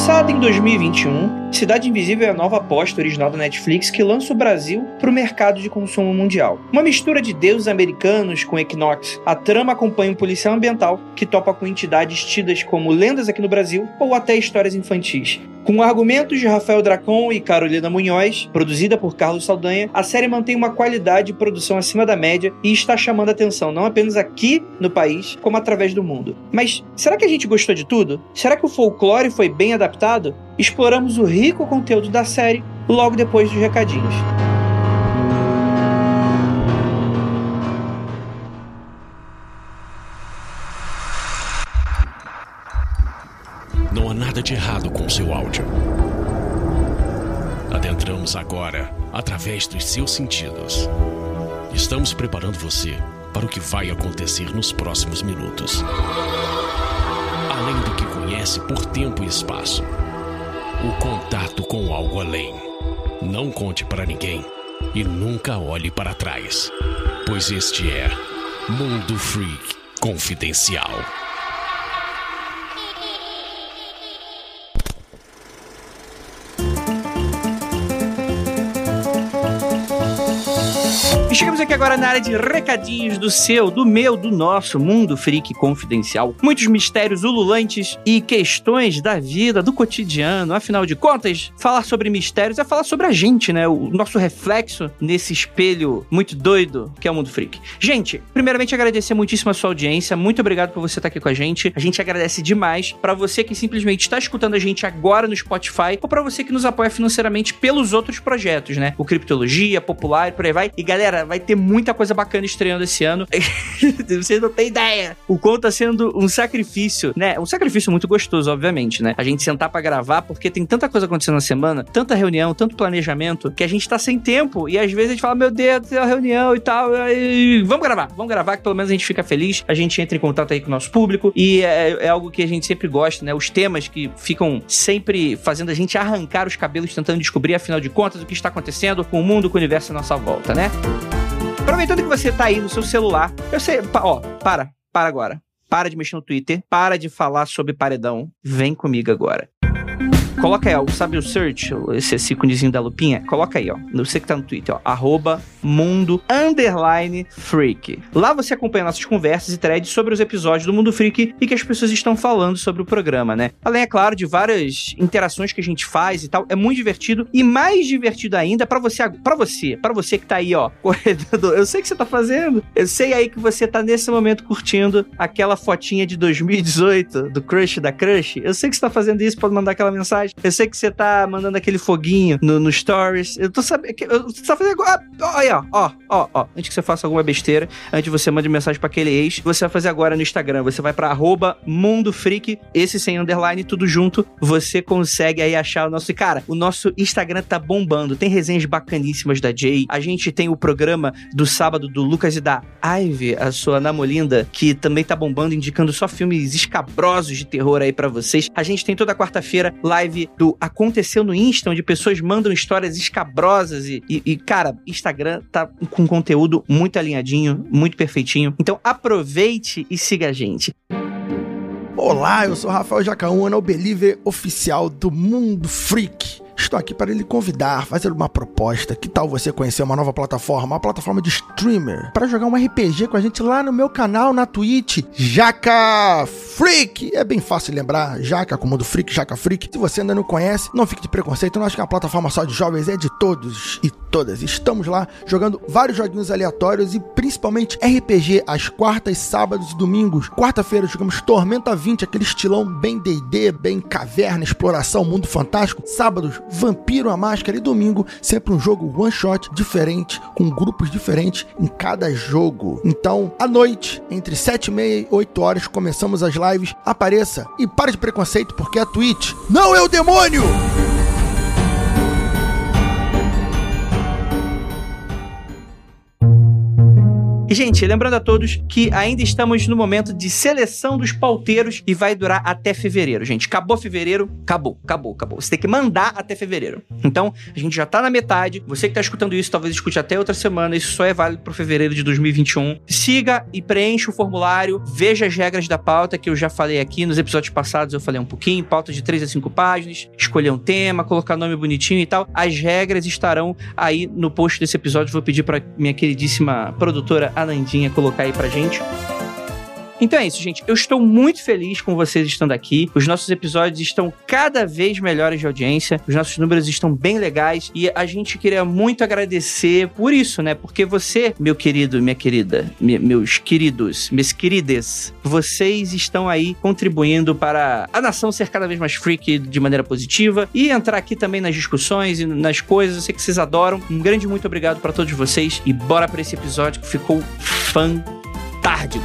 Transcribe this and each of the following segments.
Lançada em 2021, Cidade Invisível é a nova aposta original da Netflix que lança o Brasil para o mercado de consumo mundial. Uma mistura de deuses americanos com Equinox, a trama acompanha um policial ambiental que topa com entidades tidas como lendas aqui no Brasil ou até histórias infantis. Com argumentos de Rafael Dracon e Carolina Munhoz, produzida por Carlos Saldanha, a série mantém uma qualidade de produção acima da média e está chamando atenção não apenas aqui no país, como através do mundo. Mas será que a gente gostou de tudo? Será que o folclore foi bem adaptado? Exploramos o rico conteúdo da série logo depois dos recadinhos. Não há nada de errado com seu áudio. Adentramos agora através dos seus sentidos. Estamos preparando você para o que vai acontecer nos próximos minutos. Além do que conhece por tempo e espaço, o contato com algo além. Não conte para ninguém e nunca olhe para trás, pois este é Mundo Freak Confidencial. E aqui agora na área de recadinhos do seu, do meu, do nosso mundo freak confidencial. Muitos mistérios ululantes e questões da vida, do cotidiano. Afinal de contas, falar sobre mistérios é falar sobre a gente, né? O nosso reflexo nesse espelho muito doido que é o mundo freak. Gente, primeiramente agradecer muitíssimo a sua audiência. Muito obrigado por você estar aqui com a gente. A gente agradece demais para você que simplesmente está escutando a gente agora no Spotify ou para você que nos apoia financeiramente pelos outros projetos, né? O Criptologia, Popular e por aí vai. E galera, vai ter muita coisa bacana estreando esse ano. Vocês não têm ideia. O quanto tá sendo um sacrifício, né? Um sacrifício muito gostoso, obviamente, né? A gente sentar para gravar, porque tem tanta coisa acontecendo na semana, tanta reunião, tanto planejamento, que a gente tá sem tempo. E às vezes a gente fala, meu Deus, tem uma reunião e tal. E vamos gravar, vamos gravar, que pelo menos a gente fica feliz. A gente entra em contato aí com o nosso público. E é, é algo que a gente sempre gosta, né? Os temas que ficam sempre fazendo a gente arrancar os cabelos, tentando descobrir, afinal de contas, o que está acontecendo com o mundo, com o universo à nossa volta, né? Aproveitando que você tá aí no seu celular, eu sei, ó, para, para agora. Para de mexer no Twitter, para de falar sobre paredão, vem comigo agora. Coloca aí, ó, sabe o search, esse, esse íconezinho da lupinha? Coloca aí, ó. Você que tá no Twitter, ó. Arroba Mundo Underline Freak. Lá você acompanha nossas conversas e threads sobre os episódios do Mundo Freak e que as pessoas estão falando sobre o programa, né? Além, é claro, de várias interações que a gente faz e tal. É muito divertido. E mais divertido ainda para você, para você, para você que tá aí, ó, corredor. Eu sei que você tá fazendo. Eu sei aí que você tá nesse momento curtindo aquela fotinha de 2018 do crush da crush. Eu sei que você tá fazendo isso, pode mandar aquela mensagem. Eu sei que você tá mandando aquele foguinho no, no stories. Eu tô sabendo. Você tá fazendo agora. Olha, ó, ó, ó. Antes que você faça alguma besteira, antes de você mande mensagem para aquele ex, você vai fazer agora no Instagram. Você vai pra arroba Mundo Freak, esse sem underline, tudo junto. Você consegue aí achar o nosso. Cara, o nosso Instagram tá bombando. Tem resenhas bacaníssimas da Jay. A gente tem o programa do sábado do Lucas e da Ivy, a sua namolinda, que também tá bombando, indicando só filmes escabrosos de terror aí para vocês. A gente tem toda quarta-feira live do Aconteceu no Insta, onde pessoas mandam histórias escabrosas e, e, e, cara, Instagram tá com conteúdo muito alinhadinho, muito perfeitinho. Então aproveite e siga a gente. Olá, eu sou Rafael Jacaúna, o believer oficial do Mundo Freak. Estou aqui para lhe convidar, fazer uma proposta. Que tal você conhecer uma nova plataforma, uma plataforma de streamer, para jogar um RPG com a gente lá no meu canal na Twitch, Jaca Freak. É bem fácil lembrar, Jaca, como do Freak, Jaca Freak. Se você ainda não conhece, não fique de preconceito, não acho que é uma plataforma só de jovens, é de todos e todas. Estamos lá jogando vários joguinhos aleatórios e principalmente RPG às quartas, sábados e domingos. Quarta-feira jogamos Tormenta 20, aquele estilão bem D&D, bem caverna, exploração, mundo fantástico. Sábados, Vampiro a Máscara e domingo, sempre um jogo one shot diferente, com grupos diferentes em cada jogo. Então, à noite, entre 7 e meia e 8 horas, começamos as lives. Apareça e pare de preconceito, porque a Twitch não é o demônio! E, gente, lembrando a todos que ainda estamos no momento de seleção dos pauteiros e vai durar até fevereiro, gente. Acabou fevereiro, acabou, acabou, acabou. Você tem que mandar até fevereiro. Então, a gente já tá na metade. Você que tá escutando isso, talvez escute até outra semana. Isso só é válido pro fevereiro de 2021. Siga e preencha o formulário. Veja as regras da pauta que eu já falei aqui. Nos episódios passados eu falei um pouquinho. Pauta de 3 a 5 páginas. Escolher um tema, colocar nome bonitinho e tal. As regras estarão aí no post desse episódio. Vou pedir pra minha queridíssima produtora Anandinha colocar aí pra gente. Então é isso, gente. Eu estou muito feliz com vocês estando aqui. Os nossos episódios estão cada vez melhores de audiência. Os nossos números estão bem legais. E a gente queria muito agradecer por isso, né? Porque você, meu querido, minha querida, me- meus queridos, minhas queridas, vocês estão aí contribuindo para a nação ser cada vez mais freak de maneira positiva e entrar aqui também nas discussões e nas coisas. Eu sei que vocês adoram. Um grande muito obrigado para todos vocês. E bora para esse episódio que ficou fantástico.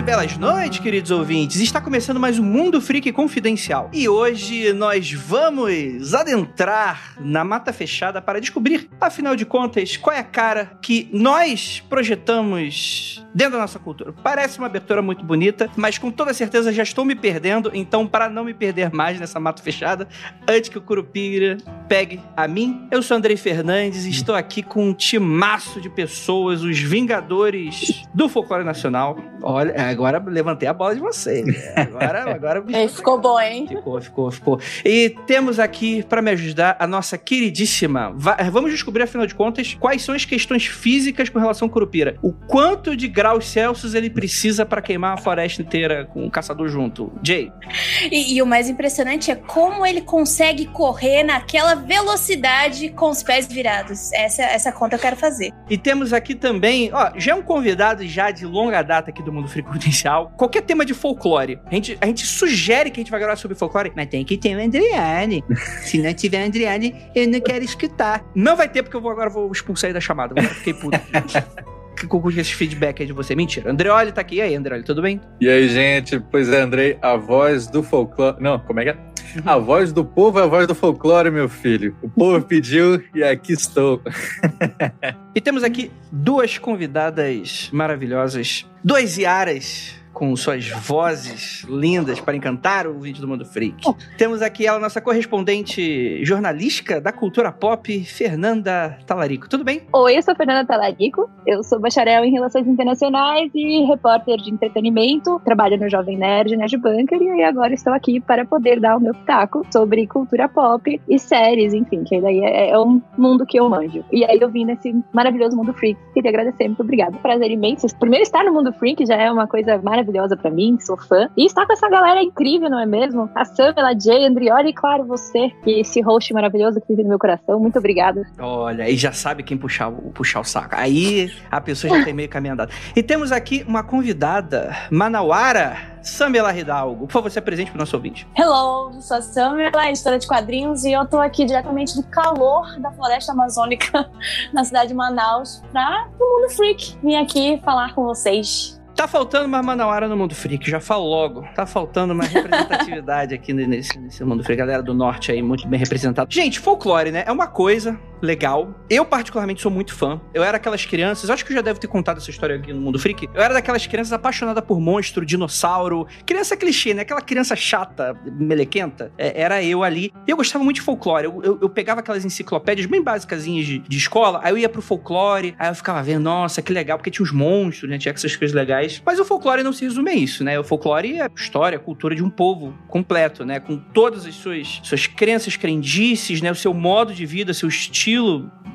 E belas noites, queridos ouvintes. Está começando mais um Mundo Freak Confidencial. E hoje nós vamos adentrar na mata fechada para descobrir, afinal de contas, qual é a cara que nós projetamos dentro da nossa cultura. Parece uma abertura muito bonita, mas com toda certeza já estou me perdendo. Então, para não me perder mais nessa mata fechada, antes que o Curupira pegue a mim, eu sou Andrei Fernandes e estou aqui com um timaço de pessoas, os Vingadores do Folclore Nacional. Olha, agora levantei a bola de vocês. né? Agora, agora o bicho Ei, ficou bom, hein? Ficou, ficou, ficou. E temos aqui, para me ajudar, a nossa queridíssima. Va- Vamos descobrir, afinal de contas, quais são as questões físicas com relação ao Curupira. O quanto de graus Celsius ele precisa para queimar a floresta inteira com o caçador junto. Jay. E, e o mais impressionante é como ele consegue correr naquela velocidade com os pés virados. Essa, essa conta eu quero fazer. E temos aqui também, ó, já é um convidado já de longa data aqui do Mundo Free Confidencial. Qualquer tema de folclore. A gente, a gente sugere que a gente vai gravar sobre folclore, mas tem que ter o Andriane. Se não tiver Andriane, eu não quero escutar. Não vai ter, porque eu vou agora vou expulsar ele da chamada. Agora eu fiquei puto. Com com esse feedback aí de você. Mentira. Andreoli tá aqui. E aí, Andreoli, tudo bem? E aí, gente? Pois é, Andrei, a voz do folclore. Não, como é que é? A voz do povo é a voz do folclore, meu filho. O povo pediu e aqui estou. E temos aqui duas convidadas maravilhosas, duas Iaras com suas vozes lindas para encantar o vídeo do Mundo Freak. Temos aqui ela, nossa correspondente jornalística da cultura pop, Fernanda Talarico. Tudo bem? Oi, eu sou Fernanda Talarico, eu sou bacharel em Relações Internacionais e repórter de entretenimento, trabalho no Jovem Nerd, Nerd Bunker, e agora estou aqui para poder dar o meu pitaco sobre cultura pop e séries, enfim, que daí é, é um mundo que eu manjo. E aí eu vim nesse maravilhoso Mundo Freak, queria agradecer, muito obrigada. Prazer imenso. Primeiro estar no Mundo Freak já é uma coisa maravilhosa para mim, sou fã. E estar com essa galera incrível, não é mesmo? A Samela, Jay, Andrioli e claro, você, que esse host maravilhoso que vive no meu coração, muito obrigada. Olha, aí já sabe quem puxar o, puxar o saco. Aí a pessoa já tem meio caminho andado. E temos aqui uma convidada, Manauara Samela Hidalgo. Por favor, se apresente para o nosso ouvinte. Hello, sou a Samela, editora de quadrinhos, e eu tô aqui diretamente do calor da floresta amazônica na cidade de Manaus pra o Mundo Freak. Vim aqui falar com vocês. Tá faltando mais Manauara no Mundo Freak, já falo logo. Tá faltando mais representatividade aqui nesse, nesse Mundo Freak. Galera do Norte aí, muito bem representada. Gente, folclore, né? É uma coisa legal. Eu, particularmente, sou muito fã. Eu era aquelas crianças, acho que eu já devo ter contado essa história aqui no Mundo Freak. Eu era daquelas crianças apaixonadas por monstro, dinossauro. Criança clichê, né? Aquela criança chata, melequenta. É, era eu ali. E eu gostava muito de folclore. Eu, eu, eu pegava aquelas enciclopédias bem básicas de, de escola, aí eu ia pro folclore, aí eu ficava vendo, nossa, que legal, porque tinha os monstros, né? Tinha essas coisas legais. Mas o folclore não se resume a isso, né? O folclore é a história, a cultura de um povo completo, né? Com todas as suas, suas crenças, crendices, né? O seu modo de vida, seu estilo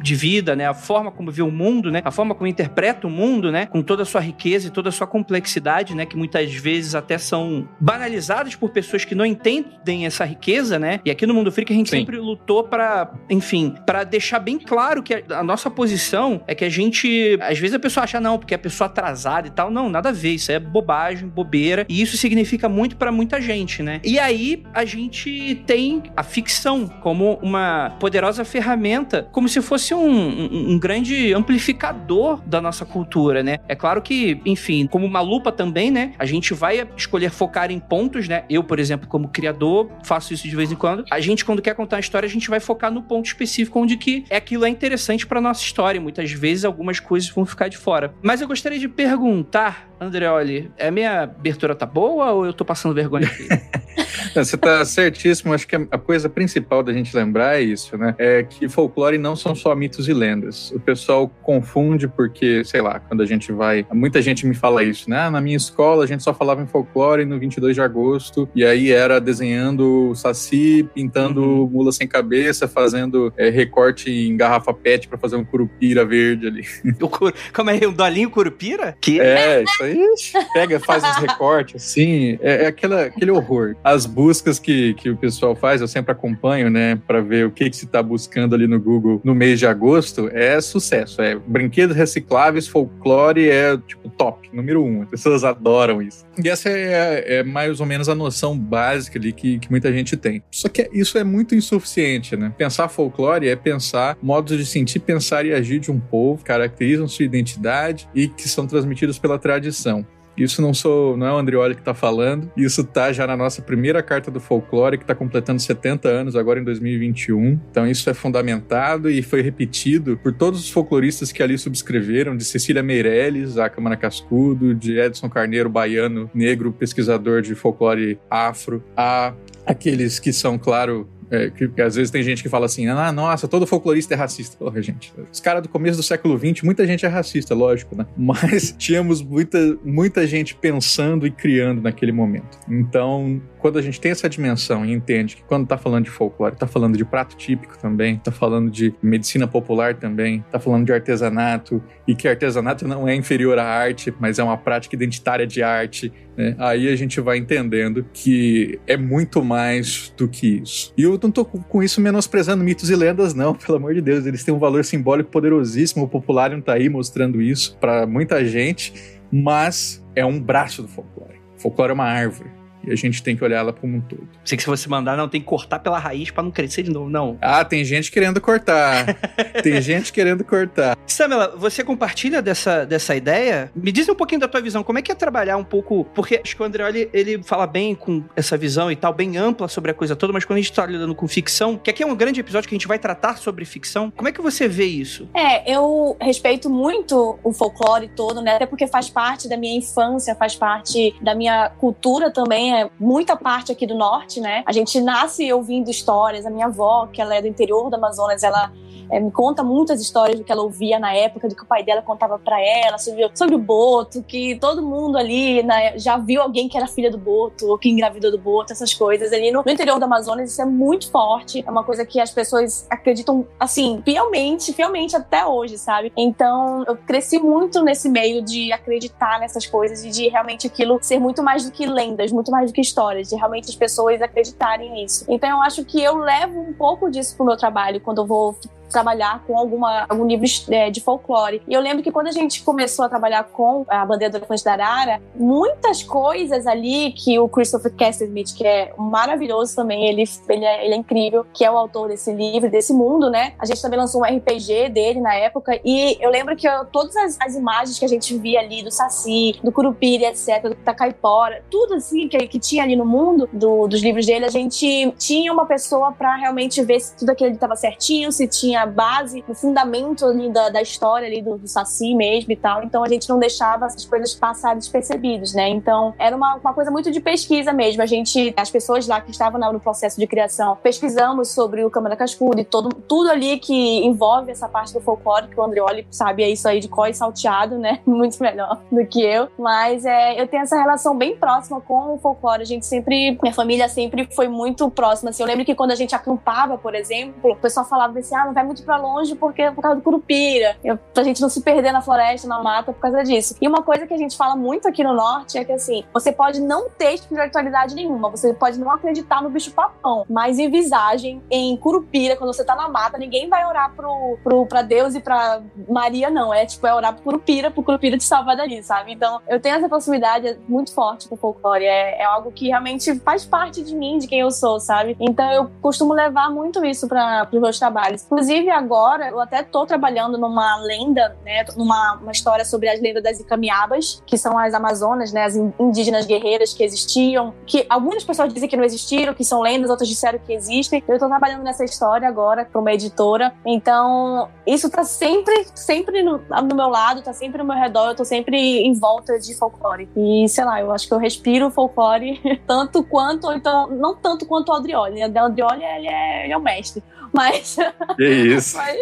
de vida, né? A forma como vê o mundo, né? A forma como interpreta o mundo, né? Com toda a sua riqueza e toda a sua complexidade, né? Que muitas vezes até são banalizadas por pessoas que não entendem essa riqueza, né? E aqui no Mundo Freak a gente Sim. sempre lutou para, enfim, para deixar bem claro que a, a nossa posição é que a gente, às vezes a pessoa acha não, porque é a pessoa atrasada e tal, não, nada a ver, isso é bobagem, bobeira, e isso significa muito para muita gente, né? E aí a gente tem a ficção como uma poderosa ferramenta, como se fosse um, um, um grande amplificador da nossa cultura, né? É claro que, enfim, como uma lupa também, né? A gente vai escolher focar em pontos, né? Eu, por exemplo, como criador, faço isso de vez em quando. A gente, quando quer contar uma história, a gente vai focar no ponto específico onde que é aquilo é interessante para nossa história. Muitas vezes algumas coisas vão ficar de fora. Mas eu gostaria de perguntar, Andreoli, a minha abertura tá boa ou eu tô passando vergonha aqui? Você tá certíssimo. Acho que a coisa principal da gente lembrar é isso, né? É que folclore não são só mitos e lendas. O pessoal confunde porque, sei lá, quando a gente vai. Muita gente me fala isso, né? Ah, na minha escola a gente só falava em folclore no 22 de agosto, e aí era desenhando saci, pintando uhum. mula sem cabeça, fazendo é, recorte em garrafa PET para fazer um curupira verde ali. O cur... Como é? Um dolinho curupira? Que? É, isso aí. Pega, faz os recortes, assim. É, é aquela, aquele horror. As buscas que, que o pessoal faz, eu sempre acompanho, né, para ver o que, que se está buscando ali no Google no mês de agosto, é sucesso. É brinquedos recicláveis, folclore é tipo top, número um. As pessoas adoram isso. E essa é, é mais ou menos a noção básica ali que, que muita gente tem. Só que isso é muito insuficiente, né? Pensar folclore é pensar modos de sentir, pensar e agir de um povo, caracterizam sua identidade e que são transmitidos pela tradição. Isso não sou, não é o Andrioli que está falando. Isso tá já na nossa primeira carta do folclore, que está completando 70 anos agora em 2021. Então isso é fundamentado e foi repetido por todos os folcloristas que ali subscreveram, de Cecília Meirelles, a Câmara Cascudo, de Edson Carneiro, baiano, negro, pesquisador de folclore afro, a aqueles que são, claro, é, que, às vezes tem gente que fala assim, ah, nossa, todo folclorista é racista. Porra, gente, os caras do começo do século XX, muita gente é racista, lógico, né? Mas tínhamos muita, muita gente pensando e criando naquele momento. Então, quando a gente tem essa dimensão e entende que quando tá falando de folclore, tá falando de prato típico também, tá falando de medicina popular também, tá falando de artesanato, e que artesanato não é inferior à arte, mas é uma prática identitária de arte, né? Aí a gente vai entendendo que é muito mais do que isso. E eu não tô com isso menosprezando mitos e lendas, não, pelo amor de Deus. Eles têm um valor simbólico poderosíssimo. O Popularium tá aí mostrando isso para muita gente, mas é um braço do folclore. Folclore é uma árvore. E a gente tem que olhar ela como um todo. Sei que se você mandar, não, tem que cortar pela raiz para não crescer de novo, não. Ah, tem gente querendo cortar. tem gente querendo cortar. Samela, você compartilha dessa, dessa ideia? Me diz um pouquinho da tua visão. Como é que é trabalhar um pouco... Porque acho que o Andreoli, ele fala bem com essa visão e tal, bem ampla sobre a coisa toda, mas quando a gente tá lidando com ficção, que aqui é um grande episódio que a gente vai tratar sobre ficção, como é que você vê isso? É, eu respeito muito o folclore todo, né? Até porque faz parte da minha infância, faz parte da minha cultura também, é muita parte aqui do norte, né? A gente nasce ouvindo histórias. A minha avó, que ela é do interior do Amazonas, ela é, me conta muitas histórias do que ela ouvia na época, do que o pai dela contava para ela, sobre, sobre o Boto, que todo mundo ali né, já viu alguém que era filha do Boto, ou que engravidou do Boto, essas coisas. Ali no, no, interior do Amazonas, isso é muito forte, é uma coisa que as pessoas acreditam, assim, fielmente, fielmente até hoje, sabe? Então, eu cresci muito nesse meio de acreditar nessas coisas e de realmente aquilo ser muito mais do que lendas, muito mais do que histórias, de realmente as pessoas acreditarem nisso. Então, eu acho que eu levo um pouco disso pro meu trabalho quando eu vou trabalhar com alguma, algum livro é, de folclore. E eu lembro que quando a gente começou a trabalhar com a bandeira do elefante da Arara, muitas coisas ali que o Christopher Castlemith, que é maravilhoso também, ele, ele, é, ele é incrível, que é o autor desse livro, desse mundo, né? A gente também lançou um RPG dele na época e eu lembro que eu, todas as, as, imagens que a gente via ali do Saci, do Curupira, etc., do Tacaipora, tudo assim que, que tinha ali no mundo do, dos livros dele, a gente tinha uma pessoa para realmente ver se tudo aquilo estava certinho, se tinha tinha base, o fundamento ali da, da história ali do, do, Saci mesmo e tal. Então a gente não deixava essas coisas passarem despercebidas, né? Então era uma, uma coisa muito de pesquisa mesmo. A gente, as pessoas lá que estavam no processo de criação, pesquisamos sobre o Câmara Cascudo e todo, tudo ali que envolve essa parte do folclore, que o Andreoli sabe é isso aí de có e salteado, né? Muito melhor do que eu. Mas é, eu tenho essa relação bem próxima com o folclore. A gente sempre, minha família sempre foi muito próxima. Assim, eu lembro que quando a gente acampava, por exemplo, o pessoal falava assim: ah, não vai muito para longe porque é por causa do curupira, pra gente não se perder na floresta, na mata por causa disso. E uma coisa que a gente fala muito aqui no norte é que assim, você pode não ter espiritualidade nenhuma, você pode não acreditar no bicho papão, mas em visagem, em curupira, quando você tá na mata, ninguém vai orar pro, pro, pra Deus e pra Maria, não. É tipo, é orar pro curupira, pro curupira te salvar dali, sabe? Então, eu tenho essa proximidade muito forte com o folclore. É, é algo que realmente faz parte de mim, de quem eu sou, sabe? Então, eu costumo levar muito isso para os meus trabalhos. Inclusive, Inclusive, agora, eu até tô trabalhando numa lenda, né? Numa uma história sobre as lendas das Icamiabas, que são as Amazonas, né? As indígenas guerreiras que existiam, que algumas pessoas dizem que não existiram, que são lendas, outras disseram que existem. Eu tô trabalhando nessa história agora para uma editora. Então, isso tá sempre, sempre no, no, meu lado, tá sempre no meu redor, eu tô sempre em volta de folclore. E, sei lá, eu acho que eu respiro folclore tanto quanto, então, não tanto quanto o Aldrioli. O Aldrioli, ele é, ele é o mestre. Mas. Que isso. mas,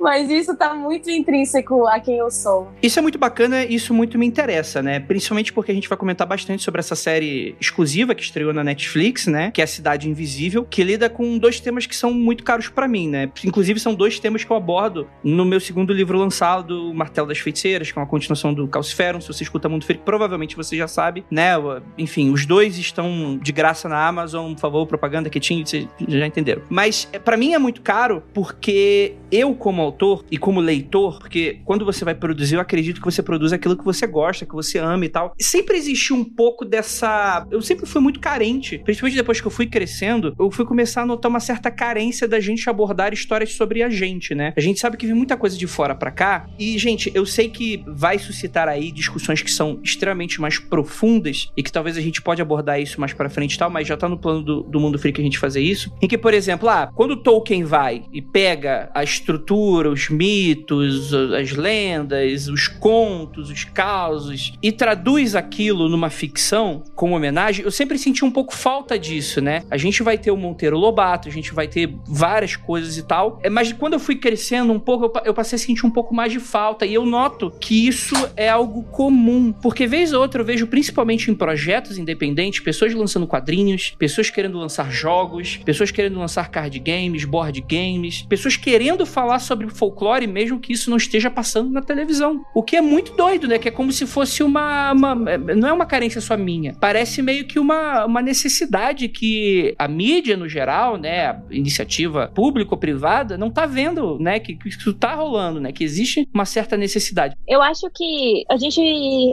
mas, isso tá muito intrínseco a quem eu sou. Isso é muito bacana, isso muito me interessa, né? Principalmente porque a gente vai comentar bastante sobre essa série exclusiva que estreou na Netflix, né? Que é a Cidade Invisível, que lida com dois temas que são muito caros para mim, né? Inclusive, são dois temas que eu abordo no meu segundo livro lançado, Martelo das Feiticeiras, que é uma continuação do Calciferum. Se você escuta Mundo Freak, provavelmente você já sabe, né? Enfim, os dois estão de graça na Amazon, por favor, propaganda, quietinho, vocês já entenderam. Mas, é, para mim, é muito caro porque eu, como autor e como leitor, porque quando você vai produzir, eu acredito que você produz aquilo que você gosta, que você ama e tal. Sempre existiu um pouco dessa. Eu sempre fui muito carente, principalmente depois que eu fui crescendo, eu fui começar a notar uma certa carência da gente abordar histórias sobre a gente, né? A gente sabe que vem muita coisa de fora para cá e, gente, eu sei que vai suscitar aí discussões que são extremamente mais profundas e que talvez a gente pode abordar isso mais para frente e tal, mas já tá no plano do, do mundo freak a gente fazer isso. Em que, por exemplo, ah, quando Tolkien vai e pega a estrutura, os mitos, as lendas, os contos, os causos e traduz aquilo numa ficção como homenagem, eu sempre senti um pouco falta disso, né? A gente vai ter o Monteiro Lobato, a gente vai ter várias coisas e tal, é, mas quando eu fui crescendo um pouco, eu passei a sentir um pouco mais de falta e eu noto que isso é algo comum, porque vez ou outra eu vejo principalmente em projetos independentes, pessoas lançando quadrinhos, pessoas querendo lançar jogos, pessoas querendo lançar card games, board games, pessoas querendo falar sobre folclore, mesmo que isso não esteja passando na televisão. O que é muito doido, né? Que é como se fosse uma. uma não é uma carência só minha. Parece meio que uma, uma necessidade que a mídia, no geral, né? Iniciativa pública ou privada, não tá vendo, né? Que, que isso tá rolando, né? Que existe uma certa necessidade. Eu acho que a gente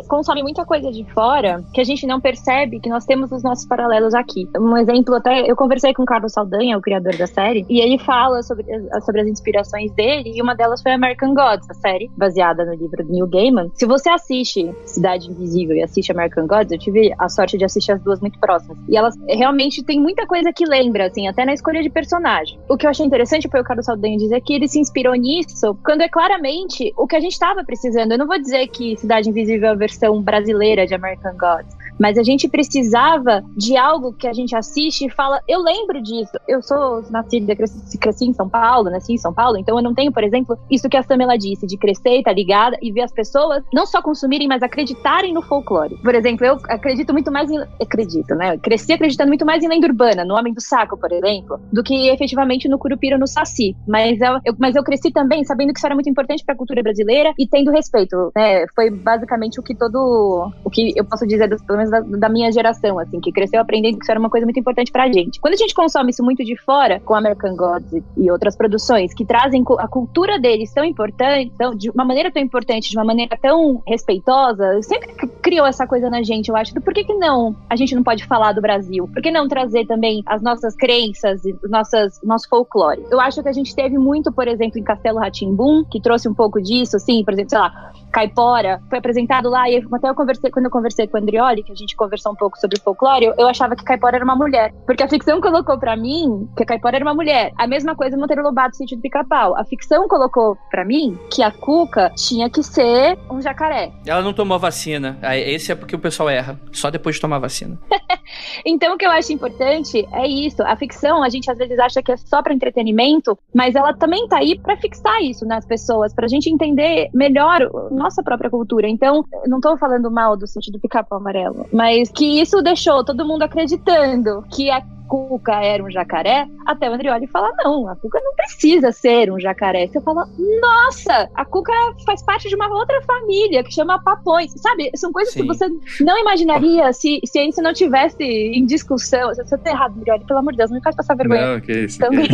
consome muita coisa de fora que a gente não percebe que nós temos os nossos paralelos aqui. Um exemplo, até eu conversei com o Carlos Saldanha, o criador da série, e ele fala sobre, sobre as inspirações dele, e uma delas foi American Gods, a série, baseada no livro do Neil Gaiman. Se você assiste Cidade Invisível e assiste American Gods, eu tive a sorte de assistir as duas muito próximas. E elas realmente tem muita coisa que lembra, assim, até na escolha de personagem. O que eu achei interessante foi o Carlos Saldanha dizer que ele se inspirou nisso, quando é claramente o que a gente estava precisando. Eu não vou dizer que Cidade Invisível é a versão brasileira de American Gods, mas a gente precisava de algo que a gente assiste e fala, eu lembro disso. Eu sou nascida, cresci, cresci em São Paulo, nasci em São Paulo, então eu não tenho, por exemplo, isso que a Samela disse, de crescer e tá ligada e ver as pessoas não só consumirem, mas acreditarem no folclore. Por exemplo, eu acredito muito mais em. Acredito, né? Eu cresci acreditando muito mais em lenda urbana, no Homem do Saco, por exemplo, do que efetivamente no Curupira no Saci. Mas eu, eu mas eu cresci também sabendo que isso era muito importante para a cultura brasileira e tendo respeito, né? Foi basicamente o que todo. O que eu posso dizer, pelo menos da, da minha geração, assim, que cresceu aprendendo que isso era uma coisa muito importante pra gente. Quando a gente consome isso muito de fora, com American Gods e outras produções que trazem a cultura deles tão importante, tão, de uma maneira tão importante, de uma maneira tão respeitosa, sempre criou essa coisa na gente, eu acho. Por que, que não a gente não pode falar do Brasil? Por que não trazer também as nossas crenças e nossas, nosso folclore? Eu acho que a gente teve muito, por exemplo, em Castelo Ratimbum, que trouxe um pouco disso, assim, por exemplo, sei lá, Caipora, foi apresentado lá, e até eu conversei, quando eu conversei com o Andrioli, que a gente conversou um pouco sobre folclore, eu, eu achava que Caipora era uma mulher. Porque a ficção colocou para mim que a Caipora era uma mulher. A mesma coisa Monteiro Lobato, sentido pica-pau. A ficção colocou para mim que a Cuca tinha que ser um jacaré. Ela não tomou vacina. Esse é porque o pessoal erra. Só depois de tomar vacina. então, o que eu acho importante é isso. A ficção, a gente às vezes acha que é só para entretenimento, mas ela também tá aí para fixar isso nas pessoas, pra gente entender melhor nossa própria cultura. Então, não tô falando mal do sentido pica-pau amarelo, mas que isso deixou todo mundo acreditando que a Cuca era um jacaré, até o Andrioli fala: não, a Cuca não precisa ser um jacaré. Você fala: nossa, a Cuca faz parte de uma outra família que chama Papões. Sabe? São coisas Sim. que você não imaginaria se, se isso não tivesse em discussão. Eu tô errado, Andrioli, pelo amor de Deus, não me faz passar vergonha. Não, que isso. Também. Que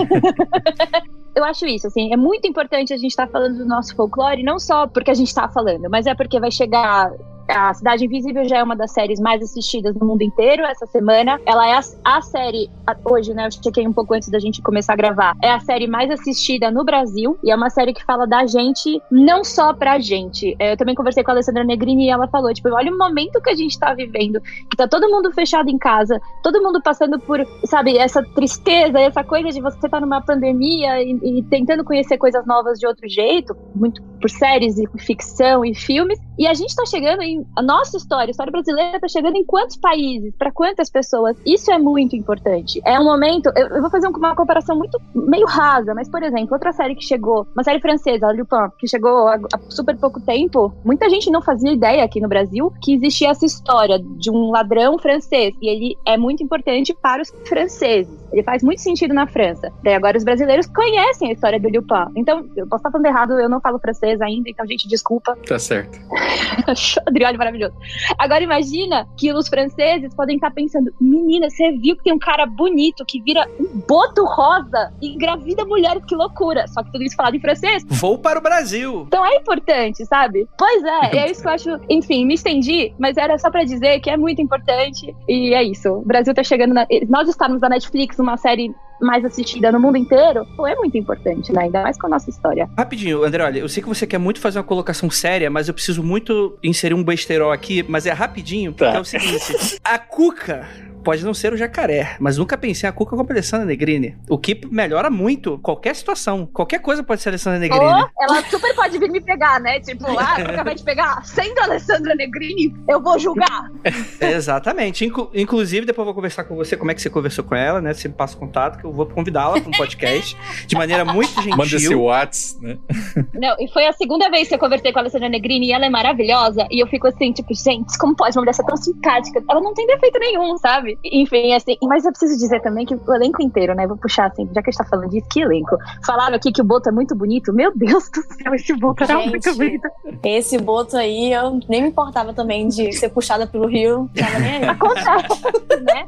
eu acho isso, assim, é muito importante a gente estar tá falando do nosso folclore, não só porque a gente está falando, mas é porque vai chegar A Cidade Invisível já é uma das séries mais assistidas no mundo inteiro essa semana. Ela é a, a série, a, hoje, né? Eu chequei um pouco antes da gente começar a gravar. É a série mais assistida no Brasil e é uma série que fala da gente, não só pra gente. É, eu também conversei com a Alessandra Negrini e ela falou: tipo, olha o momento que a gente tá vivendo, que tá todo mundo fechado em casa, todo mundo passando por, sabe, essa tristeza, essa coisa de você estar tá numa pandemia e, e tentando conhecer coisas novas de outro jeito, muito por séries e ficção e filmes. E a gente tá chegando em. A nossa história, a história brasileira tá chegando em quantos países? para quantas pessoas? Isso é muito importante. É um momento. Eu, eu vou fazer uma comparação muito meio rasa, mas, por exemplo, outra série que chegou, uma série francesa, Lupin, que chegou há super pouco tempo, muita gente não fazia ideia aqui no Brasil que existia essa história de um ladrão francês. E ele é muito importante para os franceses. Ele faz muito sentido na França. Daí agora os brasileiros conhecem a história do Lupin. Então, eu posso estar falando errado, eu não falo francês ainda, então, gente, desculpa. Tá certo. Adriano maravilhoso. Agora imagina que os franceses podem estar pensando: menina, você viu que tem um cara bonito que vira um boto rosa e engravida mulheres, que loucura. Só que tudo isso falado em francês. Vou para o Brasil. Então é importante, sabe? Pois é, é isso que eu acho. Enfim, me estendi, mas era só para dizer que é muito importante e é isso. O Brasil tá chegando na... Nós estarmos na Netflix numa série mais assistida no mundo inteiro, pô, é muito importante, né? Ainda mais com a nossa história. Rapidinho, André, olha, eu sei que você quer muito fazer uma colocação séria, mas eu preciso muito inserir um besterol aqui, mas é rapidinho, porque tá. é o seguinte: a Cuca pode não ser o jacaré, mas nunca pensei a Cuca como a Alessandra Negrini. O que melhora muito qualquer situação. Qualquer coisa pode ser a Alessandra Negrini. Oh, ela super pode vir me pegar, né? Tipo, ah, a Cuca vai te pegar. Sendo a Alessandra Negrini, eu vou julgar. Exatamente. Inclu inclusive, depois eu vou conversar com você como é que você conversou com ela, né? Você me passa o contato, que eu vou convidá-la para um podcast de maneira muito gentil. Manda esse WhatsApp, né? Não, e foi a segunda vez que eu conversei com a Alessandra Negrini e ela é maravilhosa. E eu fico assim, tipo, gente, como pode uma mulher ser tão simpática? Ela não tem defeito nenhum, sabe? Enfim, assim, mas eu preciso dizer também que o elenco inteiro, né? Vou puxar assim, já que a gente tá falando disso, que elenco. Falaram aqui que o Boto é muito bonito. Meu Deus do céu, esse Boto era muito bonito. Esse Boto aí, eu nem me importava também de ser puxada pelo Rio. Tava nem aí. Acontece, né?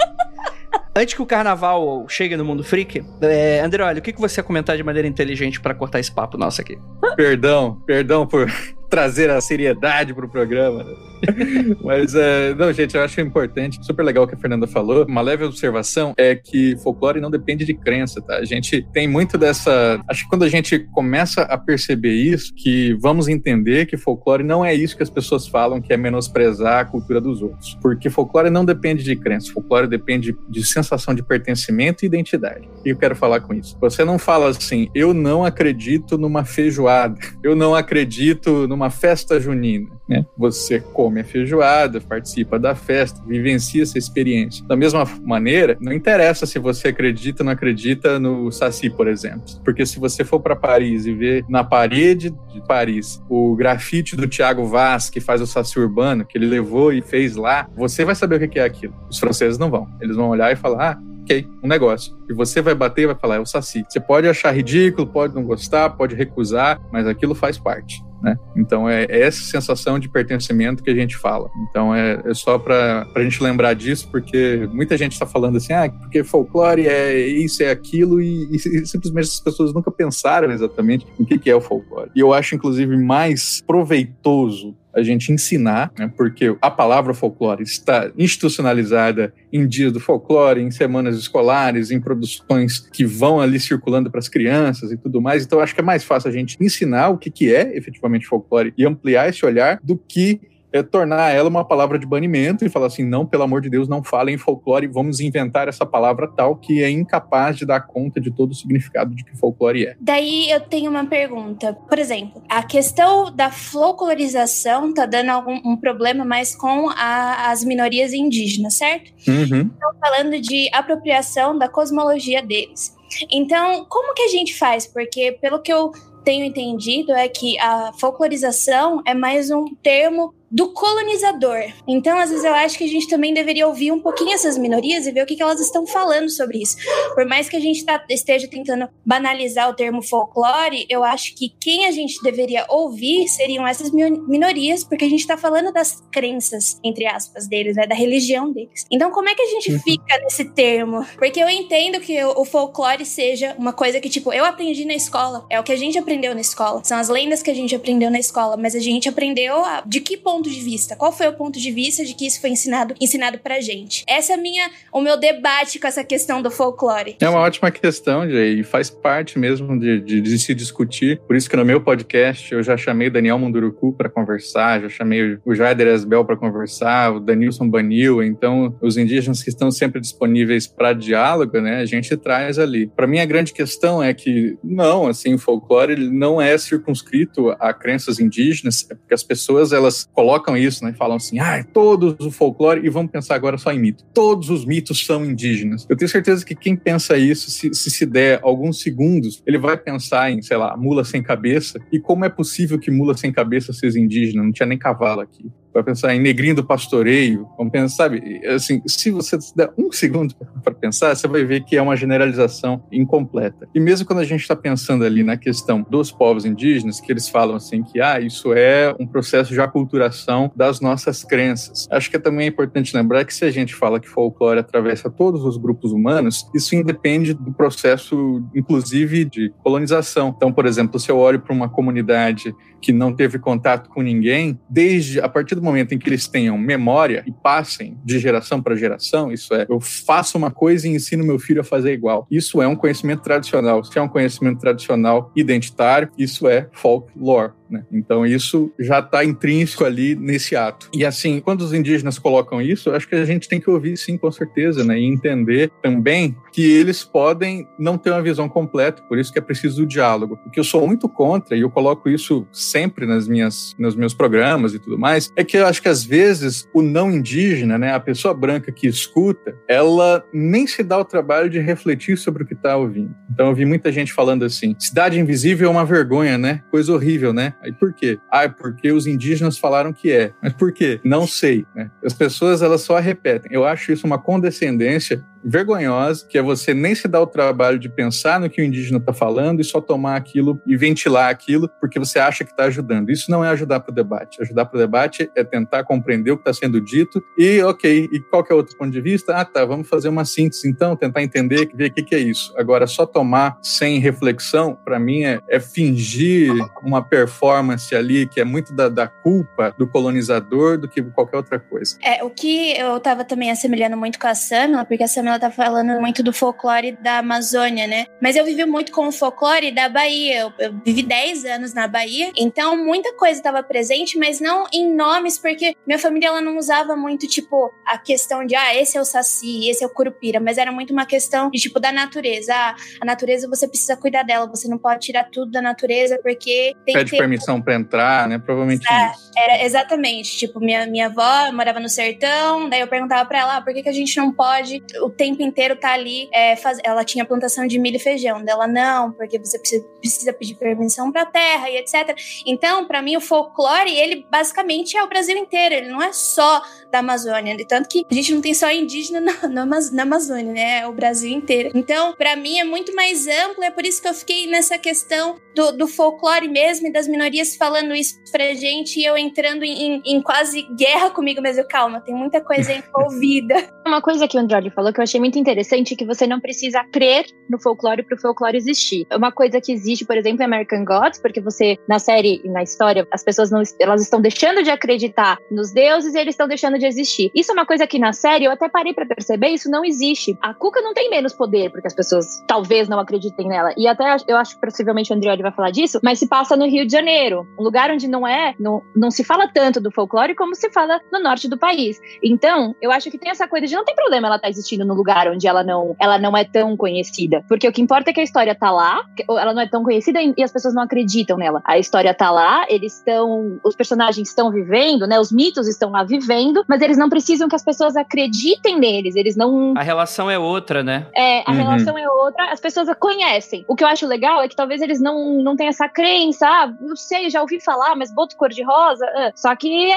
Antes que o carnaval chegue no mundo freak, é, André, olha, o que, que você ia comentar de maneira inteligente para cortar esse papo nosso aqui? Perdão, perdão por trazer a seriedade pro programa. Né? Mas, é, não, gente, eu acho importante, super legal o que a Fernanda falou. Uma leve observação é que folclore não depende de crença, tá? A gente tem muito dessa. Acho que quando a gente começa a perceber isso, que vamos entender que folclore não é isso que as pessoas falam, que é menosprezar a cultura dos outros. Porque folclore não depende de crença, folclore depende de sensação de pertencimento e identidade. E eu quero falar com isso. Você não fala assim, eu não acredito numa feijoada, eu não acredito numa festa junina, né? Você come a feijoada, participa da festa, vivencia essa experiência. Da mesma maneira, não interessa se você acredita ou não acredita no Saci, por exemplo. Porque se você for para Paris e ver na parede de Paris o grafite do Tiago Vaz, que faz o Saci Urbano, que ele levou e fez lá, você vai saber o que é aquilo. Os franceses não vão. Eles vão olhar e falar: ah, ok, um negócio. E você vai bater e vai falar, é o Saci. Você pode achar ridículo, pode não gostar, pode recusar, mas aquilo faz parte. Né? Então é, é essa sensação de pertencimento que a gente fala. Então é, é só para a gente lembrar disso, porque muita gente está falando assim, ah, porque folclore é isso, é aquilo, e, e, simplesmente as pessoas nunca pensaram exatamente o que, que é o folclore. E eu acho, inclusive, mais proveitoso a gente ensinar, né, porque a palavra folclore está institucionalizada em dias do folclore, em semanas escolares, em produções que vão ali circulando para as crianças e tudo mais. Então, acho que é mais fácil a gente ensinar o que, que é efetivamente folclore e ampliar esse olhar do que é tornar ela uma palavra de banimento e falar assim: não, pelo amor de Deus, não falem folclore, vamos inventar essa palavra tal que é incapaz de dar conta de todo o significado de que folclore é. Daí eu tenho uma pergunta. Por exemplo, a questão da folclorização tá dando algum um problema mais com a, as minorias indígenas, certo? Uhum. Estão falando de apropriação da cosmologia deles. Então, como que a gente faz? Porque, pelo que eu tenho entendido, é que a folclorização é mais um termo do colonizador. Então, às vezes, eu acho que a gente também deveria ouvir um pouquinho essas minorias e ver o que, que elas estão falando sobre isso. Por mais que a gente tá, esteja tentando banalizar o termo folclore, eu acho que quem a gente deveria ouvir seriam essas minorias, porque a gente está falando das crenças, entre aspas, deles, né, da religião deles. Então, como é que a gente uhum. fica nesse termo? Porque eu entendo que o folclore seja uma coisa que, tipo, eu aprendi na escola, é o que a gente aprendeu na escola, são as lendas que a gente aprendeu na escola, mas a gente aprendeu a, de que ponto ponto de vista? Qual foi o ponto de vista de que isso foi ensinado, ensinado pra gente? Essa é minha, o meu debate com essa questão do folclore. É uma ótima questão, Jay, e faz parte mesmo de, de, de, se discutir. Por isso que no meu podcast eu já chamei Daniel Munduruku para conversar, já chamei o Jaider Esbel para conversar, o Danilson Banil. Então, os indígenas que estão sempre disponíveis para diálogo, né, a gente traz ali. Para mim, a grande questão é que, não, assim, o folclore não é circunscrito a crenças indígenas, é porque as pessoas elas colocam isso, né, falam assim, ah, todos o folclore, e vamos pensar agora só em mito. Todos os mitos são indígenas. Eu tenho certeza que quem pensa isso, se se, se der alguns segundos, ele vai pensar em, sei lá, mula sem cabeça, e como é possível que mula sem cabeça seja indígena? Não tinha nem cavalo aqui vai pensar em negrinho do pastoreio, vamos pensar, sabe? Assim, se você der um segundo para pensar, você vai ver que é uma generalização incompleta. E mesmo quando a gente está pensando ali na questão dos povos indígenas, que eles falam assim que, ah, isso é um processo de aculturação das nossas crenças. Acho que é também importante lembrar que se a gente fala que folclore atravessa todos os grupos humanos, isso independe do processo, inclusive, de colonização. Então, por exemplo, se eu olho para uma comunidade que não teve contato com ninguém, desde a partir do momento em que eles tenham memória e passem de geração para geração, isso é, eu faço uma coisa e ensino meu filho a fazer igual. Isso é um conhecimento tradicional. Se é um conhecimento tradicional identitário, isso é folklore. Né? Então isso já está intrínseco ali nesse ato. E assim, quando os indígenas colocam isso, acho que a gente tem que ouvir sim, com certeza, né? E entender também que eles podem não ter uma visão completa, por isso que é preciso o diálogo. Porque eu sou muito contra, e eu coloco isso sempre nas minhas, nos meus programas e tudo mais, é que eu acho que às vezes o não indígena, né, a pessoa branca que escuta, ela nem se dá o trabalho de refletir sobre o que está ouvindo. Então eu vi muita gente falando assim: cidade invisível é uma vergonha, né? Coisa horrível, né? Aí por quê? Ah, é porque os indígenas falaram que é. Mas por quê? Não sei. Né? As pessoas elas só repetem. Eu acho isso uma condescendência vergonhosa, que é você nem se dar o trabalho de pensar no que o indígena está falando e só tomar aquilo e ventilar aquilo porque você acha que está ajudando. Isso não é ajudar para o debate. Ajudar para o debate é tentar compreender o que está sendo dito e, ok, e qual é outro ponto de vista? Ah, tá, vamos fazer uma síntese então, tentar entender, ver o que, que é isso. Agora, só tomar sem reflexão, para mim, é, é, fingir uma performance ali que é muito da, da culpa do colonizador do que qualquer outra coisa. É, o que eu estava também assemelhando muito com a Samela, porque a Samela ela tá falando muito do folclore da Amazônia, né? Mas eu vivi muito com o folclore da Bahia. Eu, eu vivi 10 anos na Bahia, então muita coisa estava presente, mas não em nomes, porque minha família ela não usava muito, tipo, a questão de, ah, esse é o saci, esse é o curupira, mas era muito uma questão de, tipo, da natureza. Ah, a natureza você precisa cuidar dela, você não pode tirar tudo da natureza, porque tem Pede que ter... permissão para entrar, né? Provavelmente isso. Era, exatamente. Tipo, minha, minha avó morava no sertão, daí eu perguntava para ela, ah, por que, que a gente não pode tempo inteiro tá ali. É, faz... Ela tinha plantação de milho e feijão. Dela, não, porque você precisa, pedir permissão pra terra e etc. Então, para mim, o folclore, ele basicamente é o Brasil inteiro. Ele não é só da Amazônia. Tanto que a gente não tem só indígena na, na, na Amazônia, né? É o Brasil inteiro. Então, para mim, é muito mais amplo. É por isso que eu fiquei nessa questão do, do folclore mesmo e das minorias falando isso pra gente e eu entrando em, em, em quase guerra comigo mesmo. Calma, tem muita coisa envolvida. Uma coisa que o Andrade falou que eu achei muito interessante que você não precisa crer no folclore para o folclore existir. É uma coisa que existe, por exemplo, em American Gods, porque você na série e na história as pessoas não elas estão deixando de acreditar nos deuses e eles estão deixando de existir. Isso é uma coisa que na série eu até parei para perceber, isso não existe. A Cuca não tem menos poder porque as pessoas talvez não acreditem nela. E até eu acho que possivelmente o Andrioli vai falar disso, mas se passa no Rio de Janeiro, um lugar onde não é, não, não se fala tanto do folclore como se fala no norte do país. Então, eu acho que tem essa coisa de não tem problema ela estar tá existindo no lugar onde ela não, ela não é tão conhecida. Porque o que importa é que a história tá lá, ela não é tão conhecida e as pessoas não acreditam nela. A história tá lá, eles estão, os personagens estão vivendo, né? Os mitos estão lá vivendo, mas eles não precisam que as pessoas acreditem neles, eles não... A relação é outra, né? É, a uhum. relação é outra, as pessoas a conhecem. O que eu acho legal é que talvez eles não, não tenham essa crença, ah, não sei, já ouvi falar, mas boto cor-de-rosa. Ah. Só que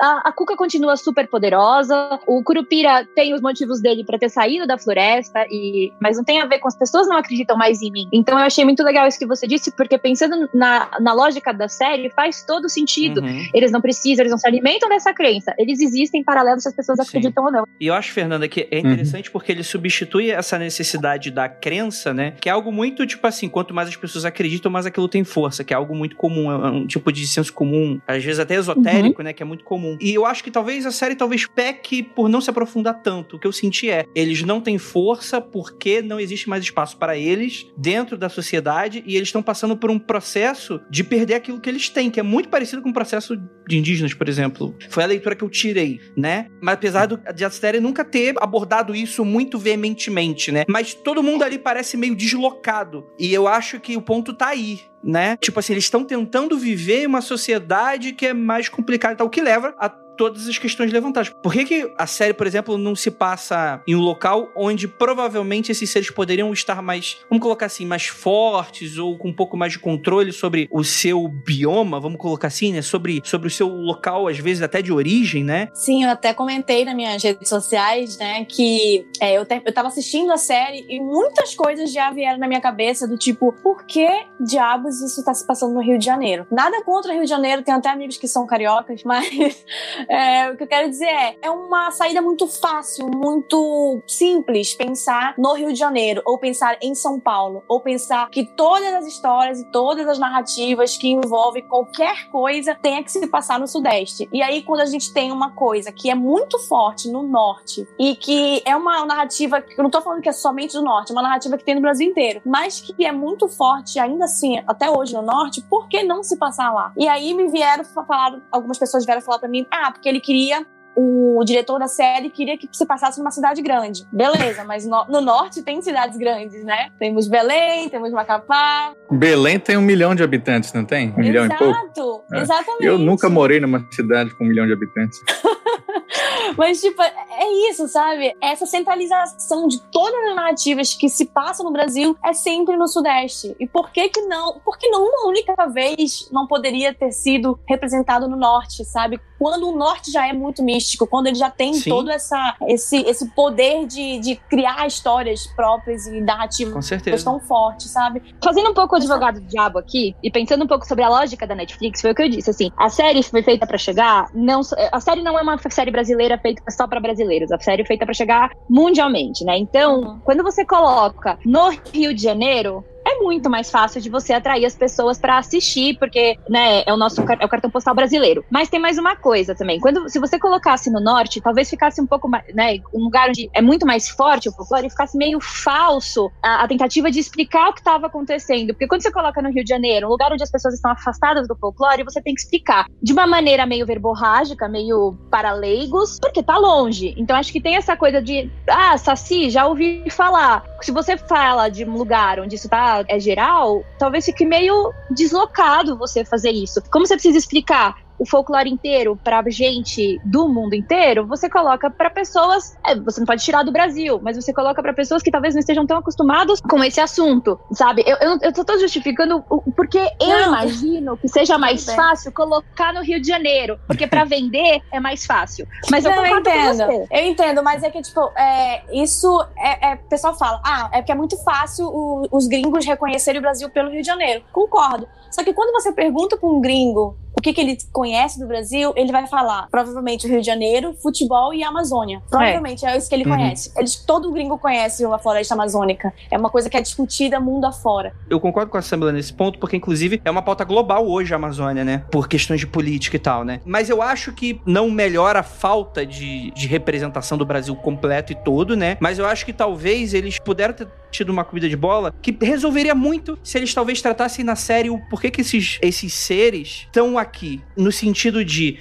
a, a Cuca continua super poderosa, o Curupira tem os motivos dele para ter saído saído da floresta, e mas não tem a ver com as pessoas não acreditam mais em mim. Então eu achei muito legal isso que você disse, porque pensando na, na lógica da série, faz todo sentido. Uhum. Eles não precisam, eles não se alimentam dessa crença. Eles existem paralelos se as pessoas Sim. acreditam ou não. E eu acho, Fernanda, que é interessante uhum. porque ele substitui essa necessidade da crença, né? Que é algo muito, tipo assim, quanto mais as pessoas acreditam, mais aquilo tem força, que é algo muito comum, é um tipo de senso comum, às vezes até esotérico, uhum. né? Que é muito comum. E eu acho que talvez a série talvez peque por não se aprofundar tanto. O que eu senti é, eles não têm força porque não existe mais espaço para eles dentro da sociedade e eles estão passando por um processo de perder aquilo que eles têm, que é muito parecido com o processo de indígenas, por exemplo. Foi a leitura que eu tirei, né? Mas apesar do, de a série nunca ter abordado isso muito veementemente, né? Mas todo mundo ali parece meio deslocado. E eu acho que o ponto tá aí, né? Tipo assim, eles estão tentando viver uma sociedade que é mais complicada, o que leva a todas as questões levantadas. Por que, que a série, por exemplo, não se passa em um local onde provavelmente esses seres poderiam estar mais, vamos colocar assim, mais fortes ou com um pouco mais de controle sobre o seu bioma, vamos colocar assim, né? Sobre, sobre o seu local, às vezes até de origem, né? Sim, eu até comentei nas minhas redes sociais, né, que é, eu, te, eu tava assistindo a série e muitas coisas já vieram na minha cabeça do tipo, por que diabos isso tá se passando no Rio de Janeiro? Nada contra o Rio de Janeiro, tenho até amigos que são cariocas, mas é, o que eu quero dizer é, é uma saída muito fácil, muito simples pensar no Rio de Janeiro, ou pensar em São Paulo, ou pensar que todas as histórias e todas as narrativas que envolvem qualquer coisa tenha que se passar no Sudeste. E aí, quando a gente tem uma coisa que é muito forte no Norte e que é uma narrativa que eu não tô falando que é somente do Norte, é uma narrativa que tem no Brasil inteiro, mas que é muito forte ainda assim, até hoje no Norte, por que não se passar lá? E aí me vieram falar, algumas pessoas vieram falar para mim, ah, porque ele queria o diretor da série queria que se passasse numa cidade grande. Beleza, mas no, no, norte tem cidades grandes, né? Temos Belém, temos Macapá. Belém tem um milhão de habitantes, não tem? Um Exato, milhão e pouco? É. exatamente. Eu nunca morei numa cidade com um milhão de habitantes. Mas, tipo, é isso, sabe? Essa centralização de todas as narrativas que se passam no Brasil é sempre no Sudeste. E por que que não? Por que não uma única vez não poderia ter sido representado no Norte, sabe? Quando o Norte já é muito místico, quando ele já tem Sim. todo essa, esse, esse poder de, de criar histórias próprias e narrativas Com certeza. tão fortes, sabe? Fazendo um pouco o advogado do diabo aqui e pensando um pouco sobre a lógica da Netflix, foi o que eu disse, assim, a série foi feita para chegar, não, a série não é uma série brasileira feita só para brasileiros. A série é feita para chegar mundialmente, né? Então, uhum. quando você coloca no Rio de Janeiro, é muito mais fácil de você atrair as pessoas para assistir, porque, né, é o nosso é o cartão postal brasileiro. Mas tem mais uma coisa também. Quando se você colocasse no norte, talvez ficasse um pouco mais, né, um lugar onde é muito mais forte o folclore, ficasse meio falso a, a tentativa de explicar o que estava acontecendo. Porque quando você coloca no Rio de Janeiro, um lugar onde as pessoas estão afastadas do folclore, você tem que explicar de uma maneira meio verborrágica, meio para leigos, porque tá longe. Então acho que tem essa coisa de, ah, Saci, já ouvi falar. Se você fala de um lugar onde isso tá é geral, talvez fique meio deslocado você fazer isso. Como você precisa explicar o folclore inteiro para gente do mundo inteiro, você coloca para pessoas, é, você não pode tirar do Brasil, mas você coloca para pessoas que talvez não estejam tão acostumados com esse assunto, sabe? Eu, eu, eu tô justificando porque eu não. imagino que seja mais fácil colocar no Rio de Janeiro, porque para vender é mais fácil. Mas não, eu, eu entendo, eu entendo, mas é que tipo, é, isso é, é, o pessoal fala, ah, é porque é muito fácil o, os gringos reconhecerem o Brasil pelo Rio de Janeiro. Concordo. Só que quando você pergunta para um gringo o que, que ele conhece do Brasil, ele vai falar provavelmente o Rio de Janeiro, futebol e Amazônia. Provavelmente é, é isso que ele uhum. conhece. Eles, todo gringo conhece a floresta amazônica. É uma coisa que é discutida mundo afora. Eu concordo com a Samela nesse ponto, porque inclusive é uma pauta global hoje a Amazônia, né? Por questões de política e tal, né? Mas eu acho que não melhora a falta de, de representação do Brasil completo e todo, né? Mas eu acho que talvez eles puderam ter tido uma comida de bola que resolveria muito se eles talvez tratassem na série o porquê que esses, esses seres estão aqui. No sentido de.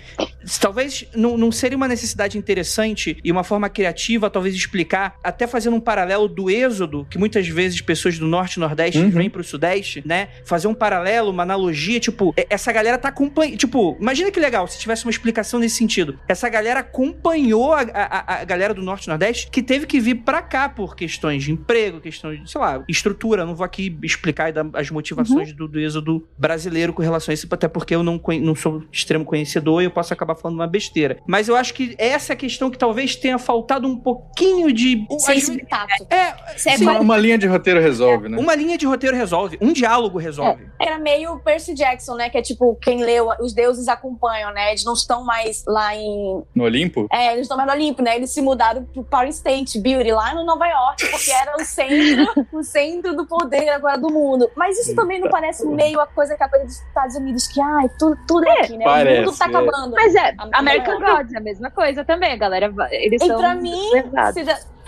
Talvez não, não seria uma necessidade interessante e uma forma criativa, talvez explicar, até fazendo um paralelo do êxodo, que muitas vezes pessoas do norte e nordeste uhum. vêm pro sudeste, né? Fazer um paralelo, uma analogia, tipo, essa galera tá acompanhando. Tipo, imagina que legal se tivesse uma explicação nesse sentido. Essa galera acompanhou a, a, a galera do norte e nordeste que teve que vir pra cá por questões de emprego, questões de, sei lá, estrutura. Não vou aqui explicar as motivações uhum. do, do êxodo brasileiro com relação a isso, até porque eu não, não sou extremo conhecedor e eu posso acabar falando uma besteira. Mas eu acho que essa é a questão que talvez tenha faltado um pouquinho de. Sensibilitato. É, Você é sim, Uma, uma linha de roteiro resolve, né? uma linha de roteiro resolve, um diálogo resolve. Era meio Percy Jackson, né? Que é tipo, quem leu, os deuses acompanham, né? Eles não estão mais lá em. No Olimpo? É, eles estão mais no Olimpo, né? Eles se mudaram pro Power State Beauty, lá no Nova York, porque era o centro, o centro do poder agora do mundo. Mas isso também não parece meio a coisa que a coisa dos Estados Unidos, que ai, tudo, tudo é aqui, né? parece, o mundo tá é. acabando. Mas é, American melhor. Gods é a mesma coisa também, a galera. Eles E são pra mim,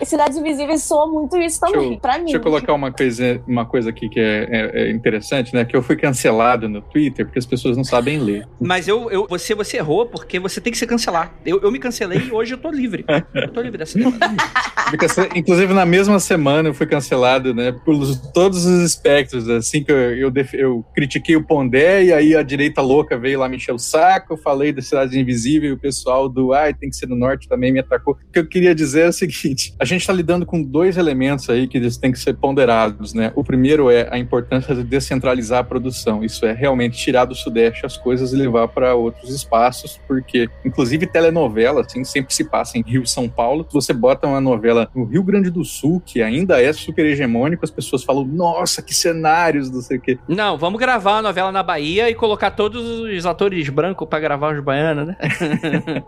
Cidades Invisíveis soa muito isso também, Deixa eu- pra mim. Deixa eu colocar uma coisa, uma coisa aqui que é, é- é interessante, né? Que eu fui cancelado no Twitter porque as pessoas não sabem ler. Mas eu, eu, você, você errou porque você tem que se cancelar. Eu, eu me cancelei e hoje eu tô livre. Eu tô livre dessa Inclusive, na mesma semana eu fui cancelado, né? Por todos os espectros. Assim que eu, eu, eu critiquei o Pondé e aí a direita louca veio lá me encher o saco. Eu falei da Cidade Invisível e o pessoal do Ai, tem que ser no norte também me atacou. O que eu queria dizer é o seguinte: a gente tá lidando com dois elementos aí que eles têm que ser ponderados, né? O primeiro é a importância de descentralizar a produção. Isso é realmente tirar do Sudeste as coisas e levar para outros espaços, porque, inclusive, telenovela, assim, sempre se passa em Rio, São Paulo. Se você bota uma novela no Rio Grande do Sul, que ainda é super hegemônico, as pessoas falam, nossa, que cenários, não sei o quê. Não, vamos gravar uma novela na Bahia e colocar todos os atores brancos pra gravar os baianos, né?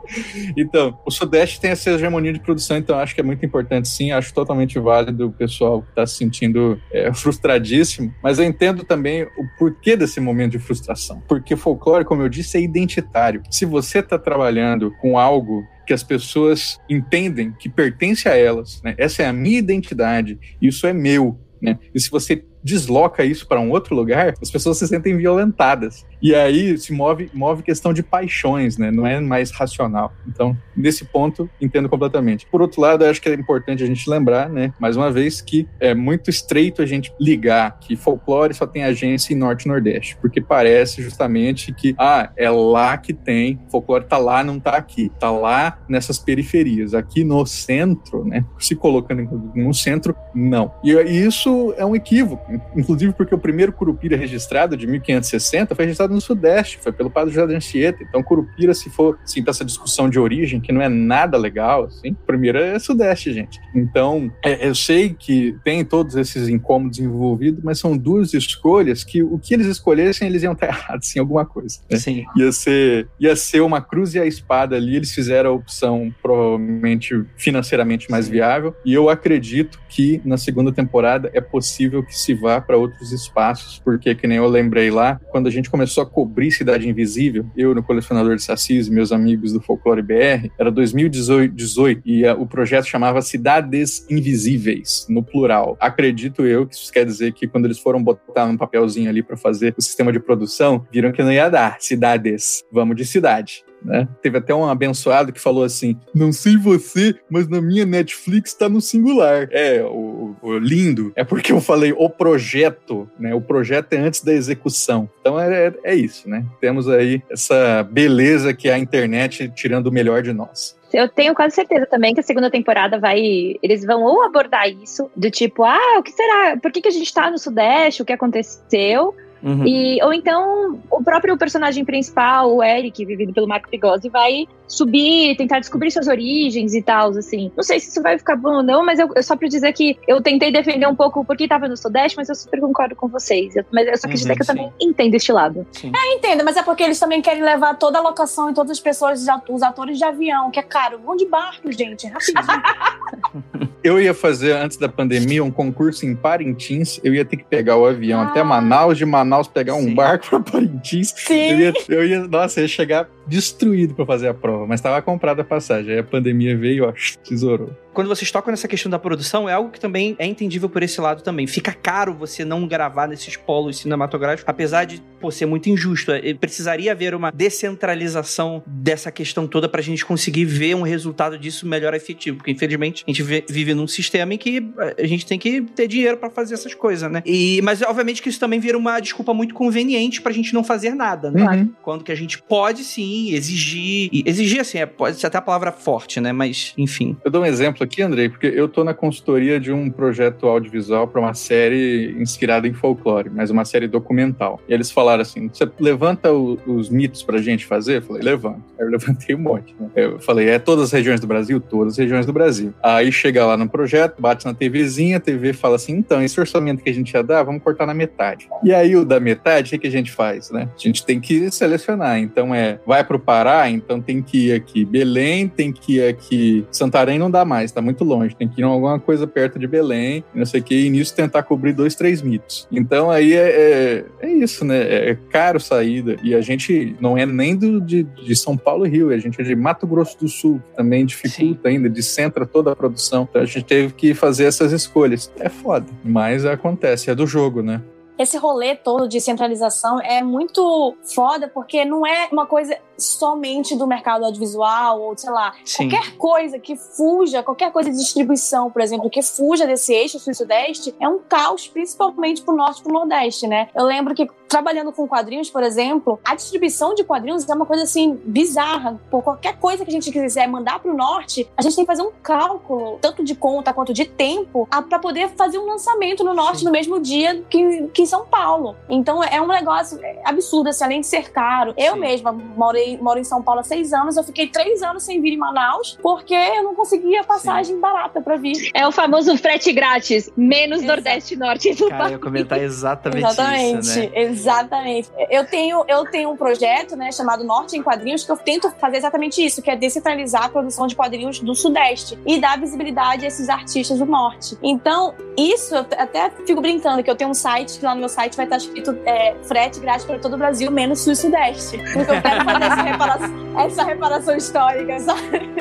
Então, o Sudeste tem essa hegemonia de produção, então acho que é muito importante, sim. Acho totalmente válido o pessoal que está se sentindo é, frustradíssimo, mas eu entendo também o porquê desse momento de frustração. Porque folclore, como eu disse, é identitário. Se você está trabalhando com algo que as pessoas entendem que pertence a elas, né? essa é a minha identidade, isso é meu. Né? E se você desloca isso para um outro lugar, as pessoas se sentem violentadas. E aí se move, move questão de paixões, né? Não é mais racional. Então, nesse ponto, entendo completamente. Por outro lado, acho que é importante a gente lembrar, né? Mais uma vez, que é muito estreito a gente ligar que folclore só tem agência em Norte e Nordeste, porque parece justamente que, ah, é lá que tem, folclore tá lá, não tá aqui. Tá lá nessas periferias. Aqui no centro, né? Se colocando no centro, não. E isso é um equívoco. Inclusive porque o primeiro Curupira registrado, de 1560, foi registrado no Sudeste, foi pelo padre José de Anchieta. Então, Curupira, se for assim, pra essa discussão de origem, que não é nada legal, assim, primeiro é Sudeste, gente. Então, é, eu sei que tem todos esses incômodos envolvidos, mas são duas escolhas que o que eles escolhessem, eles iam estar errados em alguma coisa. né? Sim. ia ser, ia ser uma cruz e a espada ali. Eles fizeram a opção provavelmente financeiramente mais viável. E eu acredito que na segunda temporada é possível que se vá para outros espaços, porque que nem eu lembrei lá, quando a gente começou a cobrir Cidade Invisível, eu no colecionador de sacis e meus amigos do Folclore BR, era 2018 18, e a- o projeto chamava Cidades Invisíveis, no plural. Acredito eu que isso quer dizer que quando eles foram botar um papelzinho ali para fazer o sistema de produção, viram que não ia dar cidades, vamos de cidade. Né? Teve até um abençoado que falou assim: Não sei você, mas na minha Netflix tá no singular. É, o, o lindo é porque eu falei o projeto, né? O projeto é antes da execução. Então é, é, é isso, né? Temos aí essa beleza que é a internet tirando o melhor de nós. Eu tenho quase certeza também que a segunda temporada vai. Eles vão ou abordar isso, do tipo, ah, o que será? Por que, que a gente tá no Sudeste? O que aconteceu? Uhum. E, ou então o próprio personagem principal, o Eric, vivido pelo Marco Pigozzi, vai subir, tentar descobrir suas origens e tal, assim. Não sei se isso vai ficar bom ou não, mas eu, eu só pra dizer que eu tentei defender um pouco porque tava no Sudeste, mas eu super concordo com vocês. Eu- mas eu só quis Uhum, que eu sim. também entendo este lado. Eu entendo, mas é porque eles também querem levar toda a locação e todas as pessoas, os atores de avião, que é caro. Vão de barco, gente, rapidinho. Eu ia fazer, antes da pandemia, um concurso em Parintins. Eu ia ter que pegar o avião Ah. até Manaus, de Manaus pegar um Sim. barco para Parintins. Sim. Eu ia, eu ia, nossa, ia chegar destruído para fazer a prova, mas estava comprada a passagem. Aí a pandemia veio, ó, tesourou. Quando vocês tocam nessa questão da produção, é algo que também é entendível por esse lado também. Fica caro você não gravar nesses polos cinematográficos, apesar de pô, ser muito injusto. É, Precisaria haver uma descentralização dessa questão toda pra gente conseguir ver um resultado disso melhor efetivo. Porque, infelizmente, a gente vive num sistema em que a gente tem que ter dinheiro pra fazer essas coisas, né? E, mas, obviamente, que isso também vira uma desculpa muito conveniente pra gente não fazer nada, né? Uhum. Quando que a gente pode sim exigir. Exigir, assim, é, pode ser até a palavra forte, né? Mas, enfim. Eu dou um exemplo aqui, Andrei, porque eu tô na consultoria de um projeto audiovisual para uma série inspirada em folclore, mas uma série documental. E eles falaram assim: você levanta o, os mitos pra gente fazer? Eu falei, levanto. Aí eu levantei um monte. Né? Eu falei, é todas as regiões do Brasil? Todas as regiões do Brasil. Aí chega lá no projeto, bate na TVzinha, a TV fala assim: então, esse orçamento que a gente ia dar, vamos cortar na metade. E aí o da metade, o que, a gente faz, né? A gente tem que selecionar. Então é, vai pro Pará, então tem que ir aqui Belém, tem que ir aqui Santarém, não dá mais, tá muito longe. Tem que ir em alguma coisa perto de Belém, não sei o que, e nisso tentar cobrir dois, três mitos. Então aí é, é, é isso, né? É caro saída. E a gente não é nem do, de, de São Paulo e Rio, a gente é de Mato Grosso do Sul, que também dificulta Sim. ainda, descentra toda a produção. Então a gente teve que fazer essas escolhas. É foda, mas acontece, é do jogo, né? esse rolê todo de centralização é muito foda porque não é uma coisa somente do mercado audiovisual ou sei lá, Sim. qualquer coisa que fuja, qualquer coisa de distribuição, por exemplo, que fuja desse eixo sul-sudeste é um caos, principalmente pro norte e pro nordeste, né? Eu lembro que trabalhando com quadrinhos, por exemplo, a distribuição de quadrinhos é uma coisa assim bizarra. Por qualquer coisa que a gente quiser mandar pro norte, a gente tem que fazer um cálculo, tanto de conta quanto de tempo, para poder fazer um lançamento no norte Sim. no mesmo dia que, que em São Paulo. Então é um negócio absurdo, assim, além de ser caro. Eu Sim. mesma morei, moro em São Paulo há seis anos, eu fiquei três anos sem vir em Manaus, porque eu não conseguia passagem Sim. barata para vir. É o famoso frete grátis, menos Exato. Nordeste e Norte do Cara, eu ia comentar exatamente, exatamente isso, né? Exatamente. Eu tenho, eu tenho um projeto, né, chamado Norte em Quadrinhos, que eu tento fazer exatamente isso, que é descentralizar a produção de quadrinhos do Sudeste e dar visibilidade a esses artistas do Norte. Então, isso, eu até fico brincando que eu tenho um site, que lá no meu site vai estar escrito é, frete grátis para todo o Brasil, menos Sul e Sudeste. Porque eu quero fazer essa reparação, essa reparação histórica, sabe?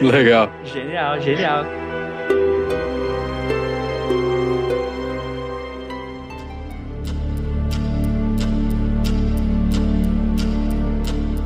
Legal. Genial, genial.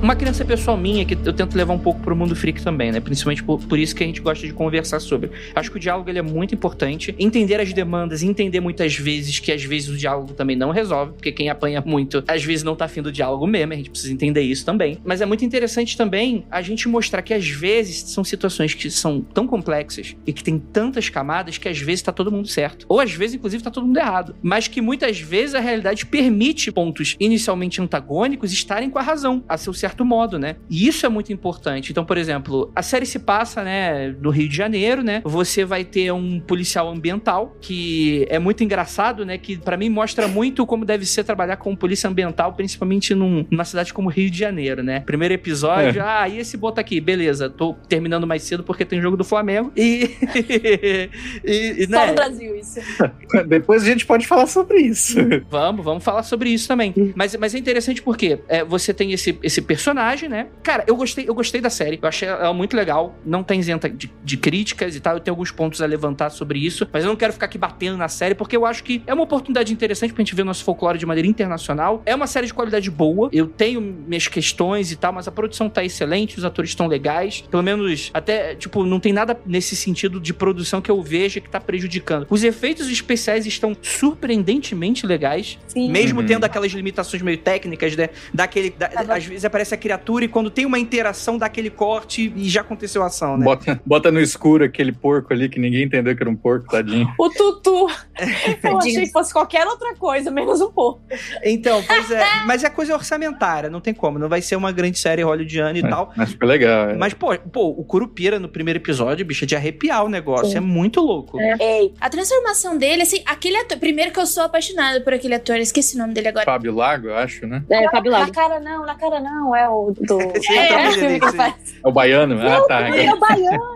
Uma criança pessoal minha que eu tento levar um pouco pro mundo freak também, né? Principalmente por, por isso que a gente gosta de conversar sobre. Acho que o diálogo ele é muito importante. Entender as demandas, entender muitas vezes que às vezes o diálogo também não resolve, porque quem apanha muito, às vezes não tá afim do diálogo mesmo, a gente precisa entender isso também. Mas é muito interessante também a gente mostrar que às vezes são situações que são tão complexas e que tem tantas camadas que às vezes tá todo mundo certo. Ou às vezes, inclusive, tá todo mundo errado. Mas que muitas vezes a realidade permite pontos inicialmente antagônicos estarem com a razão, a seu certo certo modo, né? E isso é muito importante. Então, por exemplo, a série se passa, né, no Rio de Janeiro, né? Você vai ter um policial ambiental que é muito engraçado, né? Que para mim mostra muito como deve ser trabalhar com polícia ambiental, principalmente num, numa cidade como Rio de Janeiro, né? Primeiro episódio, é. ah, e esse bota aqui, beleza, tô terminando mais cedo porque tem jogo do Flamengo e. e, e né? Só no Brasil, isso. Depois a gente pode falar sobre isso. Vamos, vamos falar sobre isso também. Mas, mas é interessante porque é, você tem esse, esse personagem, né? Cara, eu gostei, eu gostei da série. Eu achei ela muito legal. Não tem isenta de, de, críticas e tal. Eu tenho alguns pontos a levantar sobre isso. Mas eu não quero ficar aqui batendo na série, porque eu acho que é uma oportunidade interessante pra gente ver nosso folclore de maneira internacional. É uma série de qualidade boa. Eu tenho minhas questões e tal, mas a produção tá excelente, os atores estão legais. Pelo menos, até, tipo, não tem nada nesse sentido de produção que eu veja que tá prejudicando. Os efeitos especiais estão surpreendentemente legais. Sim. Mesmo uhum. tendo aquelas limitações meio técnicas, né? Daquele. Da, tá às vezes aparece aparece a criatura e quando tem uma interação dá aquele corte e já aconteceu a ação, né? Bota, bota no escuro aquele porco ali que ninguém entendeu que era um porco, tadinho. o tutu. Eu achei que fosse qualquer outra coisa, menos um porco. Então, pois é. Mas é coisa orçamentária, não tem como. Não vai ser uma grande série hollywoodiana e é, tal. Mas foi legal. É. Mas, pô, pô, o Curupira no primeiro episódio, bicho, é de arrepiar o negócio. Sim. É muito louco. É. Ei, a transformação dele, assim, aquele ator. Primeiro que eu sou apaixonada por aquele ator, esqueci o nome dele agora. Fábio Lago, eu acho, né? É, Fábio Lago. Na cara não, na cara não, é o do. É, é, o baiano? Ah, tá. É o baiano.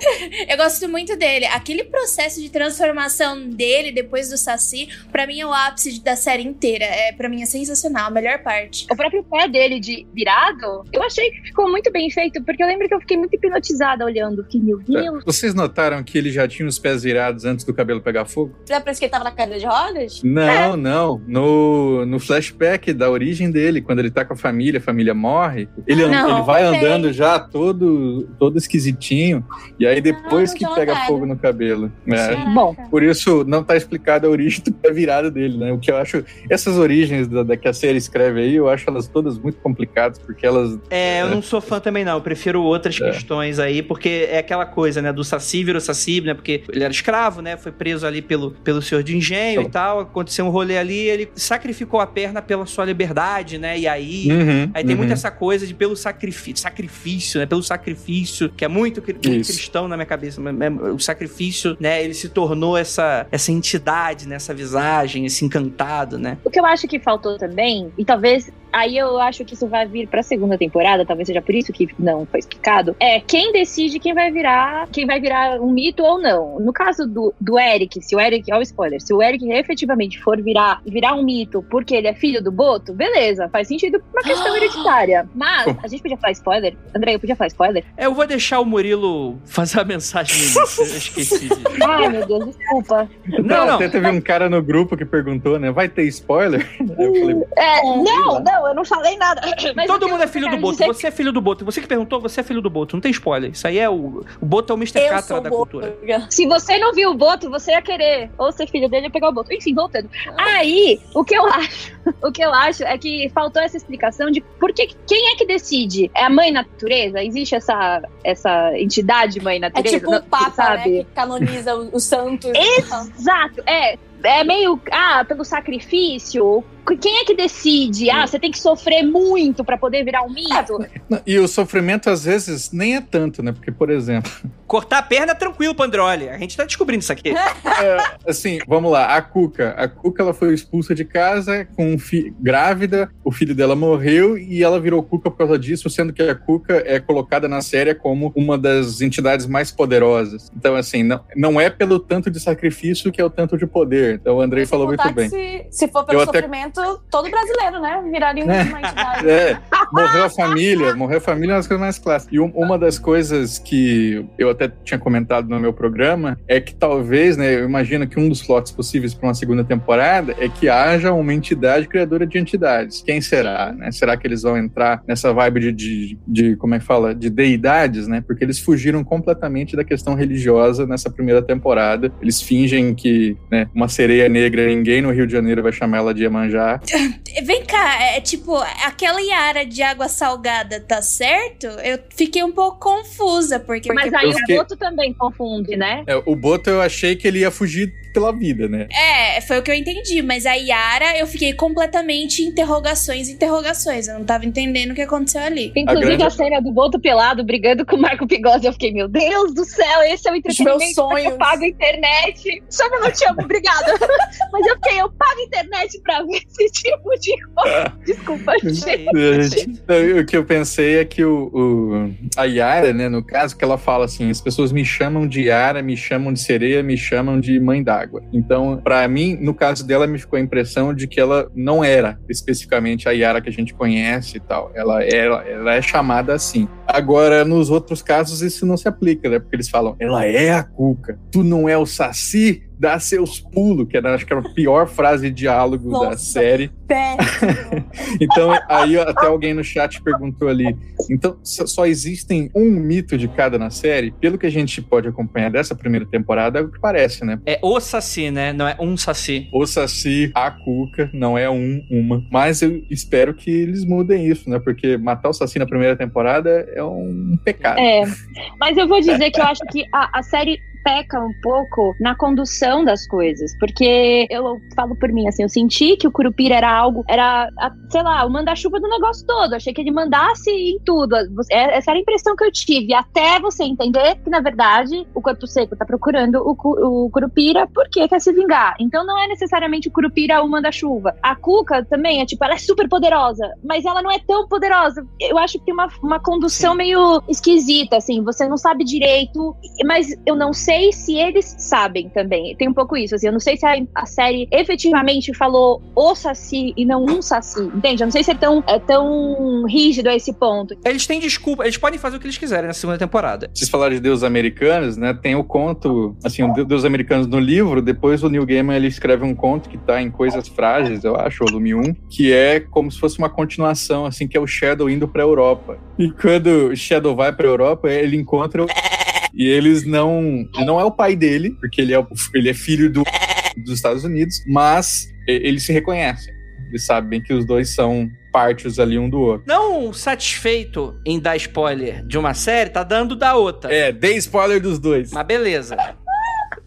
Eu gosto muito dele. Aquele processo de transformação dele depois do Saci, pra mim é o ápice da série inteira. É, pra mim é sensacional, a melhor parte. O próprio pé dele de virado, eu achei que ficou muito bem feito, porque eu lembro que eu fiquei muito hipnotizada olhando. Que meu Deus. Vocês notaram que ele já tinha os pés virados antes do cabelo pegar fogo? Já parece que ele tava na cadeira de rodas? Não, é. não. No, no flashback da origem dele, quando ele tá com a família, a família morre, ele, não, ele vai andando já todo, todo esquisitinho, e aí depois não, que pega fogo no cabelo. É. Bom. Por isso não tá explicado explicado a origem da virada dele, né? O que eu acho. Essas origens da, da que a série escreve aí, eu acho elas todas muito complicadas, porque elas. É, eu não sou fã também, não. Eu prefiro outras É. questões aí, porque é aquela coisa, né? Do Saci virou Saci, né? Porque ele era escravo, né? Foi preso ali pelo, pelo senhor de engenho e tal. Aconteceu um rolê ali, ele sacrificou a perna pela sua liberdade, né? E aí. Uhum, Aí tem uhum. muito essa coisa de pelo sacrifício, sacrifício, né? Pelo sacrifício, que é muito, cristão na minha cabeça. mas- mas O sacrifício, né? Ele se tornou essa, essa entidade, né? Essa visagem, esse encantado, né? O que eu acho que faltou também, e talvez aí eu acho que isso vai vir pra segunda temporada, talvez seja por isso que não foi explicado, é quem decide quem vai virar, quem vai virar um mito ou não. No caso do, do Eric, se o Eric, ó o spoiler, se o Eric efetivamente for virar virar um mito porque ele é filho do Boto, beleza, faz sentido por uma questão hereditária. Mas a gente podia falar spoiler? André, eu podia falar spoiler? É, Eu vou deixar o Murilo fazer a mensagem no início. Eu esqueci disso. Ai, meu Deus, desculpa. Não, não. Até teve um cara no grupo que perguntou, né? Vai ter spoiler? Eu falei, É, não, não, eu não falei nada. Mas Todo que mundo é filho do Boto. dizer Você é filho do Boto. Você que perguntou, você é filho do Boto. Não tem spoiler. Isso aí é o. O Boto é o Mr. Eu Catra da boa. cultura. Se você não viu o Boto, você ia querer ou ser filho dele ou pegar o Boto. Enfim, voltando. Aí, o que eu acho, o que eu acho é que faltou essa explicação de por que quem é que decide? É a mãe natureza? Existe essa essa entidade mãe É natureza? tipo Não- o Papa, sabe? né? Que canoniza o- os santos. Exato, é. É meio, ah, pelo sacrifício. Quem é que decide? Ah, você tem que sofrer muito pra poder virar um mito? Não, E o sofrimento, às vezes, nem é tanto, né? Porque, por exemplo, Cortar a perna é tranquilo, Pandroli. A gente tá descobrindo isso aqui. é, assim, vamos lá, a Cuca. A Cuca, ela foi expulsa de casa com um fi grávida, o filho dela morreu e ela virou Cuca por causa disso, sendo que a Cuca é colocada na série como uma das entidades mais poderosas. Então, assim, não, não é pelo tanto de sacrifício que é o tanto de poder. Então, o Andrei falou muito bem. Se, se for pelo Eu até- sofrimento, todo brasileiro, né? Viraria uma É. entidade. É, morreu a família, morreu a família é uma das coisas mais clássicas. E um- uma das coisas que eu até tinha comentado no meu programa é que talvez, né, eu imagino que um dos plots possíveis para uma segunda temporada é que haja uma entidade criadora de entidades. Quem será, né? Será que eles vão entrar nessa vibe de, de, de como é que fala, de deidades, né? Porque eles fugiram completamente da questão religiosa nessa primeira temporada. Eles fingem que, né, uma sereia negra, ninguém no Rio de Janeiro vai chamar ela de Iemanjá. Vem cá, é tipo, aquela Yara de água salgada tá certo? Eu fiquei um pouco confusa, porque. Mas porque- aí fiquei- o Boto também confunde, né? É, o Boto eu achei que ele ia fugir pela vida, né? É, foi o que eu entendi, mas a Yara eu fiquei completamente interrogações, interrogações. Eu não tava entendendo o que aconteceu ali. Inclusive a, grande- cena do Boto pelado brigando com o Marco Pigossi, eu fiquei, meu Deus do céu, esse é o entretenimento meus que eu sonhos. pago a internet. Só que eu não te amo, obrigada. Mas eu fiquei, eu pago a internet pra ver esse tipo de coisa. Desculpa, Isso gente. perfeito. Então, O que eu pensei é que o, o- a Yara, né, no caso, que ela fala assim: as pessoas me chamam de Yara, me chamam de sereia, me chamam de mãe d'água. Então, pra mim, no caso dela, me ficou a impressão de que ela não era especificamente a Yara que a gente conhece e tal. Ela, ela, ela é chamada assim. Agora, nos outros casos, isso não se aplica, né? Porque eles falam, ela é a Cuca, tu não é o Saci, dá seus pulos, que era, acho que era a pior frase de diálogo da Nossa. série. Péssimo. Então, aí até alguém no chat perguntou ali. Então, só só existem um mito de cada na série? Pelo que a gente pode acompanhar dessa primeira temporada, é o que parece, né? É o Saci, né? Não é um Saci. O Saci, a Cuca, não é um, uma. Mas eu espero que eles mudem isso, né? Porque matar o Saci na primeira temporada é um pecado. É, mas eu vou dizer que eu acho que a, a série peca um pouco na condução das coisas, porque eu falo por mim, assim, eu senti que o Curupira era algo, era, sei lá, o manda-chuva do negócio todo, achei que ele mandasse em tudo, é- essa era a impressão que eu tive, até você entender que, na verdade, o Corpo Seco tá procurando o, o Curupira porque quer se vingar, então não é necessariamente o Curupira o manda-chuva, a Cuca também é tipo, ela é super poderosa, mas ela não é tão poderosa, eu acho que tem uma, uma condução Sim. meio esquisita, assim, você não sabe direito, mas eu não sei se eles sabem também. Tem um pouco isso, assim, eu não sei se a, a série efetivamente falou o Saci e não um Saci, entende? Eu não sei se é tão, é tão rígido a esse ponto. Eles têm desculpa, eles podem fazer o que eles quiserem na segunda temporada. Vocês falaram de deuses americanos, né? Tem o conto, assim, o Deus Americanos no livro, depois o Neil Gaiman ele escreve um conto que tá em Coisas Frágeis, eu acho, volume 1, que é como se fosse uma continuação, assim, que é o Shadow indo pra Europa. E quando o Shadow vai pra Europa, ele encontra o E eles não. Não é o pai dele, porque ele é, ele é filho do, dos Estados Unidos, mas eles se reconhecem. Eles sabem que os dois são partes ali um do outro. Não satisfeito em dar spoiler de uma série, tá dando da outra. É, dei spoiler dos dois. Mas beleza.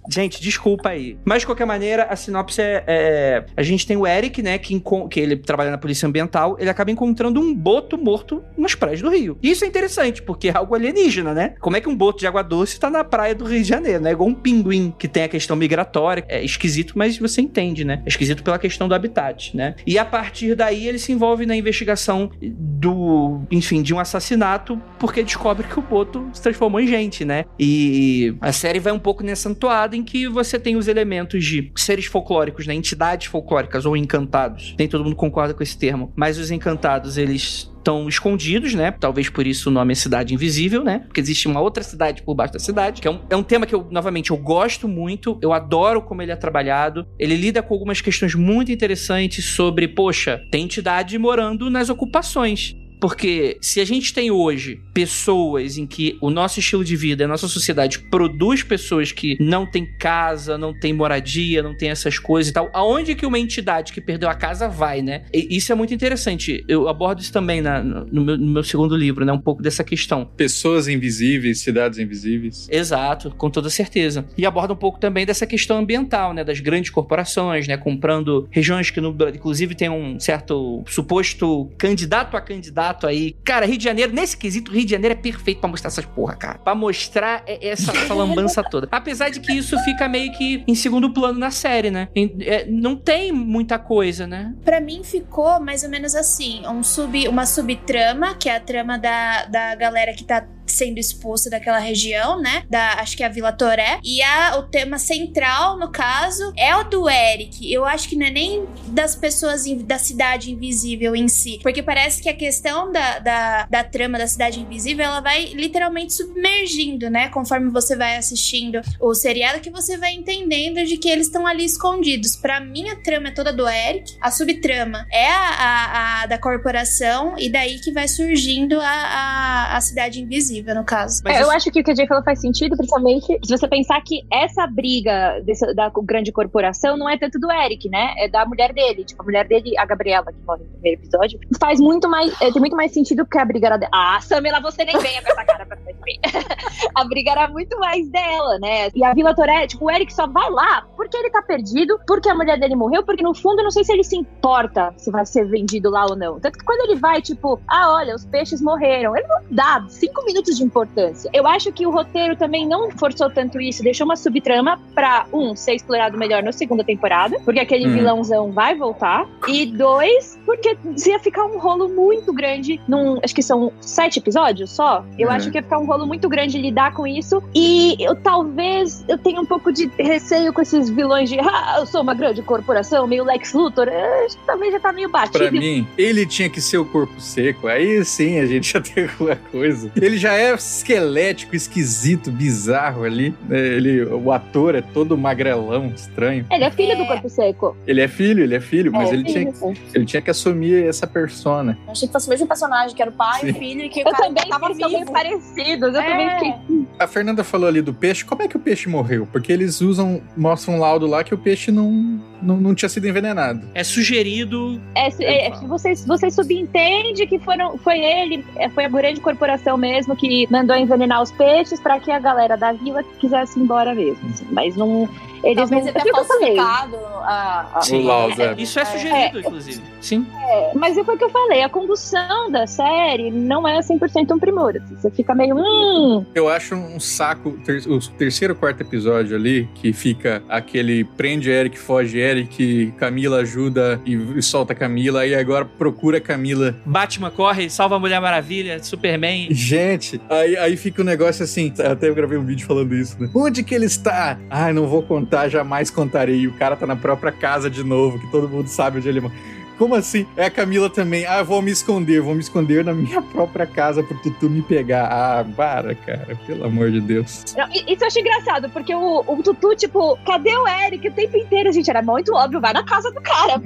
Gente, desculpa aí. Mas, de qualquer maneira, a sinopse é... é- a gente tem o Eric, né, que, que ele trabalha na polícia ambiental, ele acaba encontrando um boto morto nas praias do Rio. E isso é interessante, porque é algo alienígena, né? Como é que um boto de água doce tá na praia do Rio de Janeiro, né? Igual um pinguim, que tem a questão migratória. É esquisito, mas você entende, né? É esquisito pela questão do habitat, né? E a partir daí, ele se envolve na investigação do... Enfim, de um assassinato, porque descobre que o boto se transformou em gente, né? E a série vai um pouco nessa toada em que você tem os elementos de seres folclóricos, né? Entidades folclóricas ou encantados. Nem todo mundo concorda com esse termo. Mas os encantados, eles estão escondidos, né? Talvez por isso o nome é Cidade Invisível, né? Porque existe uma outra cidade por baixo da cidade, que é um, é um tema que eu, novamente, eu gosto muito, eu adoro como ele é trabalhado. Ele lida com algumas questões muito interessantes sobre, poxa, tem entidade morando nas ocupações. Porque se a gente tem hoje pessoas em que o nosso estilo de vida, a nossa sociedade produz pessoas que não têm casa, não têm moradia, não tem essas coisas e tal, aonde que uma entidade que perdeu a casa vai, né? E isso é muito interessante. Eu abordo isso também na- no, meu, no meu segundo livro, né? Um pouco dessa questão. Pessoas invisíveis, cidades invisíveis. Exato, com toda certeza. E aborda um pouco também dessa questão ambiental, né? Das grandes corporações, né? Comprando regiões que, no, inclusive, tem um certo suposto candidato a candidato aí. Cara, Rio de Janeiro, nesse quesito, Rio de Janeiro é perfeito pra mostrar essas porra, cara. Pra mostrar essa, essa lambança toda. Apesar de que isso fica meio que em segundo plano na série, né? É, não tem muita coisa, né? Pra mim ficou mais ou menos assim, um sub, uma subtrama, que é a trama da, da galera que tá sendo expulsa daquela região, né? Da, acho que é a Vila Toré. E a, o tema central, no caso, é o do Eric. Eu acho que não é nem das pessoas in- da cidade invisível em si. Porque parece que a questão da, da, da trama da cidade invisível, ela vai literalmente submergindo, né? Conforme você vai assistindo o seriado, que você vai entendendo de que eles estão ali escondidos. Pra mim, a trama é toda do Eric. A subtrama é a, a- a da corporação. E daí que vai surgindo a, a, a cidade invisível, no caso. Mas É, isso- Eu acho que o que a Jay falou faz sentido, principalmente se você pensar que essa briga dessa- da grande corporação não é tanto do Eric, né? É da mulher dele. Tipo, a mulher dele, a Gabriela, que morre no primeiro episódio, faz muito mais. é, tem muito mais sentido porque a briga era dela. Ah, Samela, você nem venha com essa cara pra mim. a briga era muito mais dela, né? E a Vila Toré, tipo, o Eric só vai lá porque ele tá perdido, porque a mulher dele morreu, porque no fundo eu não sei se ele se importa se vai ser vendido lá ou não. Tanto que quando ele vai, tipo, ah, olha, os peixes morreram, ele não dá cinco minutos de importância. Eu acho que o roteiro também não forçou tanto isso, deixou uma subtrama pra, um, ser explorado melhor na segunda temporada, porque aquele Hum. vilãozão vai voltar, e dois, porque ia ficar um rolo muito grande num. Acho que são sete episódios só. Eu É. acho que ia ficar um rolo muito grande lidar com isso. E eu talvez eu tenha um pouco de receio com esses vilões de ah, eu sou uma grande corporação, meio Lex Luthor. eh, acho que talvez já tá meio batido. Pra mim, ele tinha que ser o corpo seco. Aí sim a gente já tem alguma coisa. Ele já é esquelético, esquisito, bizarro ali. né? Ele, o ator é todo magrelão, estranho. Ele é filho É. do corpo seco. Ele é filho, ele é filho, mas É, ele, tinha, filho. ele tinha que assumir essa persona. Eu achei que fosse o mesmo personagem, que era o pai, Sim. o filho, e que o Eu cara também, tava são meio vivo. parecidos. Eu também É. fiquei. A Fernanda falou ali do peixe. Como é que o peixe morreu? Porque eles usam, mostram um laudo lá que o peixe não, não, não tinha sido envenenado. É sugerido. É, é, é, você, você subentende que foram, foi ele, é, foi a grande corporação mesmo que mandou envenenar os peixes pra que a galera da vila quisesse ir embora mesmo. assim. Mas não. Eles Talvez não. ele tenha falei. falsificado a, a, O laudo, é. Isso é sugerido, inclusive. Sim. É, mas foi o que eu falei, a condução da série não é 100% um primor. assim, você fica meio. Hum, Eu acho um saco ter- o terceiro, quarto episódio ali, que fica aquele prende Eric, foge Eric, Camila ajuda e, e solta Camila, e agora procura Camila. Batman corre, salva a Mulher Maravilha, Superman. Gente, aí, aí fica um negócio assim. Até eu gravei um vídeo falando isso, né? Onde que ele está? Ai, não vou contar, jamais contarei. E o cara tá na própria casa de novo, que todo mundo sabe onde ele mora. Como assim? É a Camila também. Ah, vou me esconder, vou me esconder na minha própria casa pro Tutu me pegar. Ah, para, cara, pelo amor de Deus. Não, isso eu achei engraçado, porque o, o Tutu, tipo, cadê o Eric o tempo inteiro, gente? Era muito óbvio, vai na casa do cara.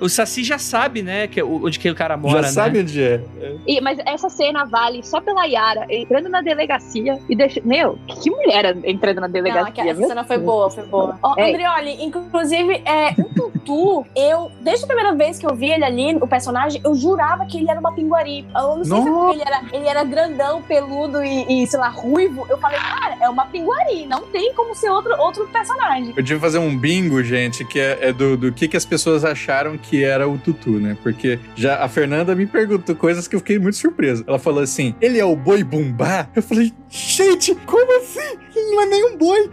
O Saci já sabe, né, que, o- onde que o cara mora, Já né? sabe onde é. E, mas essa cena vale só pela Yara entrando na delegacia e deixando. Meu, que mulher entrando na Não, delegacia? aquela- essa cena foi boa, foi boa. Ó, É. Andrioli, inclusive, é, o Tutu, eu, desde a primeira vez que eu vi ele ali, o personagem, eu jurava que ele era uma pinguari. Eu não sei se é porque ele era, ele era grandão, peludo e, e, sei lá, ruivo. Eu falei, cara, é uma pinguari, não tem como ser outro, outro personagem. Eu tive que fazer um bingo, gente, que é, é do, do que, que as pessoas acharam que era o Tutu, né? Porque já a Fernanda me perguntou coisas que eu fiquei muito surpreso. Ela falou assim: ele é o boi bumbá? Eu falei, gente, como assim? Ele não é nem um boi.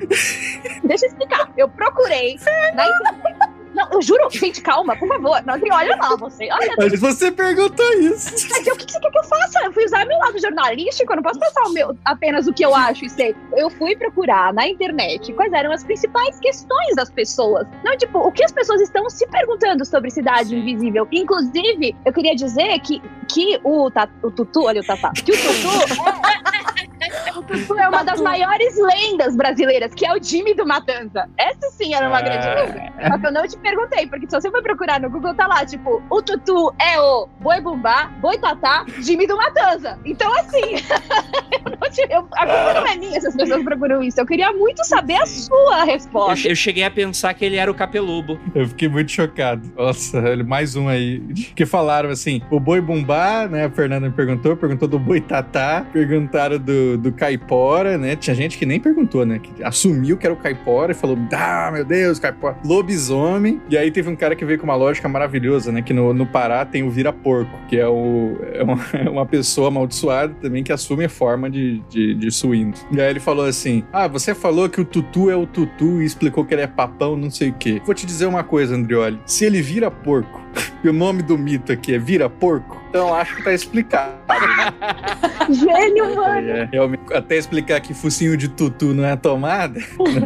Deixa eu explicar. Eu procurei na internet. Não, eu juro, gente, calma, por favor. Não, olha lá, você. Olha, Mas você perguntou isso. Mas o que você quer que eu faça? Eu fui usar meu lado jornalístico, eu não posso passar o meu, apenas o que eu acho e sei. Eu fui procurar na internet quais eram as principais questões das pessoas. Não, tipo, o que as pessoas estão se perguntando sobre Cidade Invisível. Inclusive, eu queria dizer que, que o, ta, o Tutu, olha o Tatá, que o Tutu. o Tutu é uma das maiores lendas brasileiras, que é o Jimmy do Matanza. Essa sim era uma grande lenda. Só que eu não te perguntei, porque se você for procurar no Google, tá lá, tipo, o Tutu é o Boi Bumbá, Boi Tatá, Jimmy do Matanza. Então, assim, eu não te- eu- a culpa não é minha se as pessoas procuram isso. Eu queria muito saber a sua Eu, resposta. eu cheguei a pensar que ele era o capelubo. Eu fiquei muito chocado. Nossa, olha, mais um aí. Que falaram assim: o boi bumbá, né? A Fernanda me perguntou, perguntou do boi tatá, perguntaram do, do caipora, né? Tinha gente que nem perguntou, né? Que assumiu que era o caipora e falou: ah, meu Deus, caipora. Lobisomem. E aí teve um cara que veio com uma lógica maravilhosa, né? Que no, no Pará tem o vira-porco, que é, o, é uma, é uma pessoa amaldiçoada também que assume a forma de, de, de suíno. E aí ele falou assim: Ah, você falou que o tutu é o tutu e explicou que ele é papão, não sei o quê. Vou te dizer uma coisa, Andrioli. Se ele vira porco, e o nome do mito aqui é vira porco, então acho que tá explicado. Gênio, mano. É, até explicar que focinho de tutu não é tomada.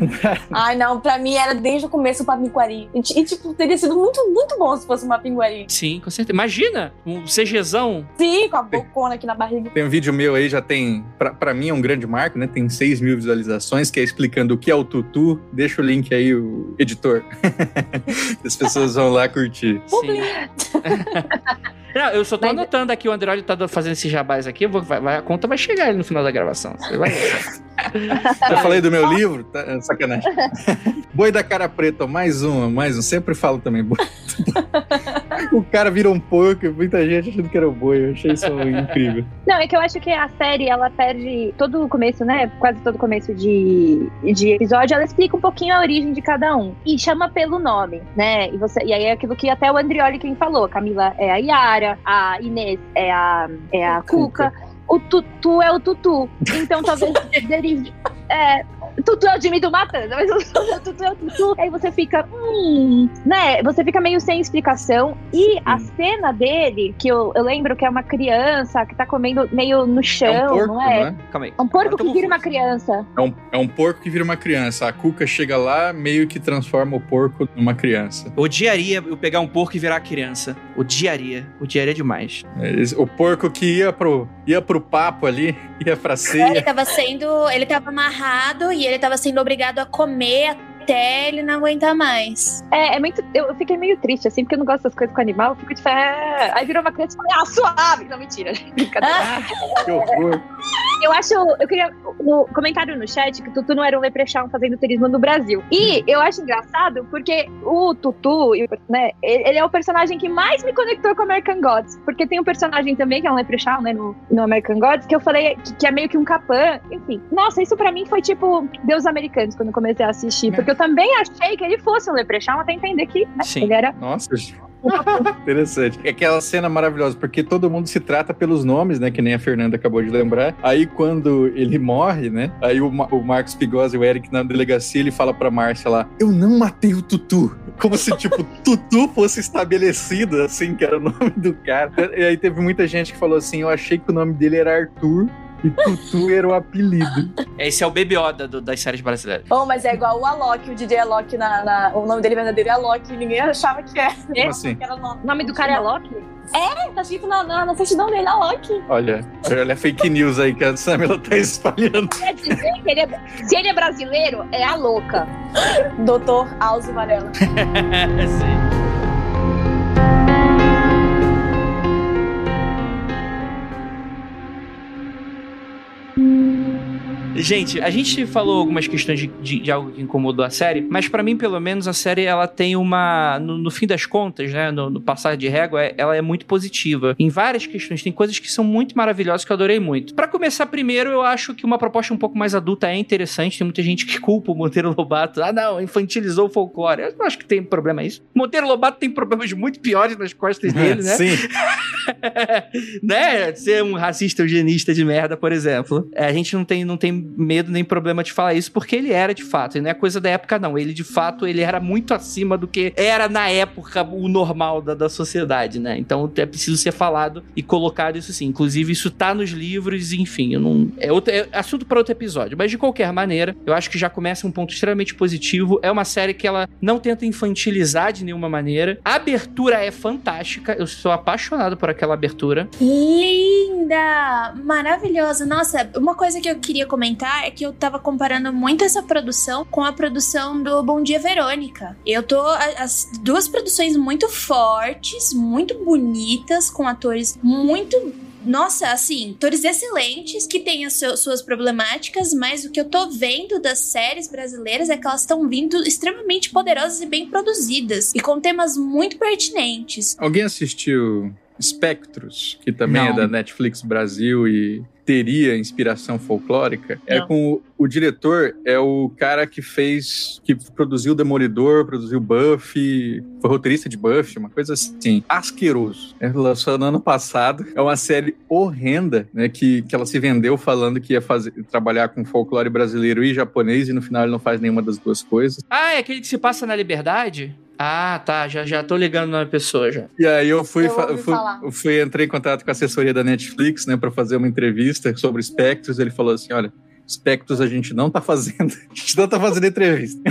Ai, não, pra mim era desde o começo pra pinguari. E, e, tipo, teria sido muito, muito bom se fosse uma pinguari. Sim, com certeza. Imagina, um CGzão. Sim, com a bocona aqui na barriga. Tem um vídeo meu aí, já tem. Pra, pra mim é um grande marco, né? Tem 6 mil visualizações, que é explicando o que é o tutu. Deixa o link aí, o editor. As pessoas vão lá curtir. Sim. Não, eu só tô Mas- anotando aqui, o Android tá fazendo esses jabás aqui, vou- vai- vai- a conta vai chegar no final da gravação. Você vai. Já falei do meu livro? Tá, é sacanagem. Boi da cara preta, mais uma, mais um. Sempre falo também. Boi. o cara vira um porco, muita gente achando que era um boi. Eu achei isso incrível. Não, é que eu acho que a série, ela perde todo o começo, né? Quase todo o começo de, de episódio, ela explica um pouquinho a origem de cada um. E chama pelo nome, né? E, você, e aí é aquilo que até o Andrioli quem falou. Camila é a Yara, a Inês é a, é a Cuca. O Tutu é o Tutu. Então talvez derive. É, Tutu é o Jimmy do Matanza, mas o Tutu é o Tutu. Aí você fica, hum, né? Você fica meio sem explicação. E a cena dele, que eu, eu lembro que é uma criança que tá comendo meio no chão, É um porco, não é? não é? Calma aí. É um porco que vira uma criança. É um, é um porco que vira uma criança. A Cuca chega lá, meio que transforma o porco numa criança. Odiaria eu pegar um porco e virar criança. Odiaria. Odiaria demais. Esse- O porco que ia pro, ia pro papo ali, ia pra Ele ceia. tava sendo. Ele tava amarrado e ele tava sendo obrigado a comer até ele não aguentar mais. É, é muito. Eu, fiquei meio triste, assim, porque eu não gosto dessas coisas com animal. Eu fico tipo, é... Aí virou uma criança e falei, ah, suave! Não, mentira. Brincadeira. Que horror. Eu acho, eu queria no comentário no chat que o Tutu não era um leprechaun fazendo turismo no Brasil. E eu acho engraçado porque o Tutu, né, ele ele é o personagem que mais me conectou com American Gods, porque tem um personagem também que é um leprechaun, né, no, no American Gods, que eu falei que, que é meio que um capã, enfim. Nossa, isso pra mim foi tipo Deus Americanos quando eu comecei a assistir, porque eu também achei que ele fosse um leprechaun até entender que né, Sim. ele era Nossa, interessante. É aquela cena maravilhosa, porque todo mundo se trata pelos nomes, né? Que nem a Fernanda acabou de lembrar. Aí quando ele morre, né? Aí o, Ma- o Marcos Pigosa e o Eric na delegacia, ele fala pra Márcia lá: Eu não matei o Tutu. Como se, tipo, Tutu fosse estabelecido, assim, que era o nome do cara. E aí teve muita gente que falou assim: Eu achei que o nome dele era Arthur. E Tutu era o apelido. Esse é o Baby Yoda do- das séries brasileiras. Oh, mas é igual o Alok, o DJ Alok, na, na- o nome dele verdadeiro é Alok, e ninguém achava que era. Como assim? Que era o nome. O nome do cara é Loki? Tá escrito na, na, na certidão dele, Alok. Olha, olha a fake news aí que a Samela tá espalhando. Quer dizer que ele é, se ele é brasileiro, é a louca. Doutor Alzo Varela. Sim. Gente, a gente falou algumas questões de, de- de algo que incomodou a série, mas pra mim, pelo menos, a série ela tem uma. No, no fim das contas, né? No, no passar de régua, é- ela é muito positiva. Em várias questões, tem coisas que são muito maravilhosas que eu adorei muito. Pra começar, primeiro, eu acho que uma proposta um pouco mais adulta é interessante. Tem muita gente que culpa o Monteiro Lobato. Ah, não, infantilizou o folclore. Eu não acho que tem problema isso. Monteiro Lobato tem problemas muito piores nas costas dele, né? Sim. né? Ser um racista eugenista de merda, por exemplo. É, A gente não tem, não tem medo nem problema de falar isso, porque ele era de fato. E não é coisa da época, não. Ele, de fato, ele era muito acima do que era na época o normal da, da sociedade, né? Então é preciso ser falado e colocado isso sim. Inclusive, isso tá nos livros, enfim. Não, é, outro, é assunto para outro episódio. Mas de qualquer maneira, eu acho que já começa um ponto extremamente positivo. É uma série que ela não tenta infantilizar de nenhuma maneira. A abertura é fantástica. Eu sou apaixonado por aquela abertura. Linda! Maravilhosa! Nossa, uma coisa que eu queria comentar é que eu tava comparando muito essa produção com a produção do Bom Dia Verônica. Eu tô. As duas produções muito fortes, muito bonitas, com atores muito. Nossa, assim, atores excelentes que têm as seu- suas problemáticas, mas o que eu tô vendo das séries brasileiras é que elas estão vindo extremamente poderosas e bem produzidas e com temas muito pertinentes. Alguém assistiu Spectros, que também Não. é da Netflix Brasil e teria inspiração folclórica? É Não. com o, o diretor, é o cara que fez, que produziu Demolidor, produziu Buffy, foi roteirista de Buffy, uma coisa assim, asqueroso. É, lançou no ano passado, é uma série horrenda, né, que, que ela se vendeu falando que ia fazer, trabalhar com folclore brasileiro e japonês e no final ele não faz nenhuma das duas coisas. Ah, é aquele que se passa na liberdade? Ah, tá. Já, já tô ligando na pessoa já. E aí eu fui, Eu fui, fui entrei em contato com a assessoria da Netflix, né, para fazer uma entrevista sobre Spectros. Ele falou assim, olha, Spectros a gente não tá fazendo, a gente não tá fazendo entrevista.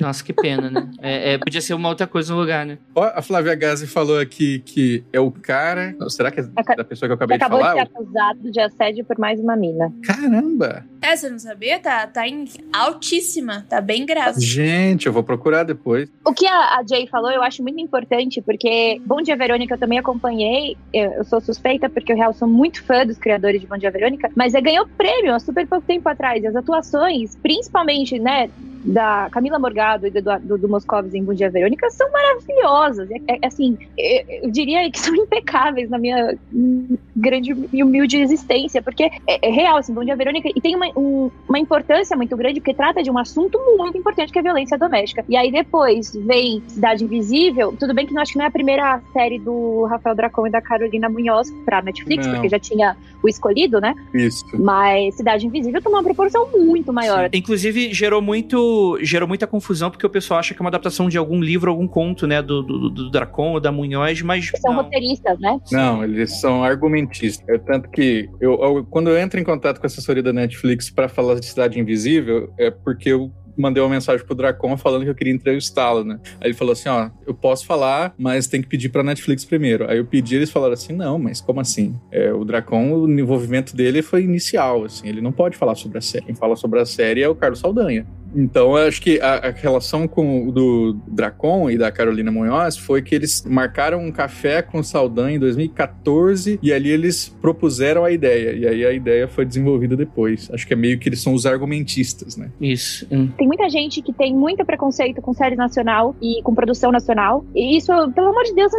Nossa, que pena, né? É, é, podia ser uma outra coisa no lugar, né? Ó, a Flávia Gazi falou aqui que é o cara, será que é Aca- da pessoa que eu acabei de Acabou de falar? ser acusado de assédio por mais uma mina. Caramba! É, você não sabia? Tá, tá em altíssima, tá bem grave. Gente, eu vou procurar depois. O que a, a Jay falou eu acho muito importante, porque Bom Dia Verônica eu também acompanhei. Eu, eu sou suspeita, porque eu real sou muito fã dos criadores de Bom Dia Verônica, mas é, ganhou prêmio há super pouco tempo atrás. E as atuações, principalmente, né, da Camila Morgado e do, do, do Moscovis em Bom Dia Verônica, são maravilhosas. É, é, assim, eu, diria que são impecáveis na minha grande e humilde existência, porque é, é real, assim, Bom Dia Verônica, e tem uma, um- uma importância muito grande, porque trata de um assunto muito importante que é a violência doméstica. E aí depois vem Cidade Invisível, tudo bem que não acho que não é a primeira série do Rafael Dracon e da Carolina Munhoz pra Netflix, Não. porque já tinha o escolhido, né? Isso. Mas Cidade Invisível tomou uma proporção muito maior. Inclusive, gerou muito gerou muita confusão, porque o pessoal acha que é uma adaptação de algum livro, algum conto, né? Do, do, do Dracon ou da Munhoz, mas. São não. roteiristas, né? Não, eles são argumentistas. É tanto que eu, eu- quando eu entro em contato com a assessoria da Netflix para falar de Cidade Invisível, é porque eu mandei uma mensagem pro Dracon falando que eu queria entrevistá-lo, né? Aí ele falou assim, ó, eu posso falar, mas tem que pedir pra Netflix primeiro. Aí eu pedi, eles falaram assim, não, mas como assim? É, o Dracon, o envolvimento dele foi inicial, assim, ele não pode falar sobre a série. Quem fala sobre a série é o Carlos Saldanha. Então, eu acho que a, a relação com o do Dracon e da Carolina Munhoz foi que eles marcaram um café com o Saldanha em 2014 e ali eles propuseram a ideia. E aí a ideia foi desenvolvida depois. Acho que é meio que eles são os argumentistas, né? Isso. hum. Tem muita gente que tem muito preconceito com série nacional e com produção nacional. E isso, pelo amor de Deus,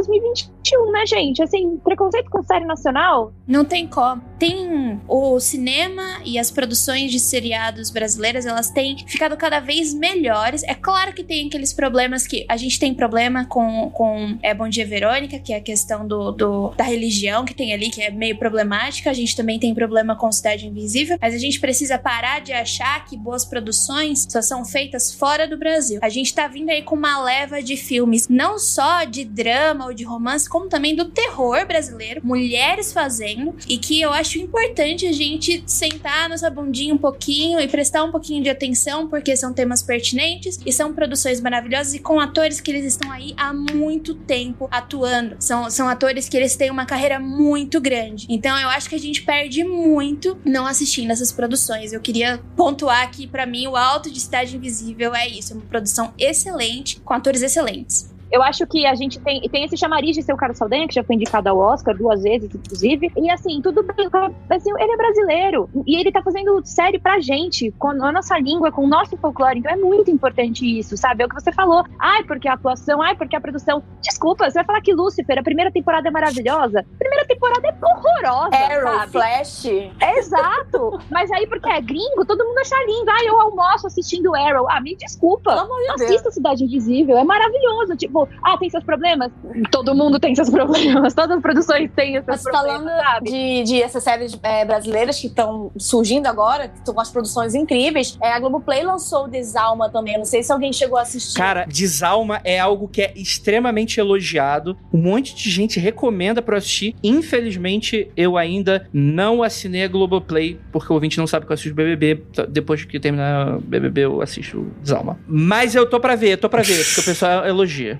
2021, né, gente? Assim, preconceito com série nacional? Não tem como. Tem o cinema e as produções de seriados brasileiras, elas têm ficado cada vez melhores. É claro que tem aqueles problemas que a gente tem problema com, com é, Bom Dia Verônica, que é a questão do, do- da religião que tem ali, que é meio problemática. A gente também tem problema com Cidade Invisível, mas a gente precisa parar de achar que boas produções só são feitas fora do Brasil. A gente tá vindo aí com uma leva de filmes, não só de drama ou de romance, como também do terror brasileiro, mulheres fazendo, e que eu acho importante a gente sentar nossa bundinha um pouquinho e prestar um pouquinho de atenção, porque são temas pertinentes e são produções maravilhosas e com atores que eles estão aí há muito tempo atuando. São, são atores que eles têm uma carreira muito grande. Então eu acho que a gente perde muito não assistindo essas produções. Eu queria pontuar que, para mim, o Alto de Cidade Invisível é isso: é uma produção excelente, com atores excelentes. Eu acho que a gente tem, tem esse chamariz de ser o Carlos Saldanha, que já foi indicado ao Oscar duas vezes, inclusive. E assim, tudo bem, assim, ele é brasileiro. E ele tá fazendo série pra gente, com a nossa língua, com o nosso folclore. Então é muito importante isso, sabe? É o que você falou. Ai, porque a atuação, ai, porque a produção. Desculpa, você vai falar que Lúcifer, a primeira temporada é maravilhosa. A primeira temporada é horrorosa. Arrow, sabe? Flash. Exato. Mas aí, porque é gringo, todo mundo acha lindo. Ai, eu almoço assistindo Arrow. Ah, me desculpa. Pelo amor de. Assista Cidade Invisível, é maravilhoso. Tipo, ah, tem seus problemas? Todo mundo tem seus problemas. Todas as produções têm seus Mas falando problemas, sabe? de, de essas séries é, brasileiras que estão surgindo agora, que estão com as produções incríveis, é, a Globoplay lançou o Desalma também. Não sei se alguém chegou a assistir. Cara, Desalma é algo que é extremamente elogiado. Um monte de gente recomenda pra eu assistir. Infelizmente, eu ainda não assinei a Globoplay, porque o ouvinte não sabe que eu assisto BBB. Depois que terminar o BBB, eu assisto Desalma. Mas eu tô pra ver, tô pra ver, porque o pessoal elogia.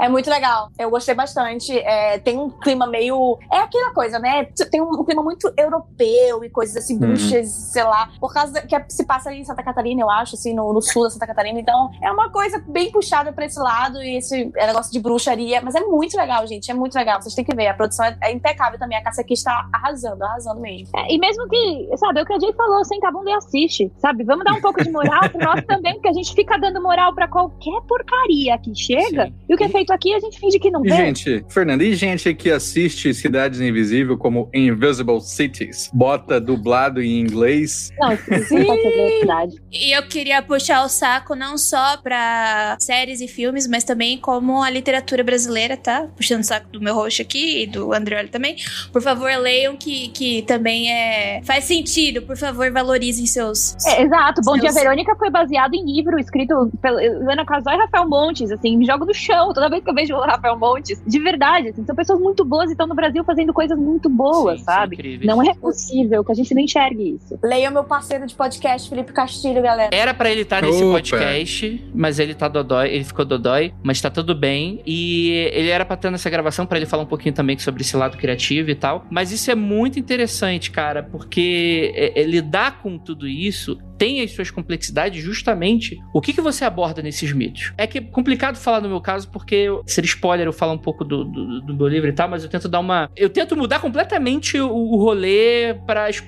É muito legal. Eu gostei bastante. É, tem um clima meio. É aquela coisa, né? Tem um, clima muito europeu e coisas assim, Uhum. bruxas, sei lá. Por causa da- que é- se passa ali em Santa Catarina, eu acho, assim, no, no sul da Santa Catarina. Então, é uma coisa bem puxada pra esse lado e esse é negócio de bruxaria. Mas é muito legal, gente. É muito legal. Vocês têm que ver. A produção é, é impecável também. A Cássia aqui está arrasando, arrasando mesmo. É, e mesmo que, sabe, é o que a Jay falou, senta a bunda e assiste, sabe? Vamos dar um pouco de moral pro nosso também, porque a gente fica dando moral pra qualquer porcaria que chega, Sim. e o que é feito aqui a gente finge que não E, vê. gente, Fernanda, e gente que assiste Cidades Invisíveis como Invisible Cities? Bota dublado em inglês. Não, isso isso não pode ser verdade. E eu queria puxar o saco não só pra séries e filmes, mas também como a literatura brasileira, tá? Puxando o saco do meu host aqui e do Andrioli também. Por favor, leiam que, que também é faz sentido. Por favor, valorizem seus. É, exato. Bom Dia Seus- Verônica foi baseado em livro escrito pela Ana Casal e Rafael Montes, assim, me jogo no chão toda vez que eu vejo o Rafael Montes. De verdade, assim, são pessoas muito boas e estão no Brasil fazendo coisas muito boas, Sim, sabe? Não é possível que a gente não enxergue isso. Leia o meu parceiro de podcast, Felipe Castilho, galera. Era pra ele estar nesse Opa. podcast, mas ele tá dodói, ele ficou dodói, mas tá tudo bem. E ele era pra estar nessa gravação pra ele falar um pouquinho também sobre esse lado criativo e tal. Mas isso é muito interessante, cara, porque é, é, lidar com tudo isso tem as suas complexidades justamente o que, que você aborda nesses mitos. É que é complicado falar no meu caso, porque ser spoiler eu falo um pouco do, do, do meu livro e tal, mas eu tento dar uma. Eu tento mudar completamente o, o rolê pra. es-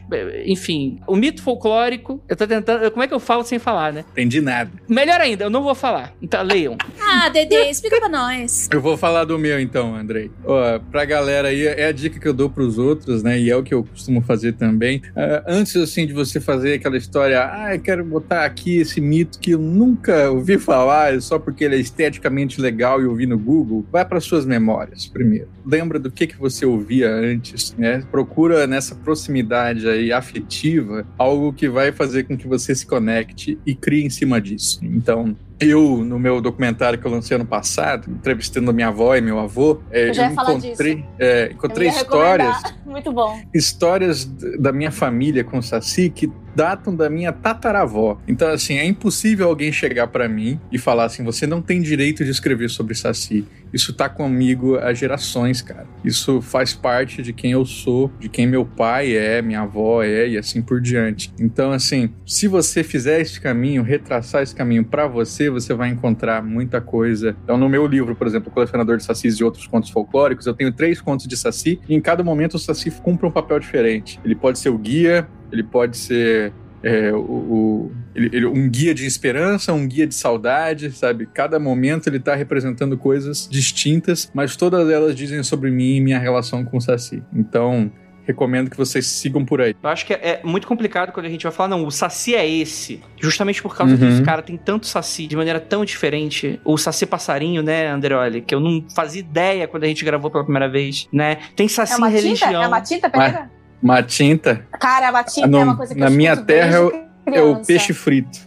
Enfim, o mito folclórico. Eu tô tentando. Como é que eu falo sem falar, né? Entendi nada. Melhor ainda, eu não vou falar. Então, leiam. Ah, Dede, explica pra nós. Eu vou falar do meu então, Andrei. Ó, pra galera aí, é a dica que eu dou pros outros, né? E é o que eu costumo fazer também. Ah, antes, assim, de você fazer aquela história, ah, eu quero botar aqui esse mito que eu nunca ouvi falar, só porque ele é esteticamente legal e eu vi no Google, vai para suas memórias primeiro. Lembra do que, que você ouvia antes, né? Procura nessa proximidade aí afetiva algo que vai fazer com que você se conecte e crie em cima disso. Então, eu, no meu documentário que eu lancei ano passado, entrevistando minha avó e meu avô, é, Eu eu encontrei, é, encontrei Eu ia histórias. Muito bom. histórias da minha família com o Saci que datam da minha tataravó. Então, assim, é impossível alguém chegar pra mim e falar assim: você não tem direito de escrever sobre Saci. Isso tá comigo há gerações, cara. Isso faz parte de quem eu sou, de quem meu pai é, minha avó é e assim por diante. Então, assim, se você fizer esse caminho, retraçar esse caminho pra você, você vai encontrar muita coisa. Então, no meu livro, por exemplo, Colecionador de Sacis e Outros Contos Folclóricos, eu tenho três contos de Saci e em cada momento o Saci cumpre um papel diferente. Ele pode ser o guia, ele pode ser é, o, o- ele- ele- um guia de esperança, um guia de saudade, sabe? Cada momento ele tá representando coisas distintas, mas todas elas dizem sobre mim e minha relação com o Saci. Então, recomendo que vocês sigam por aí. Eu acho que é, é muito complicado quando a gente vai falar, não, o Saci é esse. Justamente por causa Uhum. disso, cara, tem tanto Saci de maneira tão diferente. O Saci passarinho, né, Andreoli? Que eu não fazia ideia quando a gente gravou pela primeira vez, né? Tem Saci É em uma tinta? religião. É uma tinta, Pereira? Uma tinta Cara, a matinta No- é uma coisa que na minha terra é o peixe frito.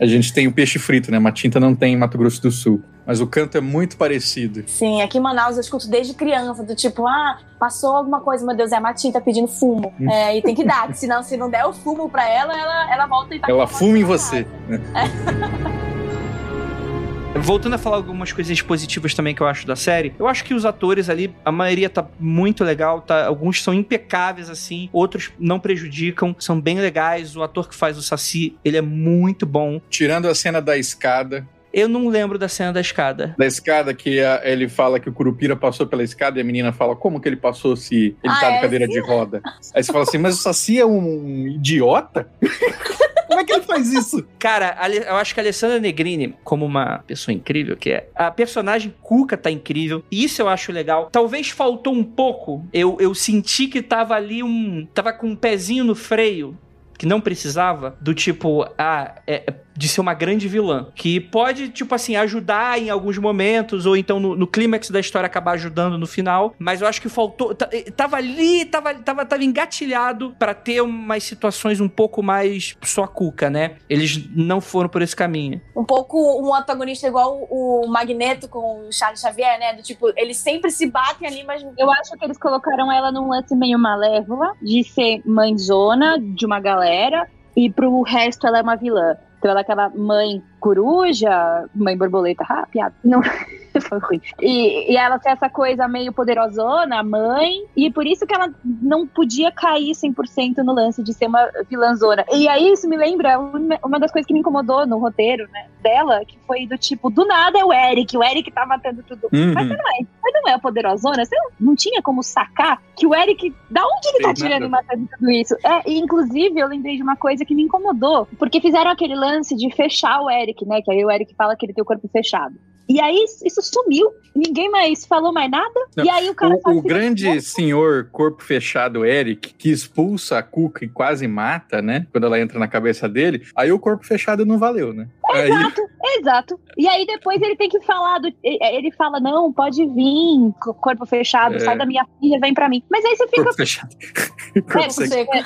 A gente tem o peixe frito, né? Uma tinta não tem em Mato Grosso do Sul. Mas o canto é muito parecido. Sim, aqui em Manaus eu escuto desde criança, do tipo, ah, passou alguma coisa, meu Deus, é a Matinha tá pedindo fumo. Hum. É, e tem que dar, senão se não der o fumo pra ela, ela, ela volta e tá Ela fuma em você. né? Voltando a falar algumas coisinhas positivas também que eu acho da série, eu acho que os atores ali, a maioria tá muito legal, tá? Alguns são impecáveis, assim, outros não prejudicam, são bem legais. O ator que faz o Saci, ele é muito bom. Tirando a cena da escada. Eu não lembro da cena da escada. Da escada que a- ele fala que o Curupira passou pela escada e a menina fala como que ele passou se ele Ah, tá é de cadeira de roda. Aí você fala assim, mas o Saci é um idiota? como é que ele faz isso? Cara, eu acho que a Alessandra Negrini, como uma pessoa incrível que é, a personagem Cuca tá incrível. E isso eu acho legal. Talvez faltou um pouco. Eu, eu senti que tava ali um. Tava com um pezinho no freio. Que não precisava, do tipo, ah, é, é de ser uma grande vilã. Que pode, tipo assim, ajudar em alguns momentos, ou então no, no clímax da história acabar ajudando no final. Mas eu acho que faltou. eh, Tava ali, tava, tava, tava engatilhado pra ter umas situações um pouco mais só cuca, né? Eles não foram por esse caminho. Um pouco um antagonista igual o Magneto com o Charles Xavier, né? Do tipo, eles sempre se batem ali, mas Eu acho que eles colocaram ela num lance meio malévola, de ser mãezona de uma galera, e pro resto ela é uma vilã. Então ela é aquela mãe coruja, mãe borboleta, ah, piada. Não, foi ruim. E, e ela tem essa coisa meio poderosona, mãe, e por isso que ela não podia cair 100% no lance de ser uma vilãzona. E aí isso me lembra uma das coisas que me incomodou no roteiro, né, dela, que foi do tipo, do nada é o Eric, o Eric tá matando tudo. Uhum. Mas você não é, mas não é a poderosona? Você não, tinha como sacar que o Eric, da onde ele tá Tem tirando e matando tudo isso? É, e inclusive eu lembrei de uma coisa que me incomodou, porque fizeram aquele lance de fechar o Eric, né, que aí o Eric fala que ele tem o corpo fechado. E aí isso sumiu, ninguém mais falou mais nada, Não, e aí o cara O, o grande senhor corpo fechado Eric, que expulsa a Cuca e quase mata, né? Quando ela entra na cabeça dele, aí o corpo fechado não valeu, né? Aí, Exato, exato. E aí depois ele tem que falar do. Ele fala: não, pode vir, co- corpo fechado, É. sai da minha filha, vem pra mim. Mas aí você fica. corpo fechado. É, corpo seco. é,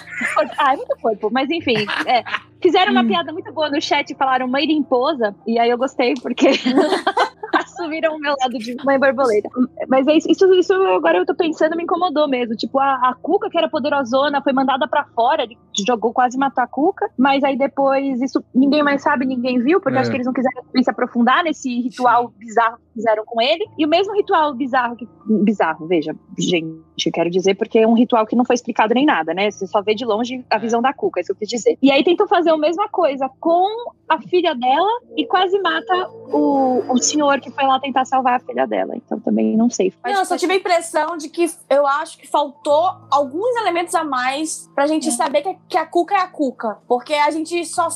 ah, é muito corpo, mas enfim. é. Fizeram Hum. uma piada muito boa no chat, falaram mãe de imposa, e aí eu gostei, porque assumiram o meu lado de mãe borboleta. Mas é isso, isso, isso agora eu tô pensando, me incomodou mesmo. Tipo, a, a Cuca, que era poderosona, foi mandada pra fora, ele jogou, quase matou a Cuca, mas aí depois isso ninguém mais sabe, ninguém viu, porque É. acho que eles não quiseram se aprofundar nesse ritual bizarro que fizeram com ele. E o mesmo ritual bizarro que. Bizarro, veja, gente, eu quero dizer, porque é um ritual que não foi explicado nem nada, né? Você só vê de longe a visão da Cuca, é isso que eu quis dizer. E aí tentam fazer a mesma coisa com a filha dela e quase mata o, o senhor que foi lá tentar salvar a filha dela. Então também não sei. Não, eu só tive a impressão de que eu acho que faltou alguns elementos a mais pra gente saber que, que a Cuca é a Cuca. Porque a gente só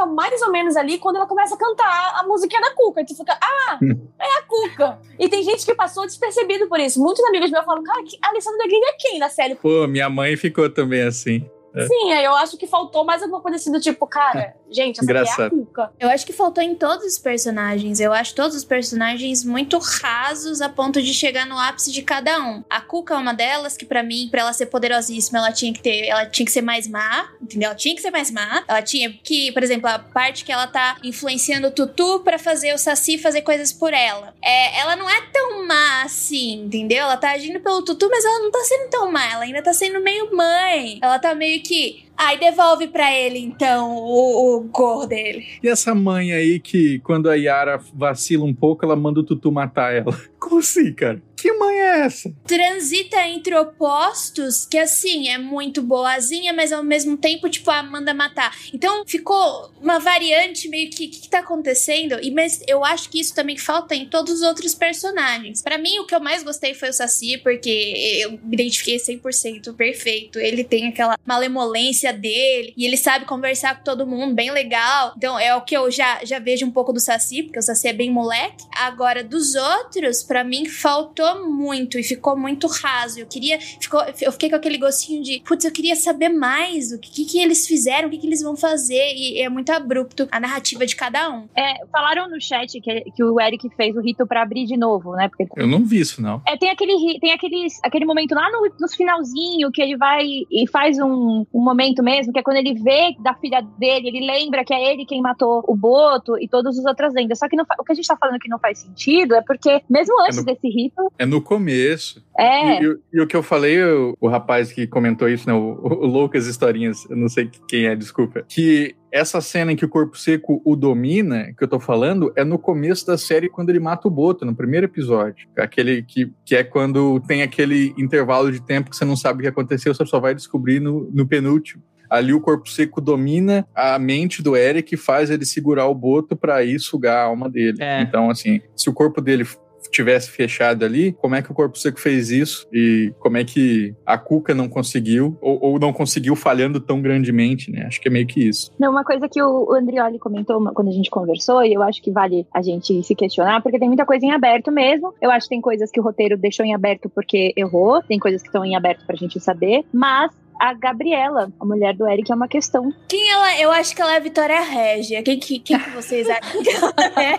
saca mais ou menos ali quando ela começa a cantar a musiquinha da Cuca. Tu fica, ah, é a Cuca. E tem gente que passou despercebido por isso. Muitos amigos meus falam, cara, que- a Alessandra Negrini é quem na série? Pô, minha mãe ficou também assim. É. Sim, eu acho que faltou mais alguma coisa assim do tipo, cara, gente, essa aqui é a Engraçado. Cuca. Eu acho que faltou em todos os personagens. Eu acho todos os personagens muito rasos a ponto de chegar no ápice de cada um. A Cuca é uma delas que pra mim, pra ela ser poderosíssima, ela tinha que ter, ela tinha que ser mais má, entendeu? Ela tinha que ser mais má. Ela tinha que, por exemplo, a parte que ela tá influenciando o Tutu pra fazer o Saci fazer coisas por ela. É, ela não é tão má assim, entendeu? Ela tá agindo pelo Tutu, mas ela não tá sendo tão má, ela ainda tá sendo meio mãe. Ela tá meio que Ai, devolve pra ele, então, o, o gorro dele. E essa mãe aí que, quando a Yara vacila um pouco, ela manda o Tutu matar ela. Como assim, cara? Que mãe é essa? transita entre opostos que assim é muito boazinha, mas ao mesmo tempo tipo a manda matar. Então ficou uma variante meio que o que, que tá acontecendo? E mas eu acho que isso também falta em todos os outros personagens. Pra mim o que eu mais gostei foi o Saci porque eu me identifiquei 100% perfeito. Ele tem aquela malemolência dele e ele sabe conversar com todo mundo, bem legal. Então é o que eu já já vejo um pouco do Saci, porque o Saci é bem moleque. Agora dos outros, pra mim faltou muito e ficou muito raso. Eu queria. Ficou, eu fiquei com aquele gostinho de, putz, eu queria saber mais o que, que eles fizeram, o que, que eles vão fazer. E é muito abrupto a narrativa de cada um. É, falaram no chat que, que o Eric fez o rito pra abrir de novo, né? Porque Eu não vi isso, não. É, tem aquele, tem aquele, aquele momento lá no, nos finalzinho que ele vai e faz um, um momento mesmo, que é quando ele vê da filha dele, ele lembra que é ele quem matou o Boto e todas as outras lendas. Só que não o que a gente tá falando que não faz sentido é porque, mesmo antes no- desse rito, É no começo. é. E, e- e o que eu falei, o, o rapaz que comentou isso, né, o, o Loucas Historinhas, eu não sei quem é, desculpa, que essa cena em que o corpo seco o domina, que eu tô falando, é no começo da série quando ele mata o Boto, no primeiro episódio. Aquele que, que é quando tem aquele intervalo de tempo que você não sabe o que aconteceu, você só vai descobrir no, no penúltimo. Ali o corpo seco domina a mente do Eric e faz ele segurar o Boto pra ir sugar a alma dele. É. Então, assim, se o corpo dele tivesse fechado ali, como é que o corpo seco fez isso? E como é que a Cuca não conseguiu, ou, ou não conseguiu falhando tão grandemente, né? Acho que é meio que isso. Não, uma coisa que o Andrioli comentou quando a gente conversou, e eu acho que vale a gente se questionar, porque tem muita coisa em aberto mesmo. Eu acho que tem coisas que o roteiro deixou em aberto porque errou, tem coisas que estão em aberto pra gente saber, mas a Gabriela, a mulher do Eric, é uma questão. Quem ela? Eu acho que ela é a Vitória Régia. Quem que, quem que vocês acham que ela é?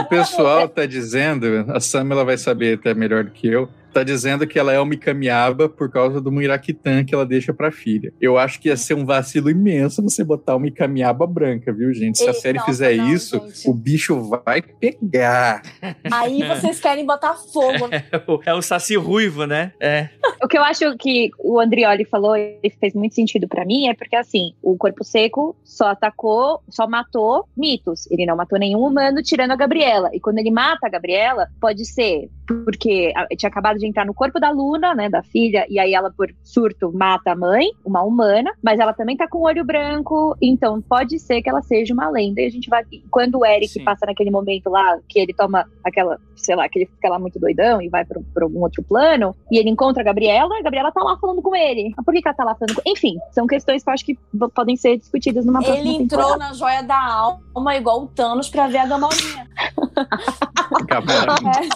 O pessoal tá dizendo, a Samela vai saber até melhor do que eu, tá dizendo que ela é uma Ikamiaba por causa do Muirakitan que ela deixa pra filha. Eu acho que ia ser um vacilo imenso você botar uma Ikamiaba branca, viu, gente? Se a E- série nossa, fizer não, isso, gente. o bicho vai pegar. Aí vocês querem botar fogo. É o, é o Saci Ruivo, né? É. O que eu acho que o Andrioli falou e fez muito sentido pra mim é porque, assim, o Corpo Seco só atacou, só matou mitos. Ele não matou nenhum humano, tirando a Gabriela. E quando ele mata a Gabriela, pode ser porque tinha acabado de entrar no corpo da Luna, né, da filha, e aí ela, por surto, mata a mãe, uma humana, mas ela também tá com o olho branco, então pode ser que ela seja uma lenda. E a gente vai. Quando o Eric Sim. passa naquele momento lá, que ele toma aquela, sei lá, que ele fica lá muito doidão e vai pra, pra algum outro plano, e ele encontra a Gabriela, a Gabriela tá lá falando com ele. Mas por que, que ela tá lá falando com Enfim, são questões que eu acho que podem ser discutidas numa próxima Ele entrou temporada. na joia da alma igual o Thanos pra ver a Gamorinha.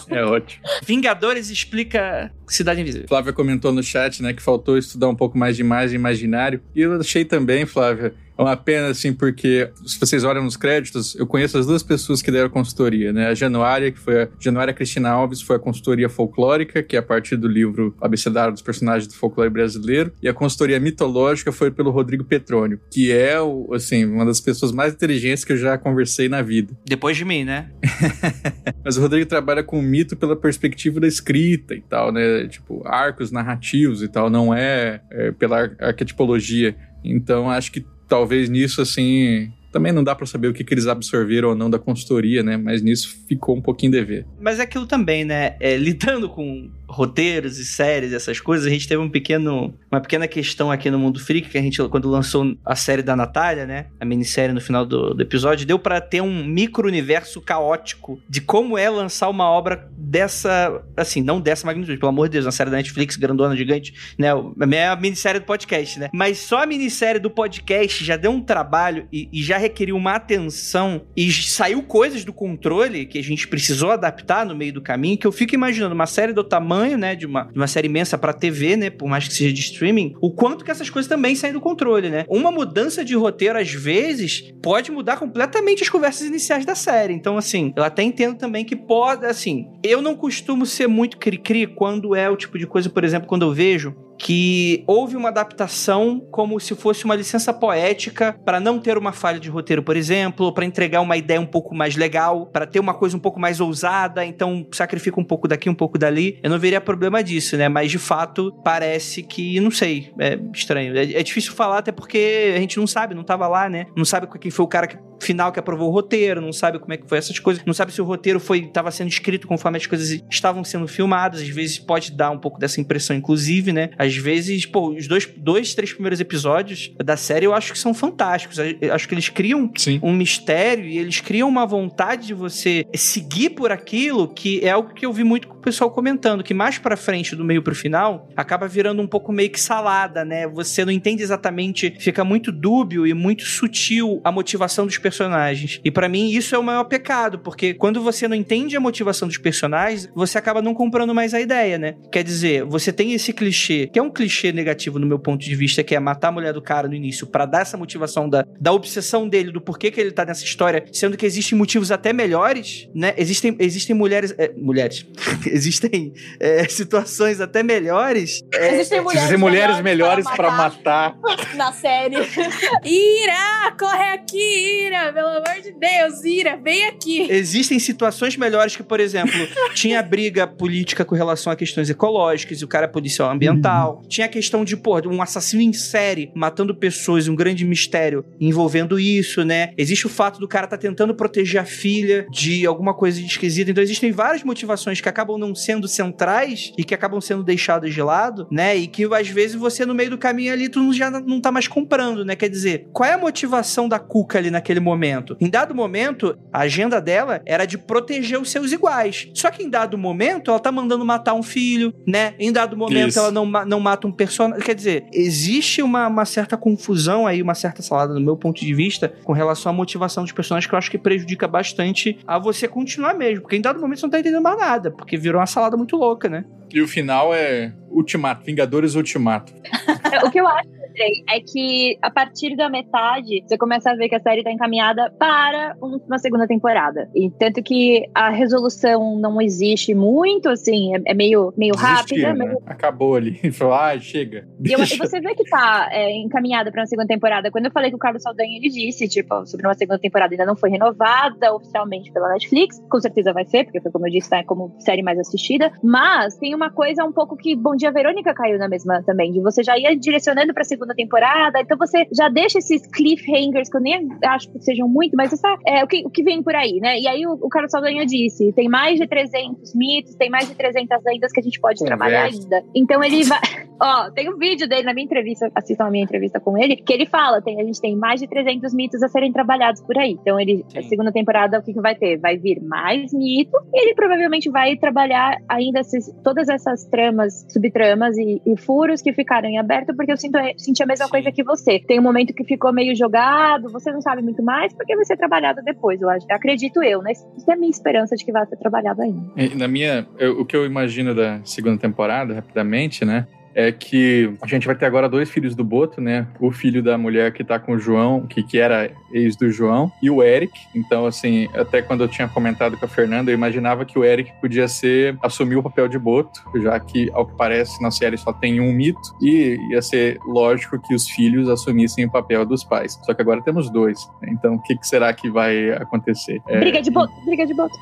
É ótimo. Vingadores explica Cidade Invisível. Flávia comentou no chat, né, que faltou estudar um pouco mais de imagem imaginário. E eu achei também, Flávia, é uma pena, assim, porque se vocês olham nos créditos, eu conheço as duas pessoas que deram consultoria, né? A Januária, que foi a Januária Cristina Alves, foi a consultoria folclórica, que é a partir do livro Abecedário dos Personagens do Folclore Brasileiro, e a consultoria mitológica foi pelo Rodrigo Petrônio, que é, assim, uma das pessoas mais inteligentes que eu já conversei na vida. Depois de mim, né? Mas o Rodrigo trabalha com o mito pela perspectiva da escrita e tal, né? Tipo, arcos narrativos e tal, não é, é pela ar- arquetipologia. Então, acho que talvez nisso, assim, também não dá pra saber o que, que eles absorveram ou não da consultoria, né? Mas nisso ficou um pouquinho dever. Mas é aquilo também, né? É, lidando com roteiros e séries, essas coisas, a gente teve um pequeno, uma pequena questão aqui no Mundo Freak, que a gente, quando lançou a série da Natália, né? A minissérie no final do, do episódio, deu pra ter um micro-universo caótico de como é lançar uma obra dessa, assim, não dessa magnitude, pelo amor de Deus, uma série da Netflix, grandona, gigante, né? É a minissérie do podcast, né? Mas só a minissérie do podcast já deu um trabalho e, e já requeriu uma atenção e saiu coisas do controle que a gente precisou adaptar no meio do caminho, que eu fico imaginando uma série do tamanho, né, de uma, de uma série imensa pra TV, né, por mais que seja de streaming, o quanto que essas coisas também saem do controle, né? Uma mudança de roteiro, às vezes, pode mudar completamente as conversas iniciais da série. Então, assim, eu até entendo também que pode, assim, eu não costumo ser muito cri-cri quando é o tipo de coisa, por exemplo, quando eu vejo que houve uma adaptação como se fosse uma licença poética para não ter uma falha de roteiro, por exemplo, para entregar uma ideia um pouco mais legal, para ter uma coisa um pouco mais ousada, então sacrifica um pouco daqui, um pouco dali. Eu não veria problema disso, né? Mas de fato parece que, não sei, é estranho. É, é difícil falar até porque a gente não sabe, não tava lá, né? Não sabe quem foi o cara que final que aprovou o roteiro, não sabe como é que foi essas coisas, não sabe se o roteiro foi estava sendo escrito conforme as coisas estavam sendo filmadas, às vezes pode dar um pouco dessa impressão, inclusive, né? Às vezes, pô, os dois, dois três primeiros episódios da série eu acho que são fantásticos, eu acho que eles criam Sim. um mistério e eles criam uma vontade de você seguir por aquilo que é algo que eu vi muito com o pessoal comentando, que mais pra frente, do meio pro final, acaba virando um pouco meio que salada, né? Você não entende exatamente, fica muito dúbio e muito sutil a motivação dos personagens. E para mim isso é o maior pecado, porque quando você não entende a motivação dos personagens, você acaba não comprando mais a ideia, né? Quer dizer, você tem esse clichê, que é um clichê negativo no meu ponto de vista, que é matar a mulher do cara no início para dar essa motivação da, da obsessão dele, do porquê que ele tá nessa história, sendo que existem motivos até melhores, né? Existem, existem mulheres. É, mulheres. existem é, situações até melhores. É, Existem mulheres, Existem mulheres melhores para matar. na série. Ira, corre aqui, Ira, pelo amor de Deus, Ira, vem aqui. Existem situações melhores que, por exemplo, tinha briga política com relação a questões ecológicas, e o cara é policial ambiental. Tinha a questão de, pô, um assassino em série matando pessoas, um grande mistério envolvendo isso, né? Existe o fato do cara tá tentando proteger a filha de alguma coisa esquisita. Então existem várias motivações que acabam não sendo centrais e que acabam sendo deixadas de lado, né? E que às vezes você no meio do caminho ali tu já não tá mais comprando, né? Quer dizer, qual é a motivação da Cuca ali naquele momento? Em dado momento, a agenda dela era de proteger os seus iguais. Só que em dado momento, ela tá mandando matar um filho, né? Em dado momento, Isso. ela não, não mata um personagem. Quer dizer, existe uma, uma certa confusão aí, uma certa salada, no meu ponto de vista, com relação à motivação dos personagens, que eu acho que prejudica bastante a você continuar mesmo. Porque em dado momento você não tá entendendo mais nada, porque virou uma salada muito louca, né? E o final é Ultimato, Vingadores Ultimato. O que eu acho, Andrei, é que a partir da metade, você começa a ver que a série tá encaminhada para um- uma segunda temporada. E tanto que a resolução não existe muito, assim, é, é meio, meio rápida. Né? Acabou ali. Falou, ah, chega. E, eu- e você vê que tá é, encaminhada para uma segunda temporada. Quando eu falei com o Carlos Saldanha, ele disse, tipo, sobre uma segunda temporada ainda não foi renovada oficialmente pela Netflix. Com certeza vai ser, porque foi como eu disse, tá como série mais assistida. Mas tem uma coisa um pouco que Bom Dia Verônica caiu na mesma também, de você já ir direcionando pra segunda temporada, então você já deixa esses cliffhangers, que eu nem acho que sejam muito, mas essa, é o que, o que vem por aí, né? E aí o, o Carlos Saldanha disse, tem mais de 300 mitos, tem mais de 300 lendas que a gente pode trabalhar Conversa. ainda. Então ele vai... Ó, tem um vídeo dele na minha entrevista, assistam a minha entrevista com ele, que ele fala, tem, a gente tem mais de 300 mitos a serem trabalhados por aí. Então ele, Sim. a segunda temporada, o que, que vai ter? Vai vir mais mito, e ele provavelmente vai trabalhar ainda esses- todas essas tramas, subtramas e, e furos que ficaram em aberto, porque eu sinto, senti a mesma Sim. coisa que você. Tem um momento que ficou meio jogado, você não sabe muito mais, porque vai ser trabalhado depois, eu acho. Acredito eu, né? Isso é a minha esperança de que vai ser trabalhado ainda. E Na minha, eu- o que eu imagino da segunda temporada, rapidamente, né? É que a gente vai ter agora dois filhos do Boto, né? O filho da mulher que tá com o João, que, que era ex do João, e o Eric. Então, assim, até quando eu tinha comentado com a Fernanda, eu imaginava que o Eric podia ser, assumir o papel de Boto, já que, ao que parece, na série só tem um mito, e ia ser lógico que os filhos assumissem o papel dos pais. Só que agora temos dois. né? Então, o que, que será que vai acontecer? É, Briga de boto, briga de boto.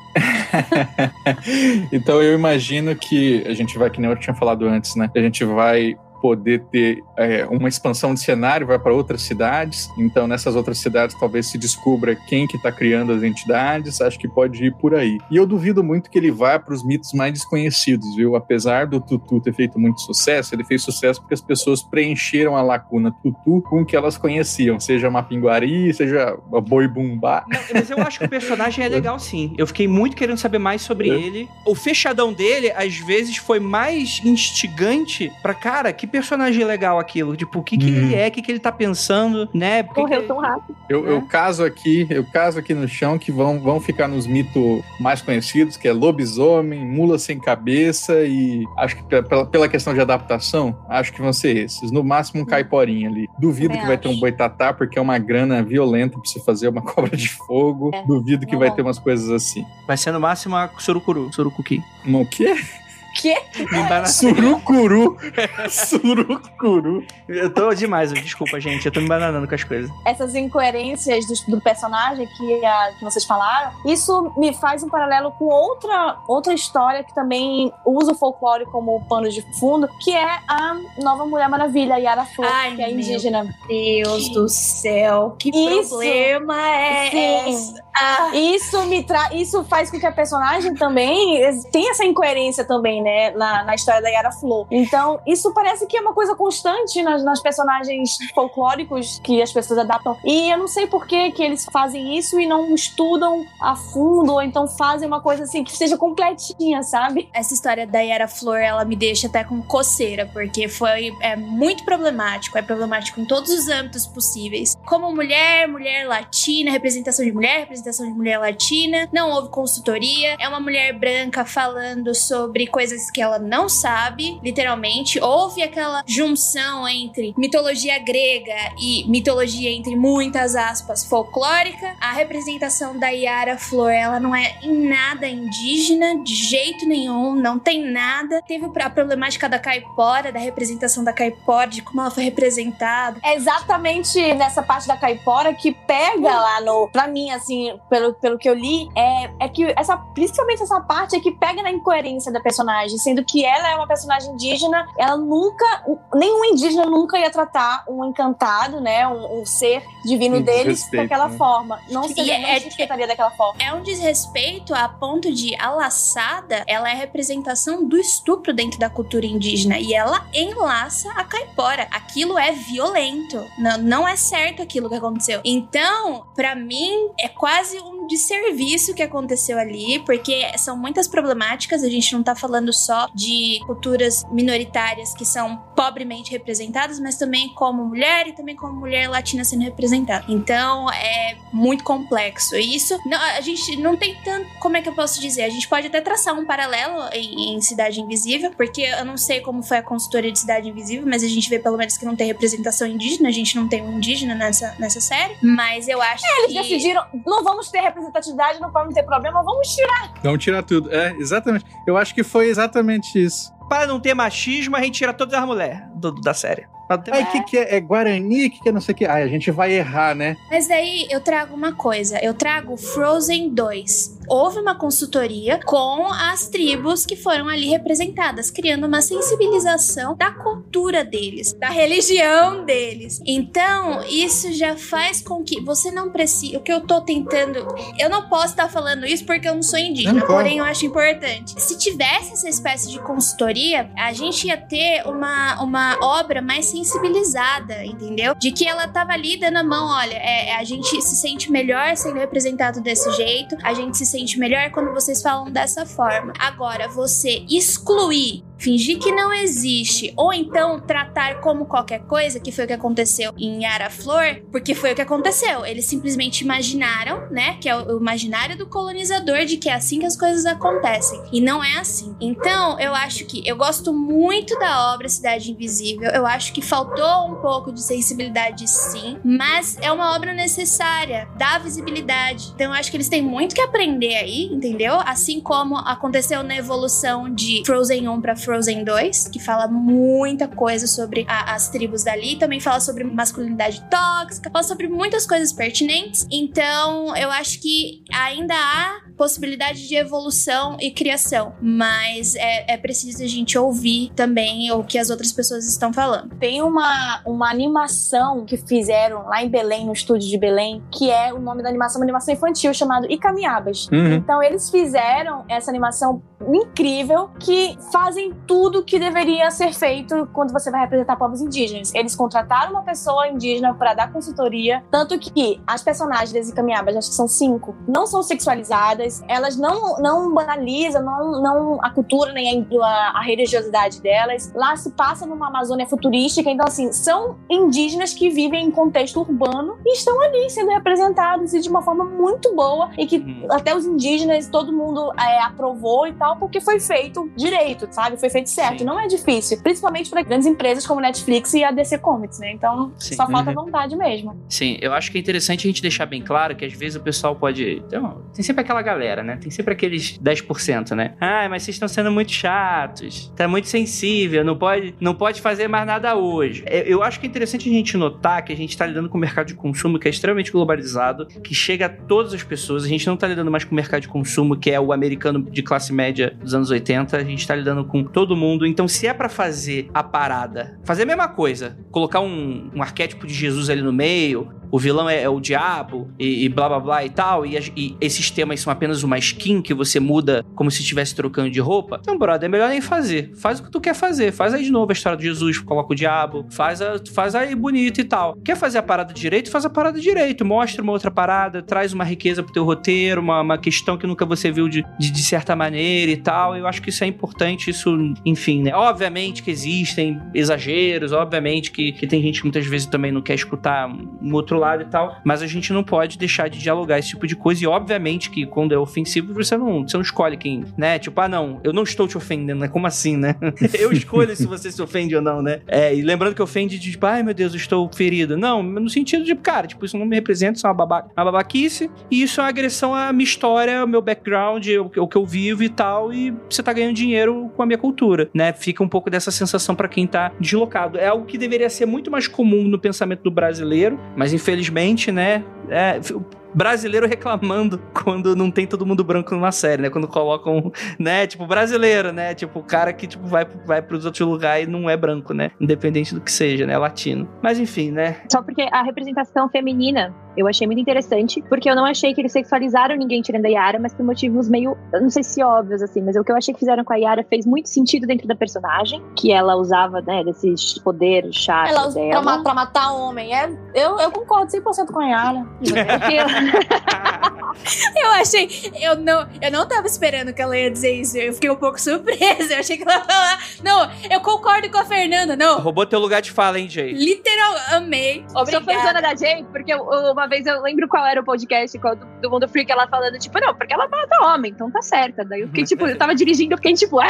então eu imagino que a gente vai, que nem eu tinha falado antes, né? A gente vai I poder ter é, uma expansão de cenário, vai para outras cidades. Então, nessas outras cidades, talvez se descubra quem que está criando as entidades. Acho que pode ir por aí. E eu duvido muito que ele vá para os mitos mais desconhecidos, viu? Apesar do Tutu ter feito muito sucesso, ele fez sucesso porque as pessoas preencheram a lacuna Tutu com o que elas conheciam, seja Mapinguari, seja a Boi Bumbá. Não, mas eu acho que o personagem é legal sim. Eu fiquei muito querendo saber mais sobre É. ele. O fechadão dele, às vezes, foi mais instigante pra, cara, que personagem legal aquilo. Tipo, o que, que Uhum. ele é, o que, que ele tá pensando, né? Por que Morreu que- tão rápido. Eu, É. eu caso aqui, eu caso aqui no chão que vão, vão ficar nos mitos mais conhecidos, que é lobisomem, mula sem cabeça e acho que pe- pela, pela questão de adaptação, acho que vão ser esses. No máximo um caiporinha ali. Duvido Também que vai ter um acho. boitatá, porque é uma grana violenta pra você fazer uma cobra de fogo. É, Duvido que não vai ter umas coisas assim. Vai ser no máximo a Surucuru, Surucuqui. No quê? Embana- Surucuru! Surucuru! Eu tô demais, desculpa, gente. Eu tô me bananando com as coisas. essas incoerências do, do personagem que, a- que vocês falaram, isso me faz um paralelo com outra, outra história que também usa o folclore como pano de fundo, que é a nova Mulher Maravilha, Yara Flor, Ai, que é meu indígena. Deus do céu, que Isso. problema é Sim. esse? Ah. Isso me tra... isso faz com que a personagem também tenha essa incoerência também, né? Na, na história da Yara Flor. Então, isso parece que é uma coisa constante nas, nas personagens folclóricos que as pessoas adaptam. E eu não sei por que, que eles fazem isso e não estudam a fundo, ou então fazem uma coisa assim que seja completinha, sabe? Essa história da Yara Flor, ela me deixa até com coceira, porque foi é muito problemático. É problemático em todos os âmbitos possíveis. Como mulher, mulher latina, representação de mulher, representação de mulher latina, não houve consultoria. É uma mulher branca falando sobre coisas que ela não sabe, literalmente. Houve aquela junção entre mitologia grega e mitologia, entre muitas aspas, folclórica. A representação da Yara Flor, ela não é em nada indígena, de jeito nenhum, não tem nada. Teve a problemática da caipora, da representação da caipora, de como ela foi representada. É exatamente nessa parte da caipora que pega lá no. Pra mim, assim, pelo, pelo que eu li, é, é que essa, principalmente essa parte é que pega na incoerência da personagem, sendo que ela é uma personagem indígena, ela nunca. Nenhum indígena nunca ia tratar um encantado, né? Um, um ser divino deles daquela né? forma. Não seria, é, não é, respeitaria daquela forma. É um desrespeito a ponto de a laçada, ela é a representação do estupro dentro da cultura indígena e ela enlaça a caipora. Aquilo é violento. Não, não é certo aquilo que aconteceu. Então, para mim, é quase um desserviço que aconteceu ali, porque são muitas problemáticas. A gente não tá falando só de culturas minoritárias que são pobremente representadas, mas também como mulher e também como mulher latina sendo representada. Então, é muito complexo. E isso, não, a gente não tem tanto. Como é que eu posso dizer? A gente pode até traçar um paralelo em, em Cidade Invisível, porque eu não sei como foi a consultoria de Cidade Invisível, mas a gente vê pelo menos que não tem representação indígena, a gente não tem um indígena nessa, nessa série. Mas eu acho é, eles que. Eles decidiram, não vamos ter representatividade, não vamos ter problema, vamos tirar. Vamos tirar tudo. É, exatamente. Eu acho que foi exatamente isso. Para não ter machismo, a gente tira todas as mulheres da série. Aí o que, que é? É Guarani? O que, que é não sei o que? Ai, a gente vai errar, né? Mas daí eu trago uma coisa. Eu trago Frozen 2. Houve uma consultoria com as tribos que foram ali representadas, criando uma sensibilização da cultura deles, da religião deles. Então, isso já faz com que você não precise. O que eu tô tentando. Eu não posso estar falando isso porque eu não sou indígena, não porém eu acho importante. Se tivesse essa espécie de consultoria, a gente ia ter uma, uma obra mais sensibilizada, entendeu? De que ela tava ali dando a mão, olha, é, a gente se sente melhor sendo representado desse jeito, a gente se sente melhor quando vocês falam dessa forma. Agora, você excluir fingir que não existe, ou então tratar como qualquer coisa, que foi o que aconteceu em Yara Flor, porque foi o que aconteceu. Eles simplesmente imaginaram, né, que é o imaginário do colonizador de que é assim que as coisas acontecem, e não é assim. Então, eu acho que eu gosto muito da obra Cidade Invisível. Eu acho que faltou um pouco de sensibilidade sim, mas é uma obra necessária, dá visibilidade. Então, eu acho que eles têm muito que aprender aí, entendeu? Assim como aconteceu na evolução de Frozen 1 para Frozen 2, que fala muita coisa sobre a, as tribos dali, também fala sobre masculinidade tóxica, fala sobre muitas coisas pertinentes. Então, eu acho que ainda há possibilidade de evolução e criação, mas é, é preciso a gente ouvir também o que as outras pessoas estão falando. Tem uma, uma animação que fizeram lá em Belém, no estúdio de Belém, que é o nome da animação, uma animação infantil chamada Icamiabas. Uhum. Então, eles fizeram essa animação incrível que fazem tudo que deveria ser feito quando você vai representar povos indígenas. Eles contrataram uma pessoa indígena para dar consultoria, tanto que as personagens das Icamiabas, acho que são cinco, não são sexualizadas, elas não, não banalizam não, não a cultura nem a, a religiosidade delas. Lá se passa numa Amazônia futurística, então assim, são indígenas que vivem em contexto urbano e estão ali sendo representados e de uma forma muito boa e que hum. até os indígenas, todo mundo é, aprovou e tal, porque foi feito direito, sabe? Foi feito certo. Sim. Não é difícil. Principalmente para grandes empresas como Netflix e a DC Comics, né? Então, Sim. só falta uhum. vontade mesmo. Sim, eu acho que é interessante a gente deixar bem claro que às vezes o pessoal pode. Então, tem sempre aquela galera, né? Tem sempre aqueles 10%, né? Ah, mas vocês estão sendo muito chatos. Tá muito sensível, não pode, não pode fazer mais nada hoje. É, eu acho que é interessante a gente notar que a gente está lidando com um mercado de consumo que é extremamente globalizado, que chega a todas as pessoas. A gente não está lidando mais com o mercado de consumo que é o americano de classe média dos anos 80. A gente está lidando com todo mundo. Então, se é para fazer a parada, fazer a mesma coisa, colocar um, um arquétipo de Jesus ali no meio, o vilão é, é o diabo e, e, blá blá blá e tal, e, e, esses temas são apenas uma skin que você muda como se estivesse trocando de roupa, então, brother, é melhor nem fazer. Faz o que tu quer fazer. Faz aí de novo a história de Jesus, coloca o diabo, faz, a, faz aí bonito e tal. Quer fazer a parada direito? Faz a parada direito. Mostra uma outra parada, traz uma riqueza pro teu roteiro, uma, uma questão que nunca você viu de, de, de certa maneira e tal. Eu acho que isso é importante, isso, enfim, né? Obviamente que existem exageros, obviamente que, que tem gente que muitas vezes também não quer escutar um outro lado e tal, mas a gente não pode deixar de dialogar esse tipo de coisa e obviamente que quando é ofensivo você não, você não escolhe quem, né? Tipo, ah não, eu não estou te ofendendo, né? Como assim, né? eu escolho se você se ofende ou não, né? É, e lembrando que ofende de tipo, ai meu Deus, eu estou ferido. Não, no sentido de, cara, tipo, isso não me representa, isso é uma, babaca, uma babaquice e isso é uma agressão à minha história, ao meu background, o, que eu vivo e tal, e você tá ganhando dinheiro com a minha cultura, né? Fica um pouco dessa sensação para quem tá deslocado. É algo que deveria ser muito mais comum no pensamento do brasileiro, mas infelizmente, né? É, brasileiro reclamando quando não tem todo mundo branco numa série, né? Quando colocam, né? Tipo, brasileiro, né? Tipo, o cara que tipo, vai, vai pros outros lugares e não é branco, né? Independente do que seja, né? Latino. Mas enfim, né? Só porque a representação feminina eu achei muito interessante, porque eu não achei que eles sexualizaram ninguém tirando a Yara, mas por motivos meio, não sei se óbvios, assim, mas o que eu achei que fizeram com a Yara fez muito sentido dentro da personagem, que ela usava, né, desse poder chato ela dela. Pra, pra matar homem. É, eu, eu concordo 100% com a Yara. eu achei, eu não, eu não tava esperando que ela ia dizer isso, eu fiquei um pouco surpresa, eu achei que ela ia falar, não, eu concordo com a Fernanda, não. Roubou teu lugar de fala, hein, Jay? Literal, amei. Obrigada. Sou fãzona da Jay, porque uma uma vez eu lembro qual era o podcast do, do Mundo Freak, ela falando, tipo, não, porque ela mata homem, então tá certa. Daí eu fiquei, tipo, eu tava dirigindo, eu fiquei, tipo, é.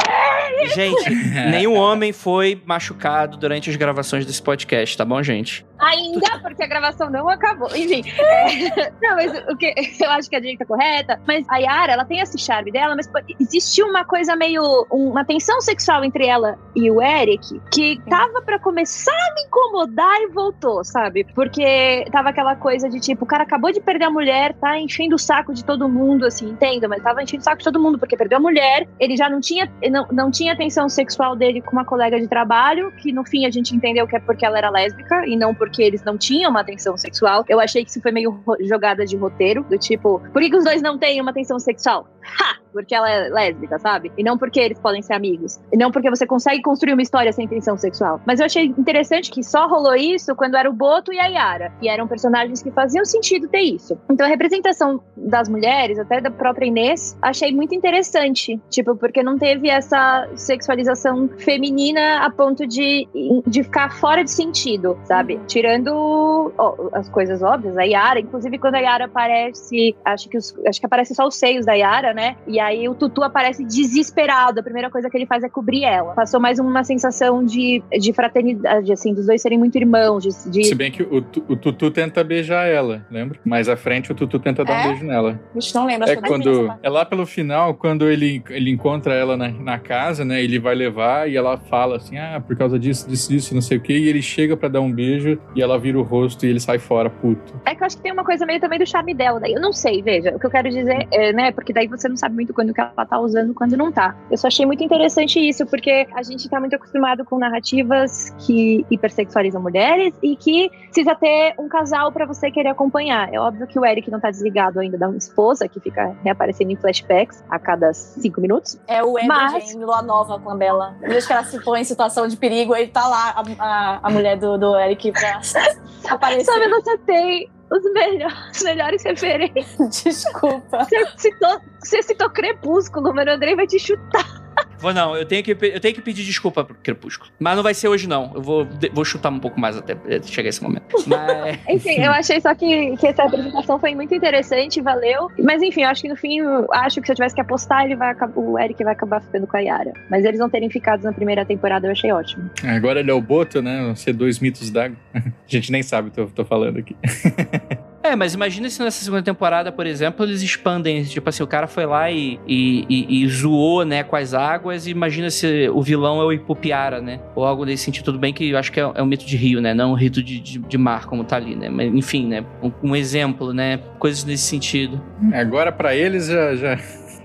Gente, nenhum homem foi machucado durante as gravações desse podcast, tá bom, gente? Ainda, porque a gravação não acabou. Enfim. É... Não, mas o que eu acho que a gente tá correta. Mas a Yara, ela tem esse charme dela, mas existe uma coisa meio. uma tensão sexual entre ela e o Eric que tava para começar a me incomodar e voltou, sabe? Porque tava aquela coisa de tipo, o cara acabou de perder a mulher, tá enchendo o saco de todo mundo, assim, entenda, mas tava enchendo o saco de todo mundo porque perdeu a mulher. Ele já não tinha, não, não tinha tensão sexual dele com uma colega de trabalho, que no fim a gente entendeu que é porque ela era lésbica e não porque eles não tinham uma tensão sexual. Eu achei que isso foi meio jogada de roteiro, do tipo, por que, que os dois não têm uma tensão sexual? Ha! Porque ela é lésbica, sabe? E não porque eles podem ser amigos. E não porque você consegue construir uma história sem tensão sexual. Mas eu achei interessante que só rolou isso quando era o Boto e a Yara. E eram personagens que faziam sentido ter isso. Então a representação das mulheres, até da própria Inês, achei muito interessante. Tipo, porque não teve essa sexualização feminina a ponto de, de ficar fora de sentido, sabe? Tirando as coisas óbvias, a Yara, inclusive quando a Yara aparece, acho que, os, acho que aparece só os seios da Yara, né? E aí o Tutu aparece desesperado. A primeira coisa que ele faz é cobrir ela. Passou mais uma sensação de, de fraternidade, assim, dos dois serem muito irmãos. De, de... Se bem que o, o, Tutu tenta beijar ela, lembra? Mais à frente o Tutu tenta dar é? um beijo nela. Vixe, não lembro. É quando é lá pelo final, quando ele, ele encontra ela na, na casa, né? Ele vai levar e ela fala assim, ah, por causa disso, disso, disso, não sei o quê. E ele chega para dar um beijo e ela vira o rosto e ele sai fora, puto. É que eu acho que tem uma coisa meio também do charme dela. Daí eu não sei, veja. O que eu quero dizer é, né? Porque daí você não sabe muito quando que ela tá usando quando não tá. Eu só achei muito interessante isso, porque a gente tá muito acostumado com narrativas que hipersexualizam mulheres e que precisa ter um casal para você querer acompanhar. É óbvio que o Eric não tá desligado ainda da esposa, que fica reaparecendo em flashbacks a cada cinco minutos. É o Edward mas... em Lua Nova com a Bela. Desde que ela se põe em situação de perigo, ele tá lá, a, a, a mulher do, do Eric pra aparecer. Sabe, você tem os melhores, melhores referências. Desculpa. Você citou, você citou Crepúsculo, mas o Andrei vai te chutar. Vou não, eu tenho que, eu tenho que pedir desculpa pro Crepúsculo. Mas não vai ser hoje, não. Eu vou, vou chutar um pouco mais até chegar esse momento. Mas... enfim, eu achei só que, que essa apresentação foi muito interessante, valeu. Mas enfim, eu acho que no fim, acho que se eu tivesse que apostar, ele vai o Eric vai acabar ficando com a Yara. Mas eles não terem ficado na primeira temporada, eu achei ótimo. Agora ele é o Boto, né? Ser dois mitos d'água. A gente nem sabe o que eu tô falando aqui. É, mas imagina se nessa segunda temporada, por exemplo, eles expandem. Tipo assim, o cara foi lá e, e, e, e zoou, né, com as águas. E imagina se o vilão é o Ipupiara, né? Ou algo desse sentido. Tudo bem que eu acho que é, é um mito de rio, né? Não um rito de, de, de, mar, como tá ali, né? Mas, enfim, né? Um, um exemplo, né? Coisas nesse sentido. Agora, para eles, já, já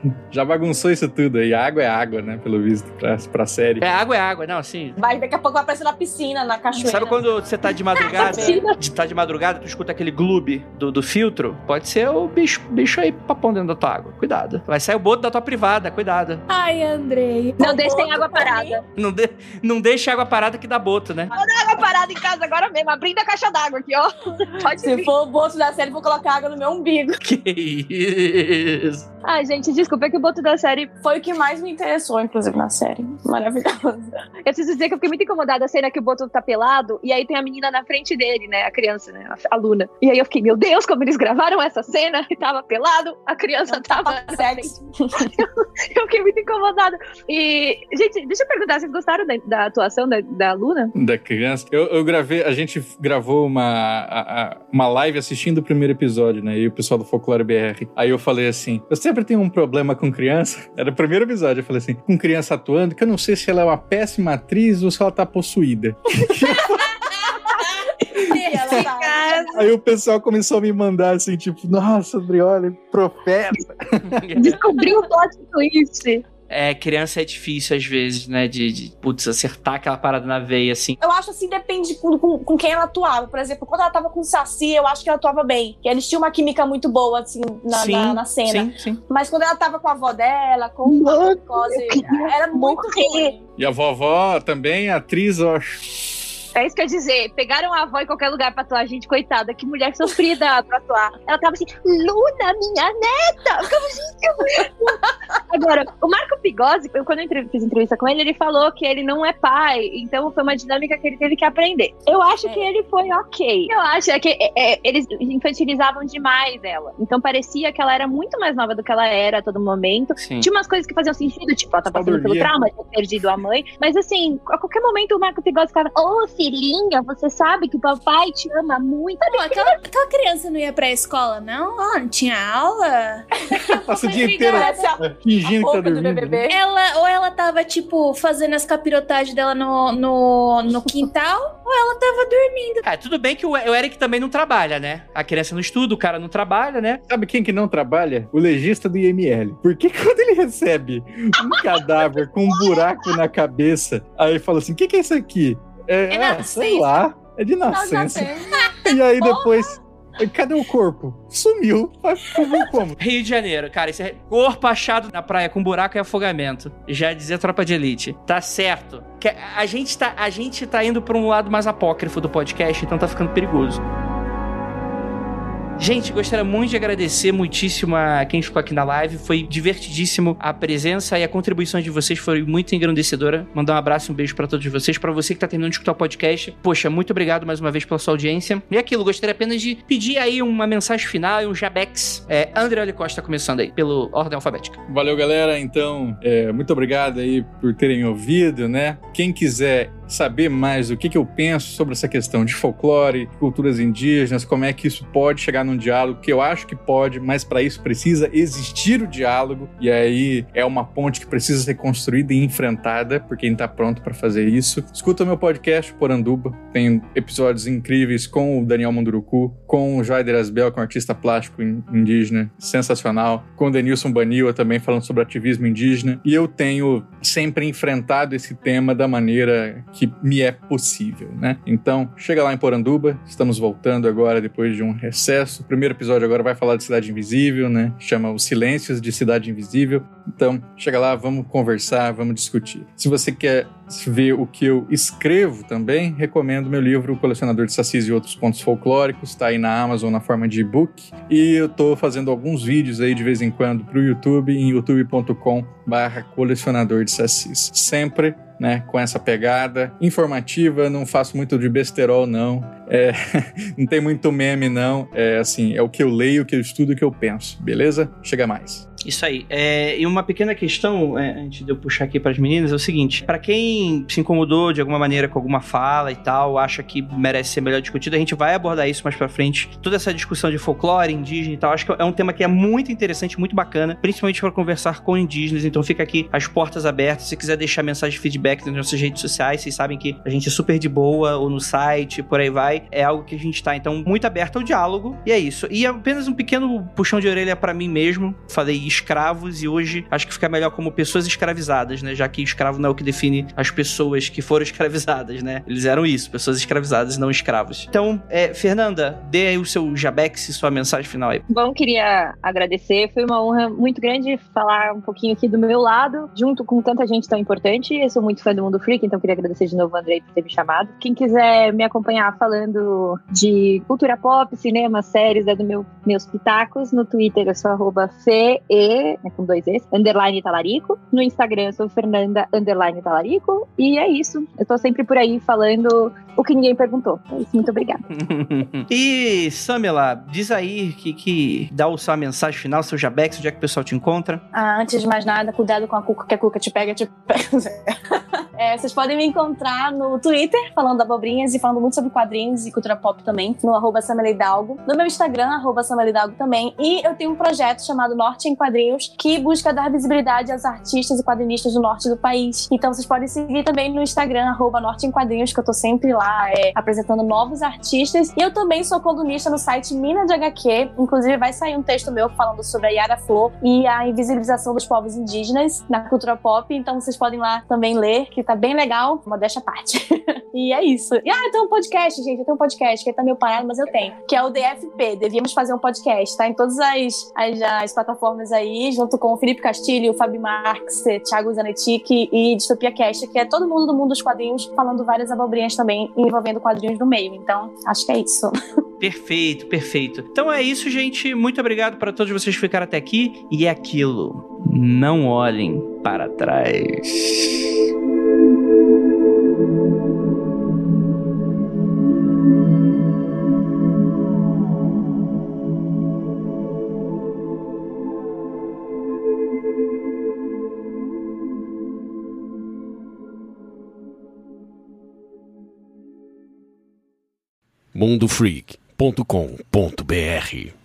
Já bagunçou isso tudo aí. Água é água, né? Pelo visto, pra, pra série. É água, é água. Não, assim. Vai, daqui a pouco vai aparecer na piscina, na cachoeira. Sabe quando você tá de madrugada? Tá de madrugada, tu escuta aquele gloob do, do filtro? Pode ser o bicho, bicho aí papão dentro da tua água. Cuidado. Vai sair o boto da tua privada. Cuidado. Ai, Andrei. Não deixem água parada. Não, de, não deixa água parada que dá boto, né? Água parada em casa agora mesmo, abrindo a caixa d'água aqui, ó. Pode Se vir. for o boto da série, vou colocar água no meu umbigo. Que isso? Ai, gente, desculpa, é que o boto da série. Foi o que mais me interessou, inclusive, na série. Maravilhoso. Eu preciso dizer que eu fiquei muito incomodada a cena que o boto tá pelado e aí tem a menina na frente dele, né? A criança, né? A aluna. E aí eu fiquei, meu Deus, como eles gravaram essa cena e tava pelado, a criança tava. na frente. Sexo. Eu fiquei muito incomodada. E, gente, deixa eu perguntar, vocês gostaram da, da atuação da, da aluna? Da criança. Eu, eu gravei, a gente gravou uma, a- a- uma live assistindo o primeiro episódio, né? E o pessoal do Folclore BR. Aí eu falei assim: eu sempre tenho um problema com criança. Era o primeiro episódio. Eu falei assim: com criança atuando, que eu não sei se ela é uma péssima atriz ou se ela tá possuída. E ela tá... Aí o pessoal começou a me mandar assim, tipo, nossa, Andrioli, profeta. Descobriu o plot twist. É, criança é difícil às vezes, né? De, de putz, acertar aquela parada na veia, assim. Eu acho assim, depende com, com, com quem ela atuava. Por exemplo, quando ela tava com o Saci, eu acho que ela atuava bem. Que eles tinham uma química muito boa, assim, na, Sim, na, na cena. Sim, sim. Mas quando ela tava com a avó dela, com o Mano, eu queria era muito ruim. E a vovó também, atriz, ó. É isso que eu ia dizer. Pegaram a avó em qualquer lugar pra atuar. Gente, coitada, que mulher sofrida pra atuar. Ela tava assim, Luna, minha neta! Ficava, gente, Agora, o Marco Pigozzi, eu, quando eu fiz entrevista com ele, ele falou que ele não é pai. Então foi uma dinâmica que ele teve que aprender. Eu acho É. que ele foi ok. Eu acho é que é, é, eles infantilizavam demais ela. Então parecia que ela era muito mais nova do que ela era a todo momento. sim. Tinha umas coisas que faziam sentido, tipo, ela tá passando pelo trauma de ter perdido a mãe. Mas assim, a qualquer momento o Marco Pigossi ficava, ô filhinha, você sabe que o papai te ama muito. Pô, aquela, aquela criança não ia pra escola, não? Ó, não tinha aula? Passa o dia inteiro Essa é fingindo que tá dormindo. Ela, ou ela tava, tipo, fazendo as capirotagens dela no, no, no quintal, ou ela tava dormindo. Ah, tudo bem que o o Eric também não trabalha, né? A criança não estuda, o cara não trabalha, né? Sabe quem que não trabalha? O legista do IML. Porque quando ele recebe um cadáver com um buraco na cabeça, aí fala assim: o que, que é isso aqui? É, É ah, sei lá. É de nascença. E aí depois. Cadê o corpo? Sumiu. Sumiu como? Rio de Janeiro, cara, isso é corpo achado na praia com buraco e afogamento. Já dizia tropa de elite. Tá certo. Que a gente tá, a gente tá indo pra um lado mais apócrifo do podcast, então tá ficando perigoso. Gente, gostaria muito de agradecer muitíssimo a quem ficou aqui na live. Foi divertidíssimo a presença e a contribuição de vocês foi muito engrandecedora. Mandar um abraço e um beijo pra todos vocês. Pra você que tá terminando de escutar o podcast, poxa, muito obrigado mais uma vez pela sua audiência. E aquilo, gostaria apenas de pedir aí uma mensagem final e um jabex. É, André Oli Costa começando aí, pelo ordem alfabética. Valeu, galera. Então, é, muito obrigado aí por terem ouvido, né? Quem quiser saber mais o que, que eu penso sobre essa questão de folclore, culturas indígenas, como é que isso pode chegar num diálogo, que eu acho que pode, mas para isso precisa existir o diálogo, e aí é uma ponte que precisa ser construída e enfrentada por quem tá pronto para fazer isso. Escuta meu podcast Poranduba, tem episódios incríveis com o Daniel Munduruku, com o Jaider Asbel, que é um artista plástico in- indígena, sensacional, com o Denilson Baniwa também falando sobre ativismo indígena, e eu tenho sempre enfrentado esse tema da maneira que me é possível, né? Então, chega lá em Poranduba, estamos voltando agora depois de um recesso. O primeiro episódio agora vai falar de Cidade Invisível, né? Chama Os Silêncios de Cidade Invisível. Então, chega lá, vamos conversar, vamos discutir. Se você quer ver o que eu escrevo também, recomendo meu livro O Colecionador de Sacis e Outros Pontos Folclóricos, está aí na Amazon na forma de e-book. E eu tô fazendo alguns vídeos aí de vez em quando pro YouTube, em youtube.com barra colecionador de sacis. Sempre né, com essa pegada informativa, não faço muito de besterol, não. É, não tem muito meme, não. É assim, é o que eu leio, o que eu estudo, o que eu penso, beleza? Chega mais. Isso aí. É, e uma pequena questão, é, antes de eu puxar aqui para as meninas, é o seguinte: para quem se incomodou de alguma maneira com alguma fala e tal, acha que merece ser melhor discutido, a gente vai abordar isso mais para frente. Toda essa discussão de folclore, indígena e tal, acho que é um tema que é muito interessante, muito bacana, principalmente para conversar com indígenas. Então fica aqui as portas abertas. Se quiser deixar mensagem de feedback nas nossas redes sociais, vocês sabem que a gente é super de boa, ou no site, por aí vai. É algo que a gente tá, então, muito aberto ao diálogo. E é isso. E apenas um pequeno puxão de orelha para mim mesmo. Falei escravos e hoje acho que fica melhor como pessoas escravizadas, né? Já que escravo não é o que define as pessoas que foram escravizadas, né? Eles eram isso, pessoas escravizadas, não escravos. Então, é, Fernanda, dê aí o seu jabex e sua mensagem final aí. Bom, queria agradecer. Foi uma honra muito grande falar um pouquinho aqui do meu lado, junto com tanta gente tão importante. Eu sou muito fã do Mundo Freak, então queria agradecer de novo, Andrei, por ter me chamado. Quem quiser me acompanhar falando de cultura pop, cinema, séries, é do meu, meus pitacos. No Twitter eu sou arroba CE, né, com dois Es, underline talarico. No Instagram eu sou Fernanda, underline talarico. E é isso. Eu tô sempre por aí falando o que ninguém perguntou. É isso, muito obrigada. e, Samela, diz aí que, que dá o sua mensagem final, seu jabex, onde é que o pessoal te encontra? Ah, antes de mais nada, cuidado com a cuca, que a cuca te pega, te pega. É, vocês podem me encontrar no Twitter, falando abobrinhas e falando muito sobre quadrinhos e cultura pop também, no arroba Hidalgo. No meu Instagram, arroba Hidalgo também. E eu tenho um projeto chamado Norte em Quadrinhos, que busca dar visibilidade aos artistas e quadrinistas do norte do país. Então vocês podem seguir também no Instagram, arroba Norte em Quadrinhos, que eu tô sempre lá é, apresentando novos artistas. E eu também sou colunista no site Mina de HQ. Inclusive, vai sair um texto meu falando sobre a Yara Flor e a invisibilização dos povos indígenas na cultura pop. Então vocês podem lá também ler, que tá bem legal, modéstia à parte. e é isso. E ah, eu tenho um podcast, gente, eu tenho um podcast, que tá meio parado, mas eu tenho, que é o DFP, Devíamos Fazer um Podcast, tá em todas as, as, as plataformas aí, junto com o Felipe Castilho, o Fabi Marx, Thiago Zanetti e Distopia Cast, que é todo mundo do mundo dos quadrinhos, falando várias abobrinhas também, envolvendo quadrinhos no meio. Então, acho que é isso. Perfeito, perfeito. Então é isso, gente. Muito obrigado para todos vocês que ficaram até aqui. E é aquilo. Não olhem para trás. mundofreak.com.br